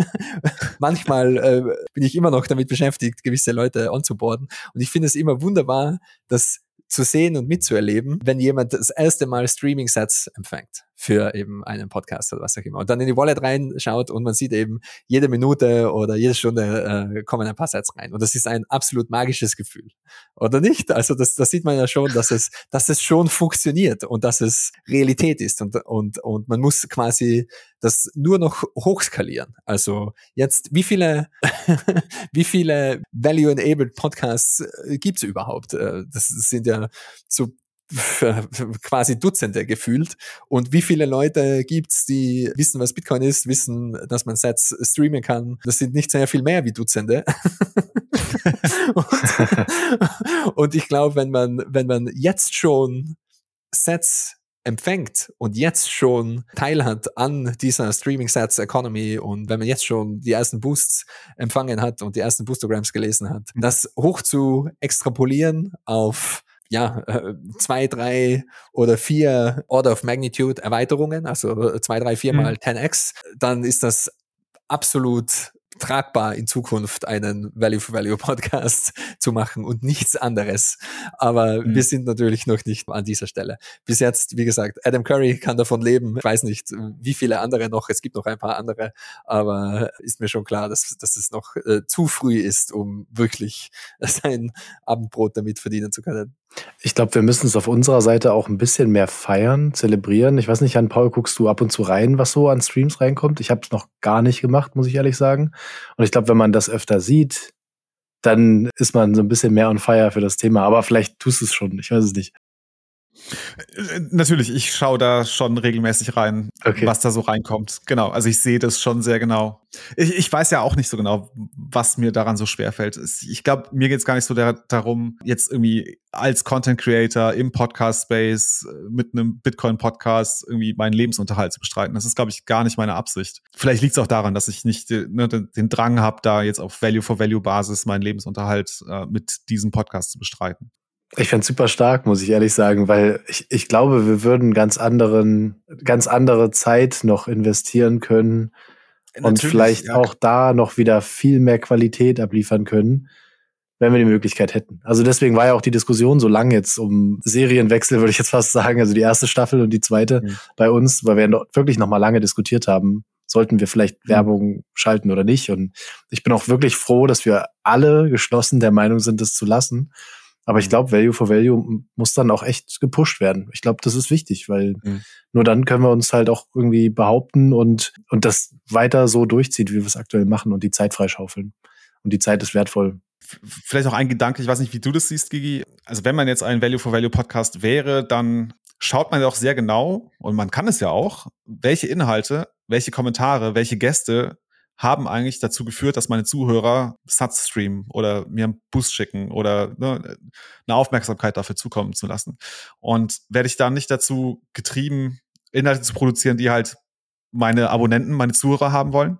[SPEAKER 3] manchmal äh, bin ich immer noch damit beschäftigt, gewisse Leute onzuboarden. Und ich finde es immer wunderbar, dass zu sehen und mitzuerleben, wenn jemand das erste Mal Streaming-Sets empfängt für eben einen Podcast oder was auch immer. Und dann in die Wallet reinschaut und man sieht eben jede Minute oder jede Stunde äh, kommen ein paar Sets rein. Und das ist ein absolut magisches Gefühl. Oder nicht? Also das, das sieht man ja schon, dass es, dass es schon funktioniert und dass es Realität ist. Und, und, und man muss quasi das nur noch hochskalieren. Also jetzt, wie viele, wie viele Value-Enabled Podcasts äh, gibt's überhaupt? Äh, das sind ja so quasi Dutzende gefühlt. Und wie viele Leute gibt's, die wissen, was Bitcoin ist, wissen, dass man Sets streamen kann? Das sind nicht sehr viel mehr wie Dutzende. und, und ich glaube, wenn man, wenn man jetzt schon Sets empfängt und jetzt schon teilhat an dieser Streaming Sets Economy und wenn man jetzt schon die ersten Boosts empfangen hat und die ersten Boostograms gelesen hat, mhm. das hoch zu extrapolieren auf ja, äh, zwei, drei oder vier Order of Magnitude Erweiterungen, also zwei, drei, vier mal mhm. 10x, dann ist das absolut tragbar in Zukunft einen Value for Value Podcast zu machen und nichts anderes. Aber mhm. wir sind natürlich noch nicht an dieser Stelle. Bis jetzt, wie gesagt, Adam Curry kann davon leben. Ich weiß nicht, wie viele andere noch. Es gibt noch ein paar andere, aber ist mir schon klar, dass, dass es noch äh, zu früh ist, um wirklich sein Abendbrot damit verdienen zu können.
[SPEAKER 2] Ich glaube, wir müssen es auf unserer Seite auch ein bisschen mehr feiern, zelebrieren. Ich weiß nicht, Jan Paul, guckst du ab und zu rein, was so an Streams reinkommt? Ich habe es noch gar nicht gemacht, muss ich ehrlich sagen. Und ich glaube, wenn man das öfter sieht, dann ist man so ein bisschen mehr on fire für das Thema. Aber vielleicht tust du es schon, ich weiß es nicht.
[SPEAKER 1] Natürlich, ich schaue da schon regelmäßig rein, okay. was da so reinkommt. Genau, also ich sehe das schon sehr genau. Ich, ich weiß ja auch nicht so genau, was mir daran so schwer fällt. Ich glaube, mir geht es gar nicht so der, darum, jetzt irgendwie als Content Creator im Podcast-Space äh, mit einem Bitcoin-Podcast irgendwie meinen Lebensunterhalt zu bestreiten. Das ist, glaube ich, gar nicht meine Absicht. Vielleicht liegt es auch daran, dass ich nicht ne, den Drang habe, da jetzt auf Value-for-Value-Basis meinen Lebensunterhalt äh, mit diesem Podcast zu bestreiten.
[SPEAKER 2] Ich fände super stark, muss ich ehrlich sagen, weil ich, ich glaube, wir würden ganz anderen, ganz andere Zeit noch investieren können und Natürlich, vielleicht ja. auch da noch wieder viel mehr Qualität abliefern können, wenn wir die Möglichkeit hätten. Also deswegen war ja auch die Diskussion so lang jetzt um Serienwechsel, würde ich jetzt fast sagen. Also die erste Staffel und die zweite mhm. bei uns, weil wir wirklich noch mal lange diskutiert haben, sollten wir vielleicht mhm. Werbung schalten oder nicht. Und ich bin auch wirklich froh, dass wir alle geschlossen der Meinung sind, das zu lassen. Aber ich mhm. glaube, Value for Value muss dann auch echt gepusht werden. Ich glaube, das ist wichtig, weil mhm. nur dann können wir uns halt auch irgendwie behaupten und, und das weiter so durchzieht, wie wir es aktuell machen und die Zeit freischaufeln. Und die Zeit ist wertvoll.
[SPEAKER 1] Vielleicht auch ein Gedanke, ich weiß nicht, wie du das siehst, Gigi. Also wenn man jetzt ein Value for Value Podcast wäre, dann schaut man ja auch sehr genau, und man kann es ja auch, welche Inhalte, welche Kommentare, welche Gäste haben eigentlich dazu geführt, dass meine Zuhörer Satz streamen oder mir einen Boost schicken oder ne, eine Aufmerksamkeit dafür zukommen zu lassen. Und werde ich dann nicht dazu getrieben, Inhalte zu produzieren, die halt meine Abonnenten, meine Zuhörer haben wollen,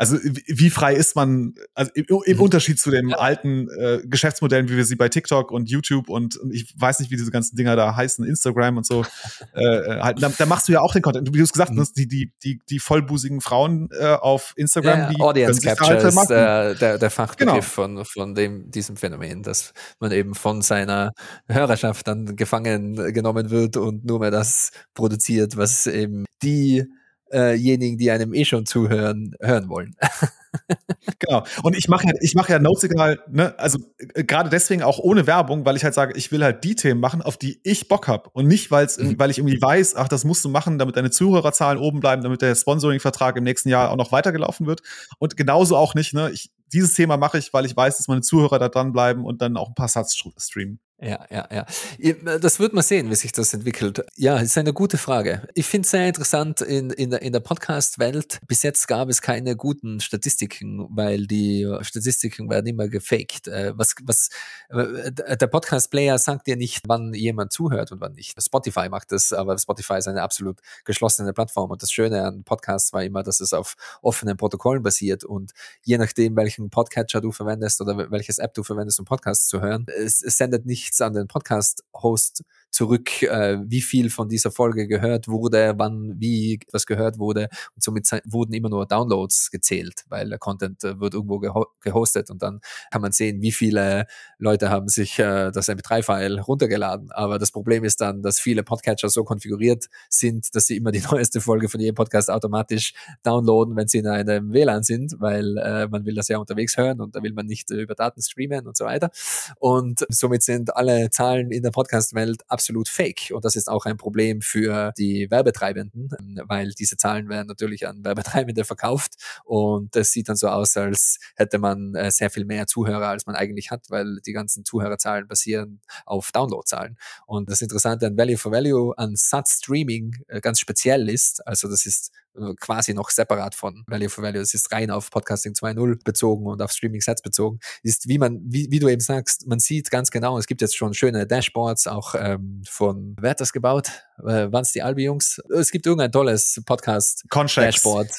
[SPEAKER 1] also wie frei ist man, also im, im mhm. Unterschied zu den ja. alten äh, Geschäftsmodellen, wie wir sie bei TikTok und YouTube und, und, ich weiß nicht, wie diese ganzen Dinger da heißen, Instagram und so, äh, äh, halt, da, da, machst du ja auch den Content. Wie du es gesagt mhm. hast, die, die, die, die vollbusigen Frauen äh, auf Instagram,
[SPEAKER 3] ja,
[SPEAKER 1] die
[SPEAKER 3] Audience Capture halt ist äh, der, der Fachbegriff genau. von, von dem, diesem Phänomen, dass man eben von seiner Hörerschaft dann gefangen genommen wird und nur mehr das produziert, was eben die diejenigen, die einem eh schon zuhören, hören wollen.
[SPEAKER 1] genau. Und ich mache ja, ich mache ja Notsignal, ne, also äh, gerade deswegen auch ohne Werbung, weil ich halt sage, ich will halt die Themen machen, auf die ich Bock habe und nicht, weil's, mhm. weil ich irgendwie weiß, ach, das musst du machen, damit deine Zuhörerzahlen oben bleiben, damit der Sponsoring-Vertrag im nächsten Jahr auch noch weitergelaufen wird. Und genauso auch nicht, ne, ich, dieses Thema mache ich, weil ich weiß, dass meine Zuhörer da dranbleiben und dann auch ein paar Satz streamen.
[SPEAKER 3] Ja, ja, ja. Das wird man sehen, wie sich das entwickelt. Ja, ist eine gute Frage. Ich finde es sehr interessant in, in der, in der Podcast-Welt. Bis jetzt gab es keine guten Statistiken, weil die Statistiken werden immer gefaked. Äh, was, was, äh, der Podcast-Player sagt dir nicht, wann jemand zuhört und wann nicht. Spotify macht das, aber Spotify ist eine absolut geschlossene Plattform. Und das Schöne an Podcasts war immer, dass es auf offenen Protokollen basiert und je nachdem, welchen Podcatcher du verwendest oder welches App du verwendest, um Podcasts zu hören, es, es sendet nicht nichts an den Podcast-Host zurück, äh, wie viel von dieser Folge gehört wurde, wann, wie was gehört wurde. Und somit wurden immer nur Downloads gezählt, weil der Content äh, wird irgendwo geho gehostet und dann kann man sehen, wie viele Leute haben sich äh, das MP3-File runtergeladen. Aber das Problem ist dann, dass viele Podcatcher so konfiguriert sind, dass sie immer die neueste Folge von jedem Podcast automatisch downloaden, wenn sie in einem WLAN sind, weil äh, man will das ja unterwegs hören und da will man nicht äh, über Daten streamen und so weiter. Und somit sind alle Zahlen in der Podcast-Welt absolut fake. Und das ist auch ein Problem für die Werbetreibenden, weil diese Zahlen werden natürlich an Werbetreibende verkauft. Und es sieht dann so aus, als hätte man äh, sehr viel mehr Zuhörer, als man eigentlich hat, weil die ganzen Zuhörerzahlen basieren auf Downloadzahlen. Und das Interessante an Value for Value, an Satz-Streaming äh, ganz speziell ist, also das ist äh, quasi noch separat von Value for Value. Es ist rein auf Podcasting 2.0 bezogen und auf Streaming-Sets bezogen. Ist, wie man, wie, wie du eben sagst, man sieht ganz genau, es gibt jetzt schon schöne Dashboards, auch ähm, von, wer hat das gebaut? Äh, Waren es die Albi-Jungs? Es gibt irgendein tolles Podcast-Dashboard.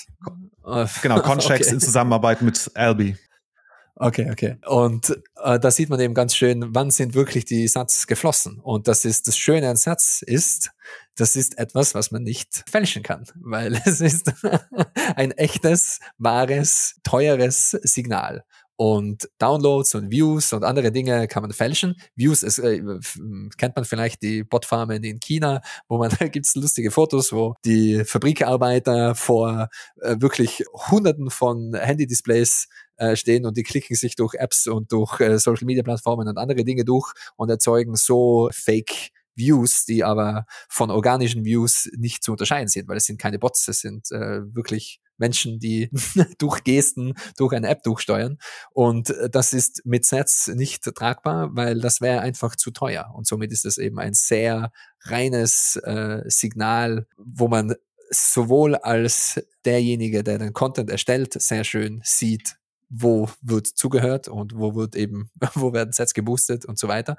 [SPEAKER 1] Genau, Conchecks okay. in Zusammenarbeit mit Albi.
[SPEAKER 3] Okay, okay. Und äh, da sieht man eben ganz schön, wann sind wirklich die Satz geflossen. Und das ist das Schöne an Satz ist, das ist etwas, was man nicht fälschen kann, weil es ist ein echtes, wahres, teures Signal. Und Downloads und Views und andere Dinge kann man fälschen. Views ist, äh, kennt man vielleicht die Botfarmen in China, wo man da gibt's lustige Fotos, wo die Fabrikarbeiter vor äh, wirklich Hunderten von Handy-Displays äh, stehen und die klicken sich durch Apps und durch äh, Social Media Plattformen und andere Dinge durch und erzeugen so Fake Views, die aber von organischen Views nicht zu unterscheiden sind, weil es sind keine Bots, es sind äh, wirklich Menschen, die durch Gesten durch eine App durchsteuern. Und das ist mit Sets nicht tragbar, weil das wäre einfach zu teuer. Und somit ist es eben ein sehr reines äh, Signal, wo man sowohl als derjenige, der den Content erstellt, sehr schön sieht, wo wird zugehört und wo wird eben, wo werden Sets geboostet und so weiter.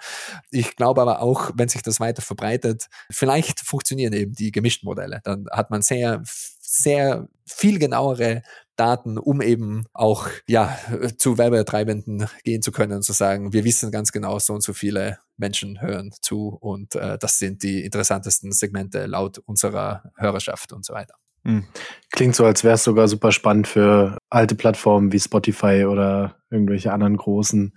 [SPEAKER 3] Ich glaube aber auch, wenn sich das weiter verbreitet, vielleicht funktionieren eben die gemischten Modelle. Dann hat man sehr, sehr viel genauere Daten, um eben auch ja zu Werbetreibenden gehen zu können und zu sagen, wir wissen ganz genau, so und so viele Menschen hören zu und äh, das sind die interessantesten Segmente laut unserer Hörerschaft und so weiter.
[SPEAKER 2] Hm. Klingt so, als wäre es sogar super spannend für alte Plattformen wie Spotify oder irgendwelche anderen großen.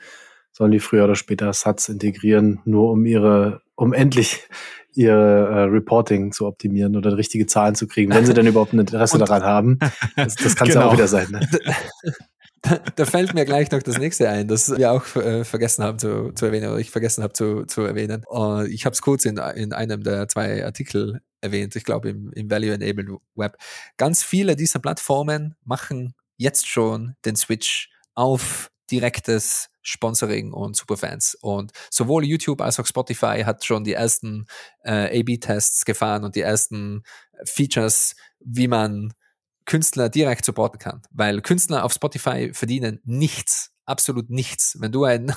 [SPEAKER 2] Sollen die früher oder später Sats integrieren, nur um ihre, um endlich ihr äh, Reporting zu optimieren oder richtige Zahlen zu kriegen, wenn sie denn überhaupt ein Interesse daran haben. Das, das kann es genau. ja auch wieder sein. Ne?
[SPEAKER 3] Da, fällt mir gleich noch das nächste ein, das wir auch äh, vergessen haben zu, zu erwähnen oder ich vergessen habe zu, zu erwähnen. Uh, ich habe es kurz in, in einem der zwei Artikel erwähnt, ich glaube im, im Value Enabled Web. Ganz viele dieser Plattformen machen jetzt schon den Switch auf direktes Sponsoring und Superfans. Und sowohl YouTube als auch Spotify hat schon die ersten äh, A-B-Tests gefahren und die ersten Features, wie man Künstler direkt supporten kann. Weil Künstler auf Spotify verdienen nichts absolut nichts. Wenn du ein,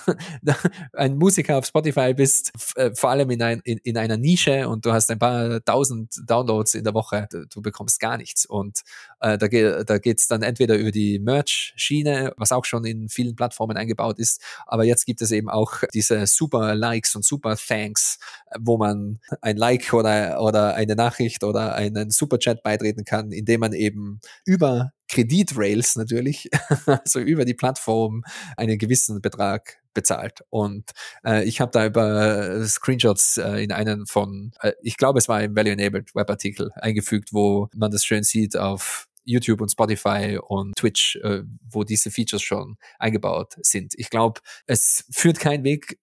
[SPEAKER 3] ein Musiker auf Spotify bist, äh, vor allem in, ein, in, in einer Nische und du hast ein paar tausend Downloads in der Woche, du, du bekommst gar nichts. Und äh, da, geht da geht's dann entweder über die Merch-Schiene, was auch schon in vielen Plattformen eingebaut ist, aber jetzt gibt es eben auch diese super Likes und super Thanks, wo man ein Like oder, oder eine Nachricht oder einen Superchat beitreten kann, indem man eben über Kreditrails natürlich, also über die Plattform einen gewissen Betrag bezahlt. Und äh, ich habe da über Screenshots äh, in einen von, äh, ich glaube, es war im Value Enabled Webartikel eingefügt, wo man das schön sieht auf YouTube und Spotify und Twitch, äh, wo diese Features schon eingebaut sind. Ich glaube, es führt kein Weg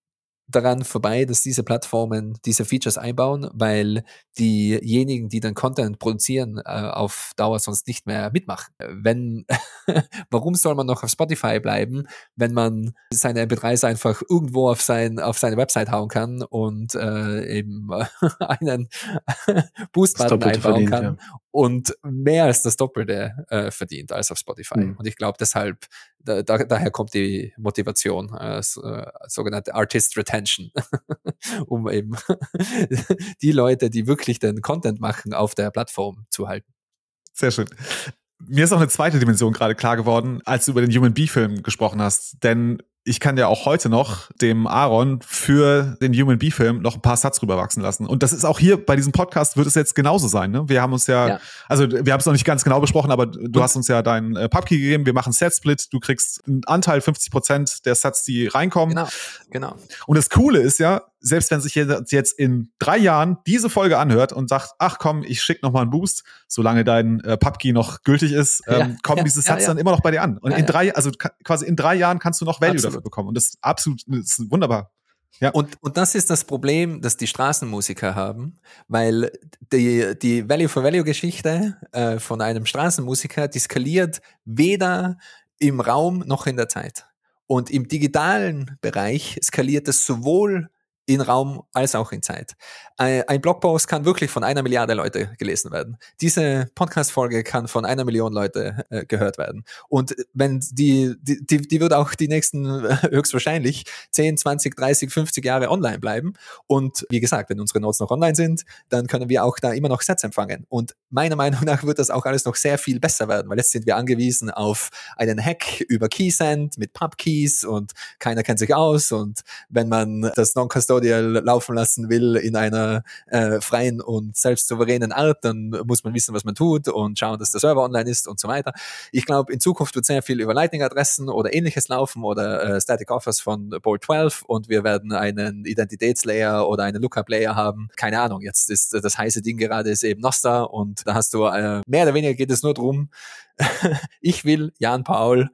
[SPEAKER 3] daran vorbei, dass diese Plattformen diese Features einbauen, weil diejenigen, die dann Content produzieren, äh, auf Dauer sonst nicht mehr mitmachen. Wenn, warum soll man noch auf Spotify bleiben, wenn man seine MP3s einfach irgendwo auf sein, auf seine Website hauen kann und äh, eben einen Boost-Button einbauen kann ja. und mehr als das Doppelte äh, verdient als auf Spotify. Mhm. Und ich glaube deshalb, da, da, daher kommt die Motivation, äh, so, äh, sogenannte Artist Retention, um eben die Leute, die wirklich den Content machen, auf der Plattform zu halten.
[SPEAKER 1] Sehr schön. Mir ist auch eine zweite Dimension gerade klar geworden, als du über den Human Bee-Film gesprochen hast. Denn ich kann ja auch heute noch dem Aaron für den Human Bee Film noch ein paar Satz rüberwachsen lassen. Und das ist auch hier bei diesem Podcast wird es jetzt genauso sein. Ne? Wir haben uns ja, ja. also wir haben es noch nicht ganz genau besprochen, aber du Und? hast uns ja deinen äh, Pubkey gegeben. Wir machen Set Split. Du kriegst einen Anteil 50 Prozent der Sets, die reinkommen.
[SPEAKER 3] Genau, genau.
[SPEAKER 1] Und das Coole ist ja, selbst wenn sich jetzt in drei Jahren diese Folge anhört und sagt, ach komm, ich schick noch mal einen Boost, solange dein äh, Pubkey noch gültig ist, ähm, ja, kommen ja, diese Sets ja, dann immer noch bei dir an. Und in drei, also quasi in drei Jahren kannst du noch Value absolut. dafür bekommen. Und das ist absolut, das ist wunderbar.
[SPEAKER 3] Ja. Und, und das ist das Problem, das die Straßenmusiker haben, weil die, die Value-for-Value-Geschichte äh, von einem Straßenmusiker, die skaliert weder im Raum noch in der Zeit. Und im digitalen Bereich skaliert es sowohl in Raum als auch in Zeit. Ein Blogpost kann wirklich von einer Milliarde Leute gelesen werden. Diese Podcast-Folge kann von einer Million Leute äh, gehört werden. Und wenn die, die, die, die wird auch die nächsten äh, höchstwahrscheinlich 10, 20, 30, 50 Jahre online bleiben. Und wie gesagt, wenn unsere Notes noch online sind, dann können wir auch da immer noch Sets empfangen. Und meiner Meinung nach wird das auch alles noch sehr viel besser werden, weil jetzt sind wir angewiesen auf einen Hack über Keysend mit Pubkeys und keiner kennt sich aus. Und wenn man das Non-Custodial Custodial laufen lassen will in einer äh, freien und selbstsouveränen Art, dann muss man wissen, was man tut und schauen, dass der Server online ist und so weiter. Ich glaube, in Zukunft wird sehr viel über Lightning-Adressen oder ähnliches laufen oder äh, Static Offers von Bolt 12 und wir werden einen Identitätslayer oder einen Lookup-Layer haben. Keine Ahnung, jetzt ist das heiße Ding gerade ist eben Nostar und da hast du äh, mehr oder weniger geht es nur darum, ich will Jan Paul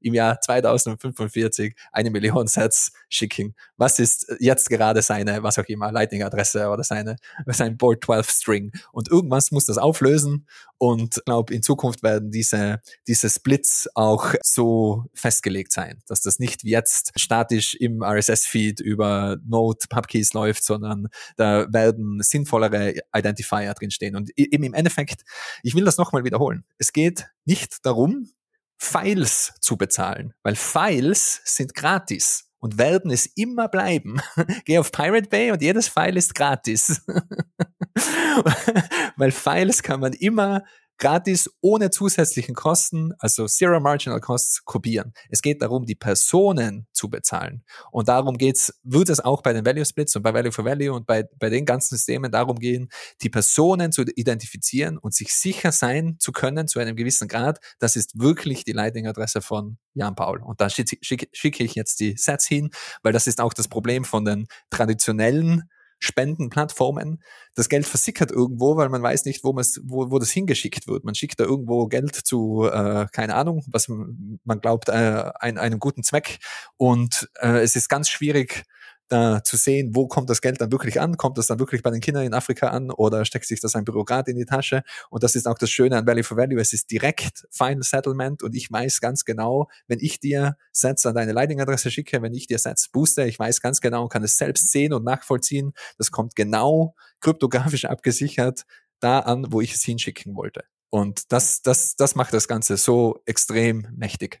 [SPEAKER 3] im Jahr 2045 eine Million Sets schicken. Was ist jetzt gerade seine, was auch immer, Lightning-Adresse oder seine, sein Bolt 12 String? Und irgendwas muss das auflösen und ich glaube, in Zukunft werden diese, diese Splits auch so festgelegt sein, dass das nicht jetzt statisch im RSS-Feed über Node Pubkeys läuft, sondern da werden sinnvollere Identifier drinstehen. Und eben im Endeffekt, ich will das nochmal wiederholen. Es geht nicht darum, Files zu bezahlen, weil Files sind gratis und werden es immer bleiben. Geh auf Pirate Bay und jedes File ist gratis. weil Files kann man immer gratis ohne zusätzlichen Kosten, also Zero Marginal Costs, kopieren. Es geht darum, die Personen zu bezahlen. Und darum geht's, wird es auch bei den Value Splits und bei Value for Value und bei, bei den ganzen Systemen darum gehen, die Personen zu identifizieren und sich sicher sein zu können zu einem gewissen Grad, das ist wirklich die Lightning-Adresse von Jan Paul. Und da schicke schick, schick ich jetzt die Sets hin, weil das ist auch das Problem von den traditionellen Spendenplattformen. Das Geld versickert irgendwo, weil man weiß nicht, wo, wo, wo das hingeschickt wird. Man schickt da irgendwo Geld zu, äh, keine Ahnung, was man glaubt, äh, ein, einem guten Zweck. Und äh, es ist ganz schwierig, da zu sehen, wo kommt das Geld dann wirklich an? Kommt das dann wirklich bei den Kindern in Afrika an oder steckt sich das ein Bürokrat in die Tasche? Und das ist auch das Schöne an Value for Value. Es ist direkt Final Settlement und ich weiß ganz genau, wenn ich dir Sets an deine Lightning-Adresse schicke, wenn ich dir Sets booste, ich weiß ganz genau und kann es selbst sehen und nachvollziehen. Das kommt genau kryptografisch abgesichert da an, wo ich es hinschicken wollte. Und das, das, das macht das Ganze so extrem mächtig.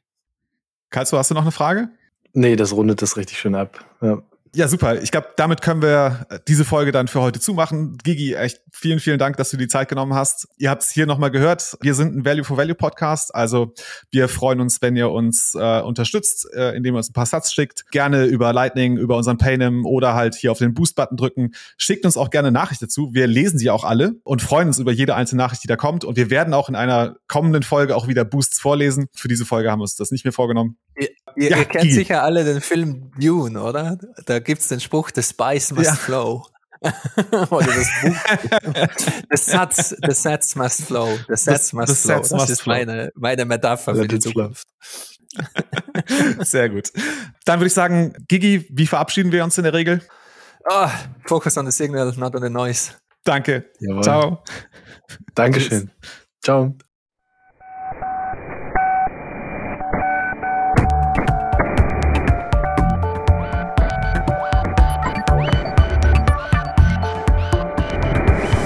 [SPEAKER 1] Karlsruhe, hast du noch eine Frage?
[SPEAKER 2] Nee, das rundet das richtig schön ab. Ja.
[SPEAKER 1] Ja, super. Ich glaube, damit können wir äh, diese Folge dann für heute zumachen. Gigi, echt vielen, vielen Dank, dass du die Zeit genommen hast. Ihr habt es hier nochmal gehört. Wir sind ein Value for Value Podcast. Also wir freuen uns, wenn ihr uns äh, unterstützt, äh, indem ihr uns ein paar Satz schickt. Gerne über Lightning, über unseren Paynim oder halt hier auf den Boost-Button drücken. Schickt uns auch gerne Nachrichten dazu. Wir lesen sie auch alle und freuen uns über jede einzelne Nachricht, die da kommt. Und wir werden auch in einer kommenden Folge auch wieder Boosts vorlesen. Für diese Folge haben wir uns das nicht mehr vorgenommen.
[SPEAKER 3] Ihr, ihr, ja, ihr kennt Gigi. sicher alle den Film Dune, oder? Da gibt's den Spruch, the spice must ja. flow. Oder das Buch. the, Satz, the Satz must flow. The Satz must the flow. Das ist flow. meine, meine Metapher für die Zukunft.
[SPEAKER 1] Sehr gut. Dann würde ich sagen, Gigi, wie verabschieden wir uns in der Regel?
[SPEAKER 3] Oh, focus on the signal, not on the noise.
[SPEAKER 1] Danke. Jawohl. Ciao.
[SPEAKER 2] Dankeschön. Ciao.